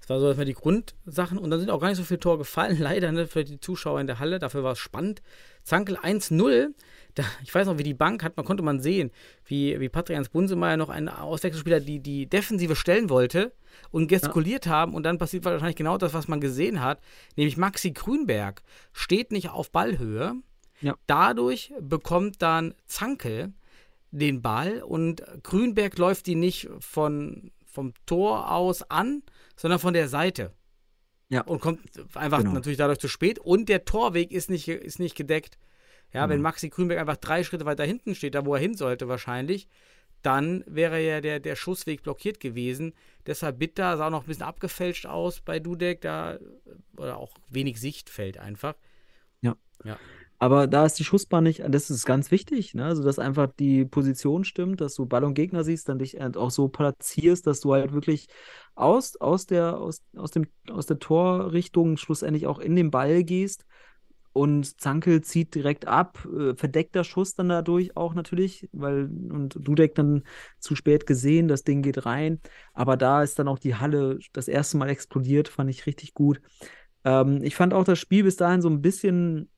das war so erstmal die Grundsachen. Und dann sind auch gar nicht so viele Tore gefallen, [LAUGHS] leider, ne, für die Zuschauer in der Halle. Dafür war es spannend. Zankel 1-0. Da, ich weiß noch, wie die Bank hat, man konnte man sehen, wie, wie Patrians Bunsemeyer noch einen Auswechselspieler, die die Defensive stellen wollte und gestikuliert haben. Und dann passiert wahrscheinlich genau das, was man gesehen hat. Nämlich Maxi Grünberg steht nicht auf Ballhöhe. Ja. Dadurch bekommt dann Zankel den Ball und Grünberg läuft ihn nicht von, vom Tor aus an, sondern von der Seite. Ja. Und kommt einfach Genau. natürlich dadurch zu spät. Und der Torweg ist nicht, ist nicht gedeckt. Ja, wenn Genau. Maxi Grünberg einfach drei Schritte weiter hinten steht, da wo er hin sollte wahrscheinlich, dann wäre ja der, der Schussweg blockiert gewesen. Deshalb bitter, sah noch ein bisschen abgefälscht aus bei Dudek, da oder auch wenig Sichtfeld einfach. Aber da ist die Schussbahn nicht, das ist ganz wichtig, ne? Also, dass einfach die Position stimmt, dass du Ball und Gegner siehst, dann dich halt auch so platzierst, dass du halt wirklich aus, aus der, aus, aus dem, aus der Torrichtung schlussendlich auch in den Ball gehst. Und Zankel zieht direkt ab, äh, verdeckter Schuss dann dadurch auch natürlich, weil, und Dudek dann zu spät gesehen, das Ding geht rein. Aber da ist dann auch die Halle das erste Mal explodiert, fand ich richtig gut. Ähm, ich fand auch das Spiel bis dahin so ein bisschen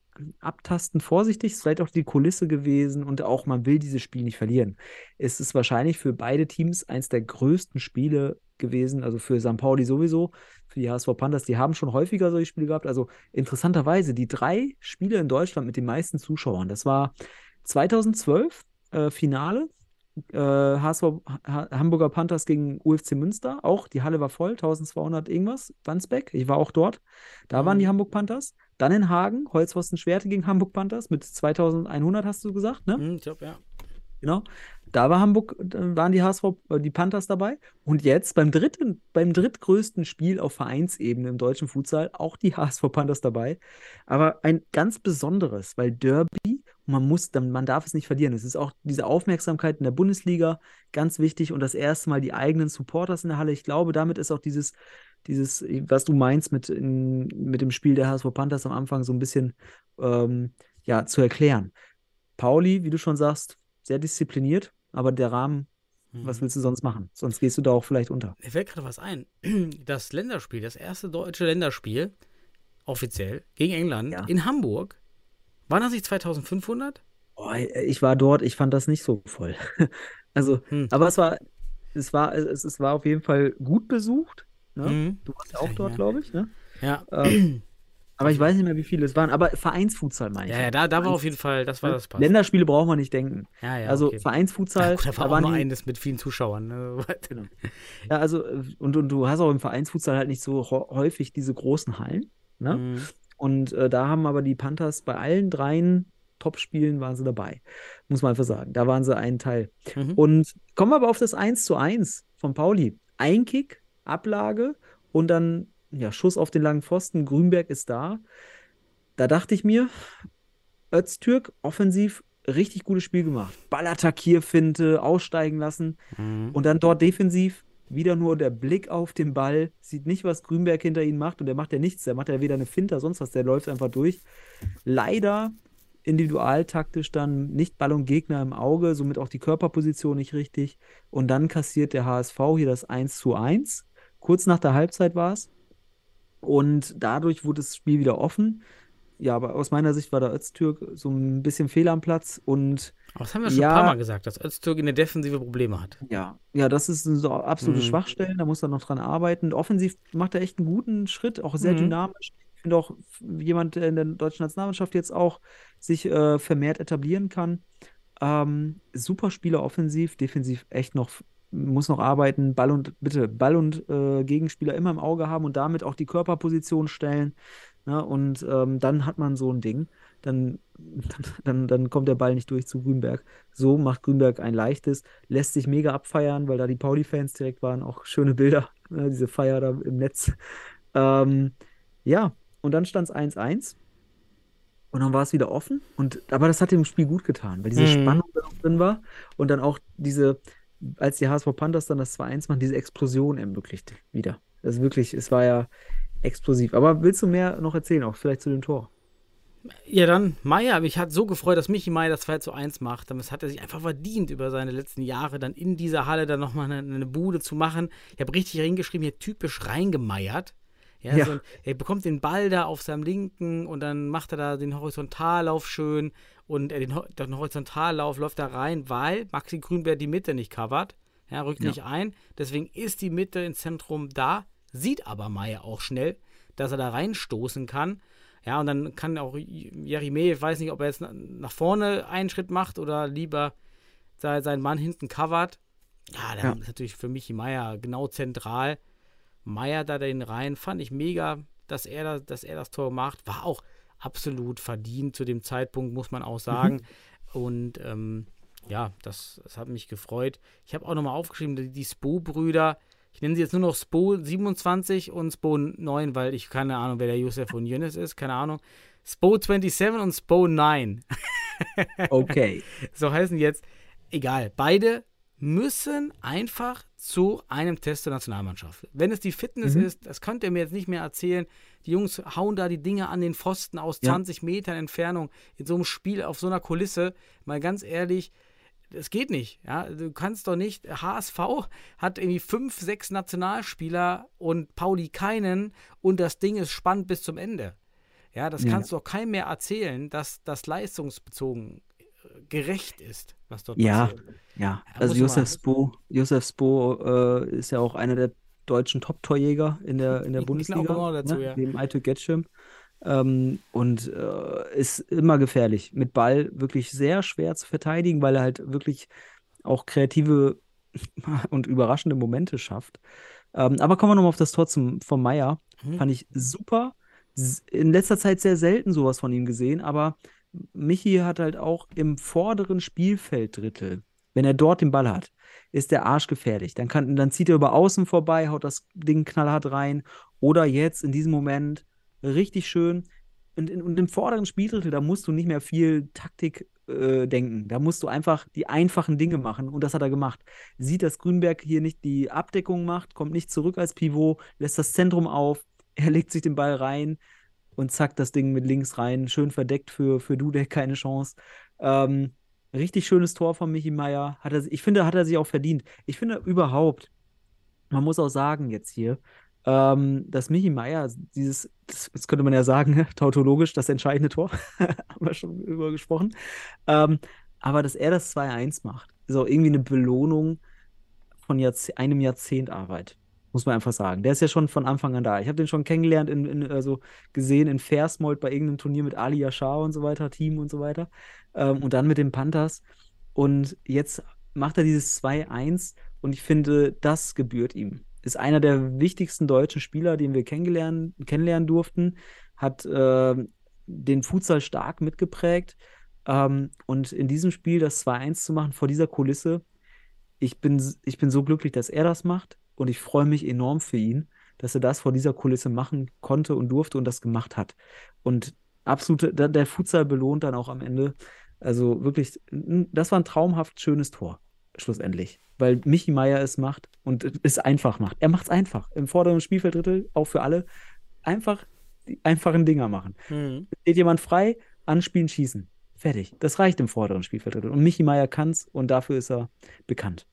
abtasten vorsichtig, ist vielleicht auch die Kulisse gewesen und auch man will dieses Spiel nicht verlieren. Es ist wahrscheinlich für beide Teams eins der größten Spiele gewesen, also für St. Pauli sowieso, für die HSV Panthers, die haben schon häufiger solche Spiele gehabt. Also interessanterweise, die drei Spiele in Deutschland mit den meisten Zuschauern, das war 2012 äh, Finale, äh, HSV ha Hamburger Panthers gegen UFC Münster, auch die Halle war voll, 1200 irgendwas, Wandsbeck, ich war auch dort, da waren die Mhm. Hamburg Panthers. Dann in Hagen, Holzpfosten Schwerte gegen Hamburg Panthers mit 2100, hast du gesagt, ne? Hm, ich glaub, ja. Genau. Da war Hamburg, da waren die HSV, äh, die Panthers dabei. Und jetzt beim dritten, beim drittgrößten Spiel auf Vereinsebene im deutschen Futsal auch die HSV Panthers dabei. Aber ein ganz besonderes, weil Derby, man muss, man darf es nicht verlieren. Es ist auch diese Aufmerksamkeit in der Bundesliga ganz wichtig und das erste Mal die eigenen Supporters in der Halle. Ich glaube, damit ist auch dieses, dieses, was du meinst mit, in, mit dem Spiel der HSV Panthers am Anfang so ein bisschen ähm, ja, zu erklären. Pauli, wie du schon sagst, sehr diszipliniert, aber der Rahmen, Mhm. was willst du sonst machen? Sonst gehst du da auch vielleicht unter. Mir fällt gerade was ein. [CLEARS THROAT] Das Länderspiel, das erste deutsche Länderspiel, offiziell, gegen England, Ja. in Hamburg, war das nicht 2500? Oh, ich war dort, ich fand das nicht so voll. [LAUGHS] Also, Hm. aber es war, es war, es, es war auf jeden Fall gut besucht. Ne? Mhm. Du warst ja auch dort, Ja. glaube ich, ne? Ja. Ähm, [CLEARS THROAT] aber ich weiß nicht mehr, wie viele es waren. Aber Vereinsfutsal meine ich. Ja, ja, da, da war auf jeden Fall, das war das Pass. Länderspiele brauchen wir nicht denken. Ja, ja, also okay. Vereinsfutsal, Ja, gut, da war da auch nur eines mit vielen Zuschauern. Ne? [LAUGHS] [LAUGHS] ja, also äh, und, und du hast auch im Vereinsfutsal halt nicht so hä- häufig diese großen Hallen. Ne? Mhm. Und äh, da haben aber die Panthers bei allen dreien Topspielen waren sie dabei. Muss man einfach sagen. Da waren sie ein Teil. Mhm. Und kommen wir aber auf das 1 zu 1 von Pauli. Ein Kick, Ablage und dann ja, Schuss auf den langen Pfosten. Grünberg ist da. Da dachte ich mir, Öztürk offensiv richtig gutes Spiel gemacht. Ballattackierfinte, aussteigen lassen Mhm. und dann dort defensiv wieder nur der Blick auf den Ball, sieht nicht, was Grünberg hinter ihm macht und der macht ja nichts, der macht ja weder eine Finte, sonst was, der läuft einfach durch. Leider individualtaktisch dann nicht Ball und Gegner im Auge, somit auch die Körperposition nicht richtig und dann kassiert der HSV hier das 1 zu 1. Kurz nach der Halbzeit war es und dadurch wurde das Spiel wieder offen. Ja, aber aus meiner Sicht war der Öztürk so ein bisschen fehl am Platz und Aber das haben wir schon Ja. ein paar Mal gesagt, dass Öztürk in der Defensive Probleme hat. Ja, ja, das ist so absolute Mhm. Schwachstellen, da muss er noch dran arbeiten. Offensiv macht er echt einen guten Schritt, auch sehr Mhm. dynamisch. Ich finde auch jemand, der in der deutschen Nationalmannschaft jetzt auch sich äh, vermehrt etablieren kann. Ähm, super Spieler offensiv, defensiv echt noch, muss noch arbeiten. Ball und, bitte, Ball und äh, Gegenspieler immer im Auge haben und damit auch die Körperposition stellen. Ne? Und ähm, dann hat man so ein Ding. Dann, [LAUGHS] dann, dann kommt der Ball nicht durch zu Grünberg. So macht Grünberg ein leichtes, lässt sich mega abfeiern, weil da die Pauli-Fans direkt waren. Auch schöne Bilder, ne, diese Feier da im Netz. Ähm, ja, und dann stand es 1-1. Und dann war es wieder offen. Und, aber das hat dem Spiel gut getan, weil diese Mhm. Spannung da noch drin war. Und dann auch diese, als die HSV Panthers dann das 2-1 machen, diese Explosion ermöglicht wieder. Das ist wirklich, es war ja explosiv. Aber willst du mehr noch erzählen, auch vielleicht zu dem Tor? Ja, dann Meier. Mich hat so gefreut, dass Michi Meier das 2 zu 1 macht. Damit hat er sich einfach verdient, über seine letzten Jahre dann in dieser Halle dann nochmal eine, eine Bude zu machen. Ich habe richtig reingeschrieben, hier typisch reingemeiert. Ja, Ja. So, er bekommt den Ball da auf seinem linken und dann macht er da den Horizontallauf schön und er den, den Horizontallauf läuft da rein, weil Maxi Grünberg die Mitte nicht covert. Ja, rückt Ja. nicht ein. Deswegen ist die Mitte ins Zentrum da, sieht aber Meier auch schnell, dass er da reinstoßen kann. Ja, und dann kann auch Jeremy, ich weiß nicht, ob er jetzt na- nach vorne einen Schritt macht oder lieber sei- seinen Mann hinten covert. Ja, dann Ja. ist natürlich für Michi Meier genau zentral. Meier da den rein, fand ich mega, dass er, da, dass er das Tor macht. War auch absolut verdient zu dem Zeitpunkt, muss man auch sagen. Und ähm, ja, das, das hat mich gefreut. Ich habe auch nochmal aufgeschrieben, die, die Spo-Brüder, ich nenne sie jetzt nur noch Spo 27 und Spo 9, weil ich keine Ahnung, wer der Josef und Jönes ist, keine Ahnung. Spo 27 und Spo 9. Okay. [LAUGHS] so heißen jetzt. Egal, beide müssen einfach zu einem Test der Nationalmannschaft. Wenn es die Fitness Mhm. ist, das könnt ihr mir jetzt nicht mehr erzählen. Die Jungs hauen da die Dinge an den Pfosten aus Ja. 20 Metern Entfernung in so einem Spiel auf so einer Kulisse. Mal ganz ehrlich, das geht nicht. Ja? Du kannst doch nicht. HSV hat irgendwie fünf, sechs Nationalspieler und Pauli keinen und das Ding ist spannend bis zum Ende. Ja, das Ja. kannst du doch keinem mehr erzählen, dass das leistungsbezogen gerecht ist, was dort Ja, passiert. ja. Ja, Also Josef man- Spo, Josef Spo äh, ist ja auch einer der deutschen Top-Torjäger in der, in der Genau, Bundesliga, genau dazu, ne? ja. neben Aytürk Getschim. Ähm, und äh, ist immer gefährlich. Mit Ball wirklich sehr schwer zu verteidigen, weil er halt wirklich auch kreative [LAUGHS] und überraschende Momente schafft. Ähm, aber kommen wir nochmal auf das Tor zum, von Meier. Mhm. Fand ich super. In letzter Zeit sehr selten sowas von ihm gesehen, aber Michi hat halt auch im vorderen Spielfelddrittel, wenn er dort den Ball hat, ist der Arsch gefährlich. Dann, kann, dann zieht er über außen vorbei, haut das Ding knallhart rein. Oder jetzt in diesem Moment richtig schön. Und, und im vorderen Spieldrittel, da musst du nicht mehr viel Taktik äh, denken. Da musst du einfach die einfachen Dinge machen. Und das hat er gemacht. Sieht, dass Grünberg hier nicht die Abdeckung macht, kommt nicht zurück als Pivot, lässt das Zentrum auf. [LAUGHS] Er legt sich den Ball rein und zack, das Ding mit links rein. Schön verdeckt für, für Dudek, keine Chance. Ähm, richtig schönes Tor von Michi Meier. Hat er, ich finde, hat er sich auch verdient. Ich finde überhaupt, man muss auch sagen jetzt hier, ähm, dass Michi Meier dieses, das, könnte man ja sagen, [LAUGHS] tautologisch, das entscheidende Tor, [LAUGHS] haben wir schon über gesprochen, ähm, aber dass er das 2-1 macht. so irgendwie eine Belohnung von Jahrze einem Jahrzehnt Arbeit. Muss man einfach sagen. Der ist ja schon von Anfang an da. Ich habe den schon kennengelernt, in, in, also gesehen in Versmold bei irgendeinem Turnier mit Ali Yashar und so weiter, Team und so weiter. Ähm, und dann mit den Panthers. Und jetzt macht er dieses 2-1 und ich finde, das gebührt ihm. Ist einer der wichtigsten deutschen Spieler, den wir kennenlernen, kennenlernen durften. Hat äh, den Futsal stark mitgeprägt. Ähm, und in diesem Spiel das 2-1 zu machen vor dieser Kulisse, ich bin, ich bin so glücklich, dass er das macht und ich freue mich enorm für ihn, dass er das vor dieser Kulisse machen konnte und durfte und das gemacht hat. Und absolut, der, der Futsal belohnt dann auch am Ende. Also wirklich, das war ein traumhaft schönes Tor, schlussendlich. Weil Michi Meier es macht und es einfach macht. Er macht es einfach. Im vorderen Spielfelddrittel, auch für alle, einfach die einfachen Dinger machen. Mhm. Steht jemand frei, anspielen, schießen. Fertig. Das reicht im vorderen Spielfelddrittel. Und Michi Meier kann es und dafür ist er bekannt.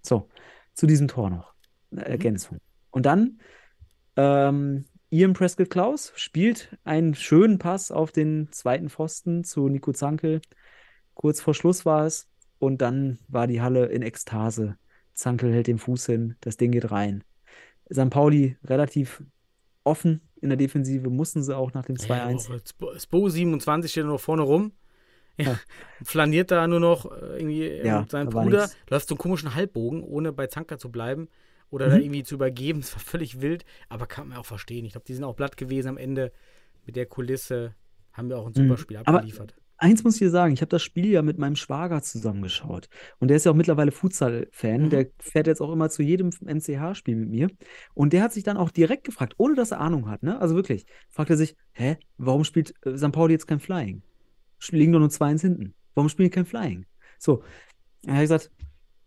So, zu diesem Tor noch. Eine mhm. Ergänzung. Und dann ähm, Ian Prescott Klaus spielt einen schönen Pass auf den zweiten Pfosten zu Nico Zankel. Kurz vor Schluss war es. Und dann war die Halle in Ekstase. Zankel hält den Fuß hin, das Ding geht rein. St. Pauli relativ offen in der Defensive, mussten sie auch nach dem 2-1. Ja, Spo 27 steht noch vorne rum. Ja. [LAUGHS] Flaniert da nur noch äh, irgendwie ja, sein Bruder, läuft so einen komischen Halbbogen, ohne bei Zanker zu bleiben oder mhm. da irgendwie zu übergeben. Das war völlig wild, aber kann man auch verstehen. Ich glaube, die sind auch blatt gewesen am Ende mit der Kulisse. Haben wir auch ein super mhm. Spiel abgeliefert. Aber eins muss ich dir sagen, ich habe das Spiel ja mit meinem Schwager zusammengeschaut. Und der ist ja auch mittlerweile Futsal-Fan. Mhm. Der fährt jetzt auch immer zu jedem MCH-Spiel mit mir. Und der hat sich dann auch direkt gefragt, ohne dass er Ahnung hat, ne? Also wirklich, fragt er sich, hä, warum spielt äh, St. Pauli jetzt kein Flying? liegen doch nur 2-1 hinten. Warum spielen die kein Flying? So, er hat gesagt,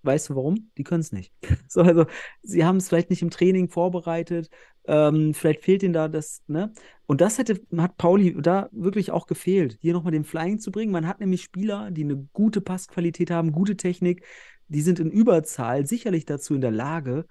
weißt du warum? Die können es nicht. [LAUGHS] So, also, sie haben es vielleicht nicht im Training vorbereitet, ähm, vielleicht fehlt ihnen da das, ne? Und das hätte, hat Pauli da wirklich auch gefehlt, hier nochmal den Flying zu bringen. Man hat nämlich Spieler, die eine gute Passqualität haben, gute Technik, die sind in Überzahl sicherlich dazu in der Lage,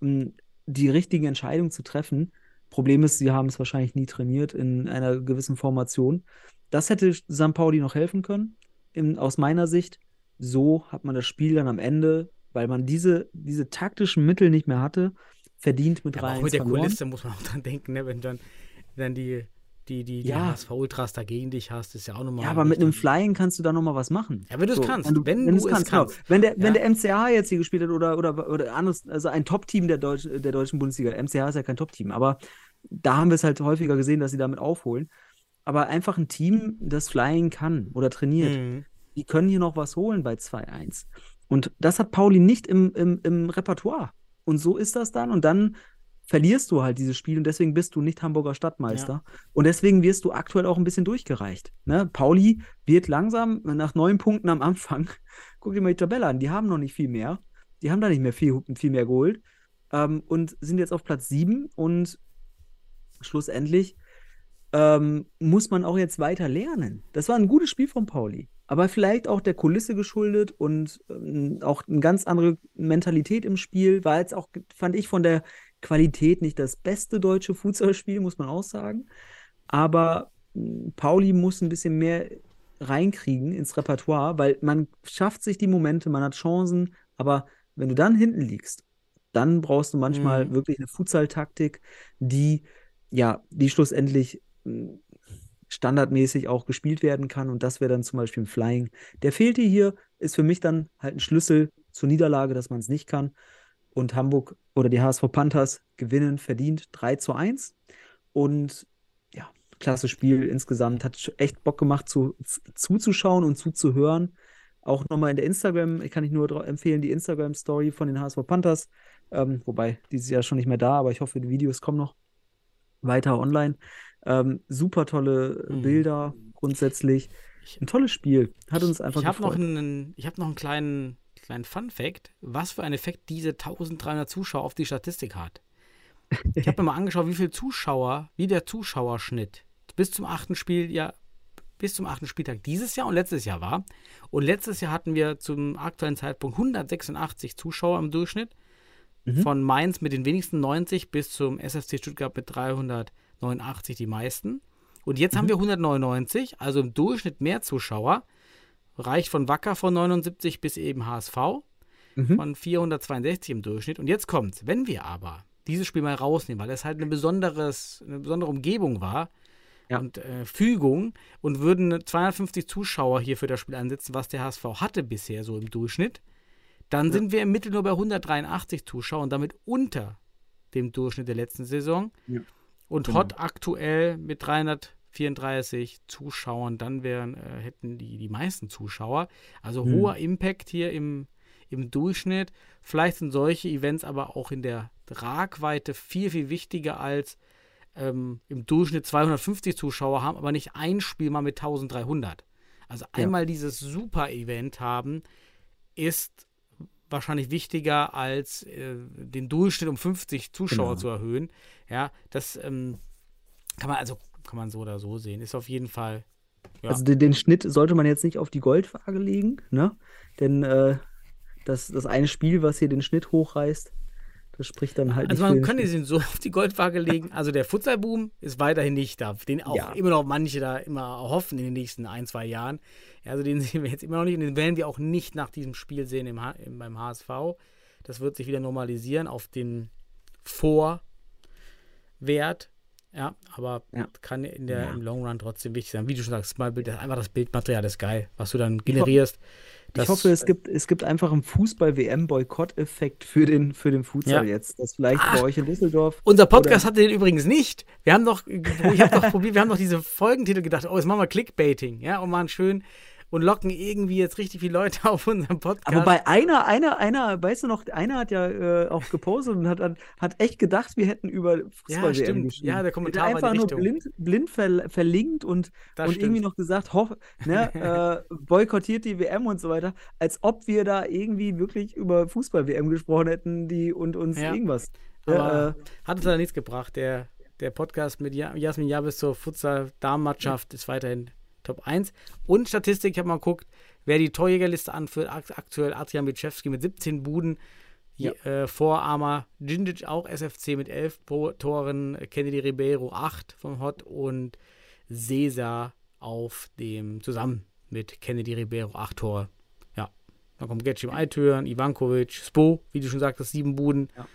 ähm, die richtigen Entscheidungen zu treffen. Problem ist, sie haben es wahrscheinlich nie trainiert in einer gewissen Formation. Das hätte St. Pauli noch helfen können, in, aus meiner Sicht. So hat man das Spiel dann am Ende, weil man diese, diese taktischen Mittel nicht mehr hatte, verdient mit ja, rein. Auch mit der verloren. Kulisse muss man auch dran denken, ne? wenn dann, dann die, die, die, die ja. HSV-Ultras dagegen dich hast, ist ja auch nochmal. Ja, aber mit einem Flying kannst du da nochmal was machen. Ja, wenn du es so, kannst. Wenn du, wenn wenn du es kannst. kannst. Genau. Wenn, der, ja. wenn der MCH jetzt hier gespielt hat oder, oder, oder anderes, also ein Top-Team der, Deutsch, der deutschen Bundesliga. MCH ist ja kein Top-Team, aber da haben wir es halt häufiger gesehen, dass sie damit aufholen aber einfach ein Team, das Flying kann oder trainiert, mhm. Die können hier noch was holen bei 2-1. Und das hat Pauli nicht im, im, im Repertoire. Und so ist das dann. Und dann verlierst du halt dieses Spiel und deswegen bist du nicht Hamburger Stadtmeister. Ja. Und deswegen wirst du aktuell auch ein bisschen durchgereicht. Ne? Pauli wird langsam nach neun Punkten am Anfang, [LAUGHS] guck dir mal die Tabelle an, die haben noch nicht viel mehr. Die haben da nicht mehr viel, viel mehr geholt ähm, und sind jetzt auf Platz sieben und schlussendlich ähm, muss man auch jetzt weiter lernen. Das war ein gutes Spiel von Pauli, aber vielleicht auch der Kulisse geschuldet und ähm, auch eine ganz andere Mentalität im Spiel. War jetzt auch, fand ich, von der Qualität nicht das beste deutsche Fußballspiel, muss man auch sagen. Aber äh, Pauli muss ein bisschen mehr reinkriegen ins Repertoire, weil man schafft sich die Momente, man hat Chancen, aber wenn du dann hinten liegst, dann brauchst du manchmal mhm. wirklich eine Futsal-Taktik, die ja, die schlussendlich standardmäßig auch gespielt werden kann. Und das wäre dann zum Beispiel im Flying. Der fehlte hier, ist für mich dann halt ein Schlüssel zur Niederlage, dass man es nicht kann. Und Hamburg oder die HSV Panthers gewinnen verdient 3 zu 1. Und ja, klasse Spiel insgesamt. Hat echt Bock gemacht, zu, zuzuschauen und zuzuhören. Auch nochmal in der Instagram, ich kann ich nur empfehlen, die Instagram-Story von den HSV Panthers. Ähm, wobei, die ist ja schon nicht mehr da, aber ich hoffe, die Videos kommen noch weiter online. Ähm, super tolle mhm. Bilder grundsätzlich. Ein tolles Spiel. Hat uns einfach ich hab gefreut. Noch einen, ich habe noch einen kleinen, kleinen Fun-Fact, was für einen Effekt diese 1300 Zuschauer auf die Statistik hat. Ich habe mir mal angeschaut, wie viele Zuschauer, wie der Zuschauerschnitt bis zum achten Spiel, ja, bis zum achten Spieltag dieses Jahr und letztes Jahr war. Und letztes Jahr hatten wir zum aktuellen Zeitpunkt 186 Zuschauer im Durchschnitt. Mhm. Von Mainz mit den wenigsten 90 bis zum SFC Stuttgart mit 300. 89 die meisten. Und jetzt mhm. haben wir 199, also im Durchschnitt mehr Zuschauer. reicht von Wacker von 79 bis eben HSV Mhm. von 462 im Durchschnitt. Und jetzt kommt's. Wenn wir aber dieses Spiel mal rausnehmen, weil es halt eine, besonderes, eine besondere Umgebung war Ja. und äh, Fügung und würden 250 Zuschauer hier für das Spiel einsetzen, was der HSV hatte bisher so im Durchschnitt, dann sind wir im Mittel nur bei 183 Zuschauern und damit unter dem Durchschnitt der letzten Saison. Ja. Und Genau. Hot aktuell mit 334 Zuschauern, dann wären, äh, hätten die die meisten Zuschauer. Also Hm. hoher Impact hier im, im Durchschnitt. Vielleicht sind solche Events aber auch in der Tragweite viel, viel wichtiger als ähm, im Durchschnitt 250 Zuschauer haben, aber nicht ein Spiel mal mit 1300. Also einmal dieses Super-Event haben, ist wahrscheinlich wichtiger als äh, den Durchschnitt um 50 Zuschauer Genau. zu erhöhen. Ja, das ähm, kann man also kann man so oder so sehen. Ist auf jeden Fall Ja. Also den, den Schnitt sollte man jetzt nicht auf die Goldwaage legen, ne? Denn äh, das, das eine Spiel, was hier den Schnitt hochreißt, das spricht dann halt Also man Schnitt. diesen so auf die Goldwaage legen. Also der Futsalboom ist weiterhin nicht da, den auch Ja. immer noch manche da immer hoffen in den nächsten ein, zwei Jahren. Also den [LAUGHS] sehen wir jetzt immer noch nicht und den werden wir auch nicht nach diesem Spiel sehen im, im, beim HSV. Das wird sich wieder normalisieren auf den Vorwert. Ja, aber Ja. kann in der, Ja. im Long Run trotzdem wichtig sein. Wie du schon sagst, mal Bild, einfach das Bildmaterial ist geil, was du dann generierst. Ich Das- hoffe, es gibt, es gibt einfach einen Fußball-WM-Boykott-Effekt für den, für den Futsal Ja. Jetzt. Das vielleicht bei euch in Düsseldorf. Unser Podcast hatte den übrigens nicht. Wir haben doch, ich habe doch [LAUGHS] probiert, wir haben doch diese Folgentitel gedacht, oh, jetzt machen wir Clickbaiting, ja, und machen schön und locken irgendwie jetzt richtig viele Leute [LAUGHS] auf unseren Podcast. Aber bei einer, einer, einer, weißt du noch, einer hat ja äh, auch gepostet und hat, hat, echt gedacht, wir hätten über Fußball-WM stimmt. geschrieben. Ja, der Kommentar Hat war einfach nur blind, blind ver, verlinkt und, Das und stimmt. irgendwie noch gesagt, hoff, ne, [LAUGHS] äh, boykottiert die WM und so weiter, als ob wir da irgendwie wirklich über Fußball-WM gesprochen hätten, die und uns Ja. irgendwas. Aber Ja, äh, hat uns leider nichts gebracht. Der, der Podcast mit Ja- Jasmin Jabis zur Futsal-Damenmannschaft ist weiterhin Top 1. Und Statistik, ich habe mal geguckt, wer die Torjägerliste anführt, akt- aktuell Adrian Bitschewski mit 17 Buden, Ja. äh, Vorarmer Djindjic auch SFC mit 11 Bo- Toren, Kennedy Ribeiro 8 vom Hot und Cesar auf dem, zusammen mit Kennedy Ribeiro 8 Tore. Ja, dann kommt Getschim Eitüren, Ivankovic, Spo, wie du schon sagtest, 7 Buden. Ja.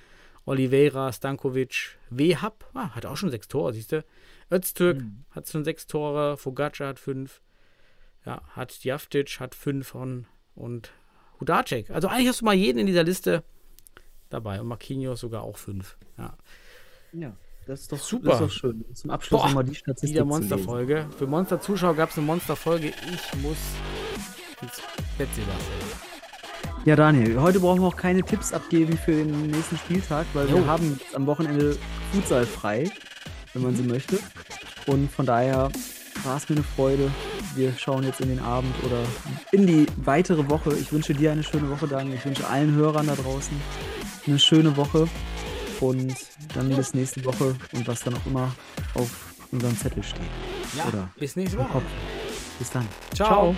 Oliveira, Stankovic, Wehab, ah, hat auch schon sechs Tore, siehst du. Öztürk Mhm. hat schon sechs Tore, Fogaca hat fünf, ja, hat Djavtic hat fünf von und Hudacek. Also eigentlich hast du mal jeden in dieser Liste dabei und Marquinhos sogar auch fünf. Ja. ja, das ist doch Super. Das ist doch schön. Zum Abschluss Boah, nochmal die Statistik Wieder. Monsterfolge. Für Monster-Zuschauer gab es eine Monsterfolge. Ich muss ins Bett sehen. Ja, Daniel, heute brauchen wir auch keine Tipps abgeben für den nächsten Spieltag, weil Jo. wir haben am Wochenende Futsal frei, wenn man so möchte. Und von daher war es mir eine Freude. Wir schauen jetzt in den Abend oder in die weitere Woche. Ich wünsche dir eine schöne Woche, Daniel. Ich wünsche allen Hörern da draußen eine schöne Woche. Und dann bis nächste Woche und was dann auch immer auf unserem Zettel steht. Ja, Oder bis nächste Woche. Bis dann. Ciao. Ciao.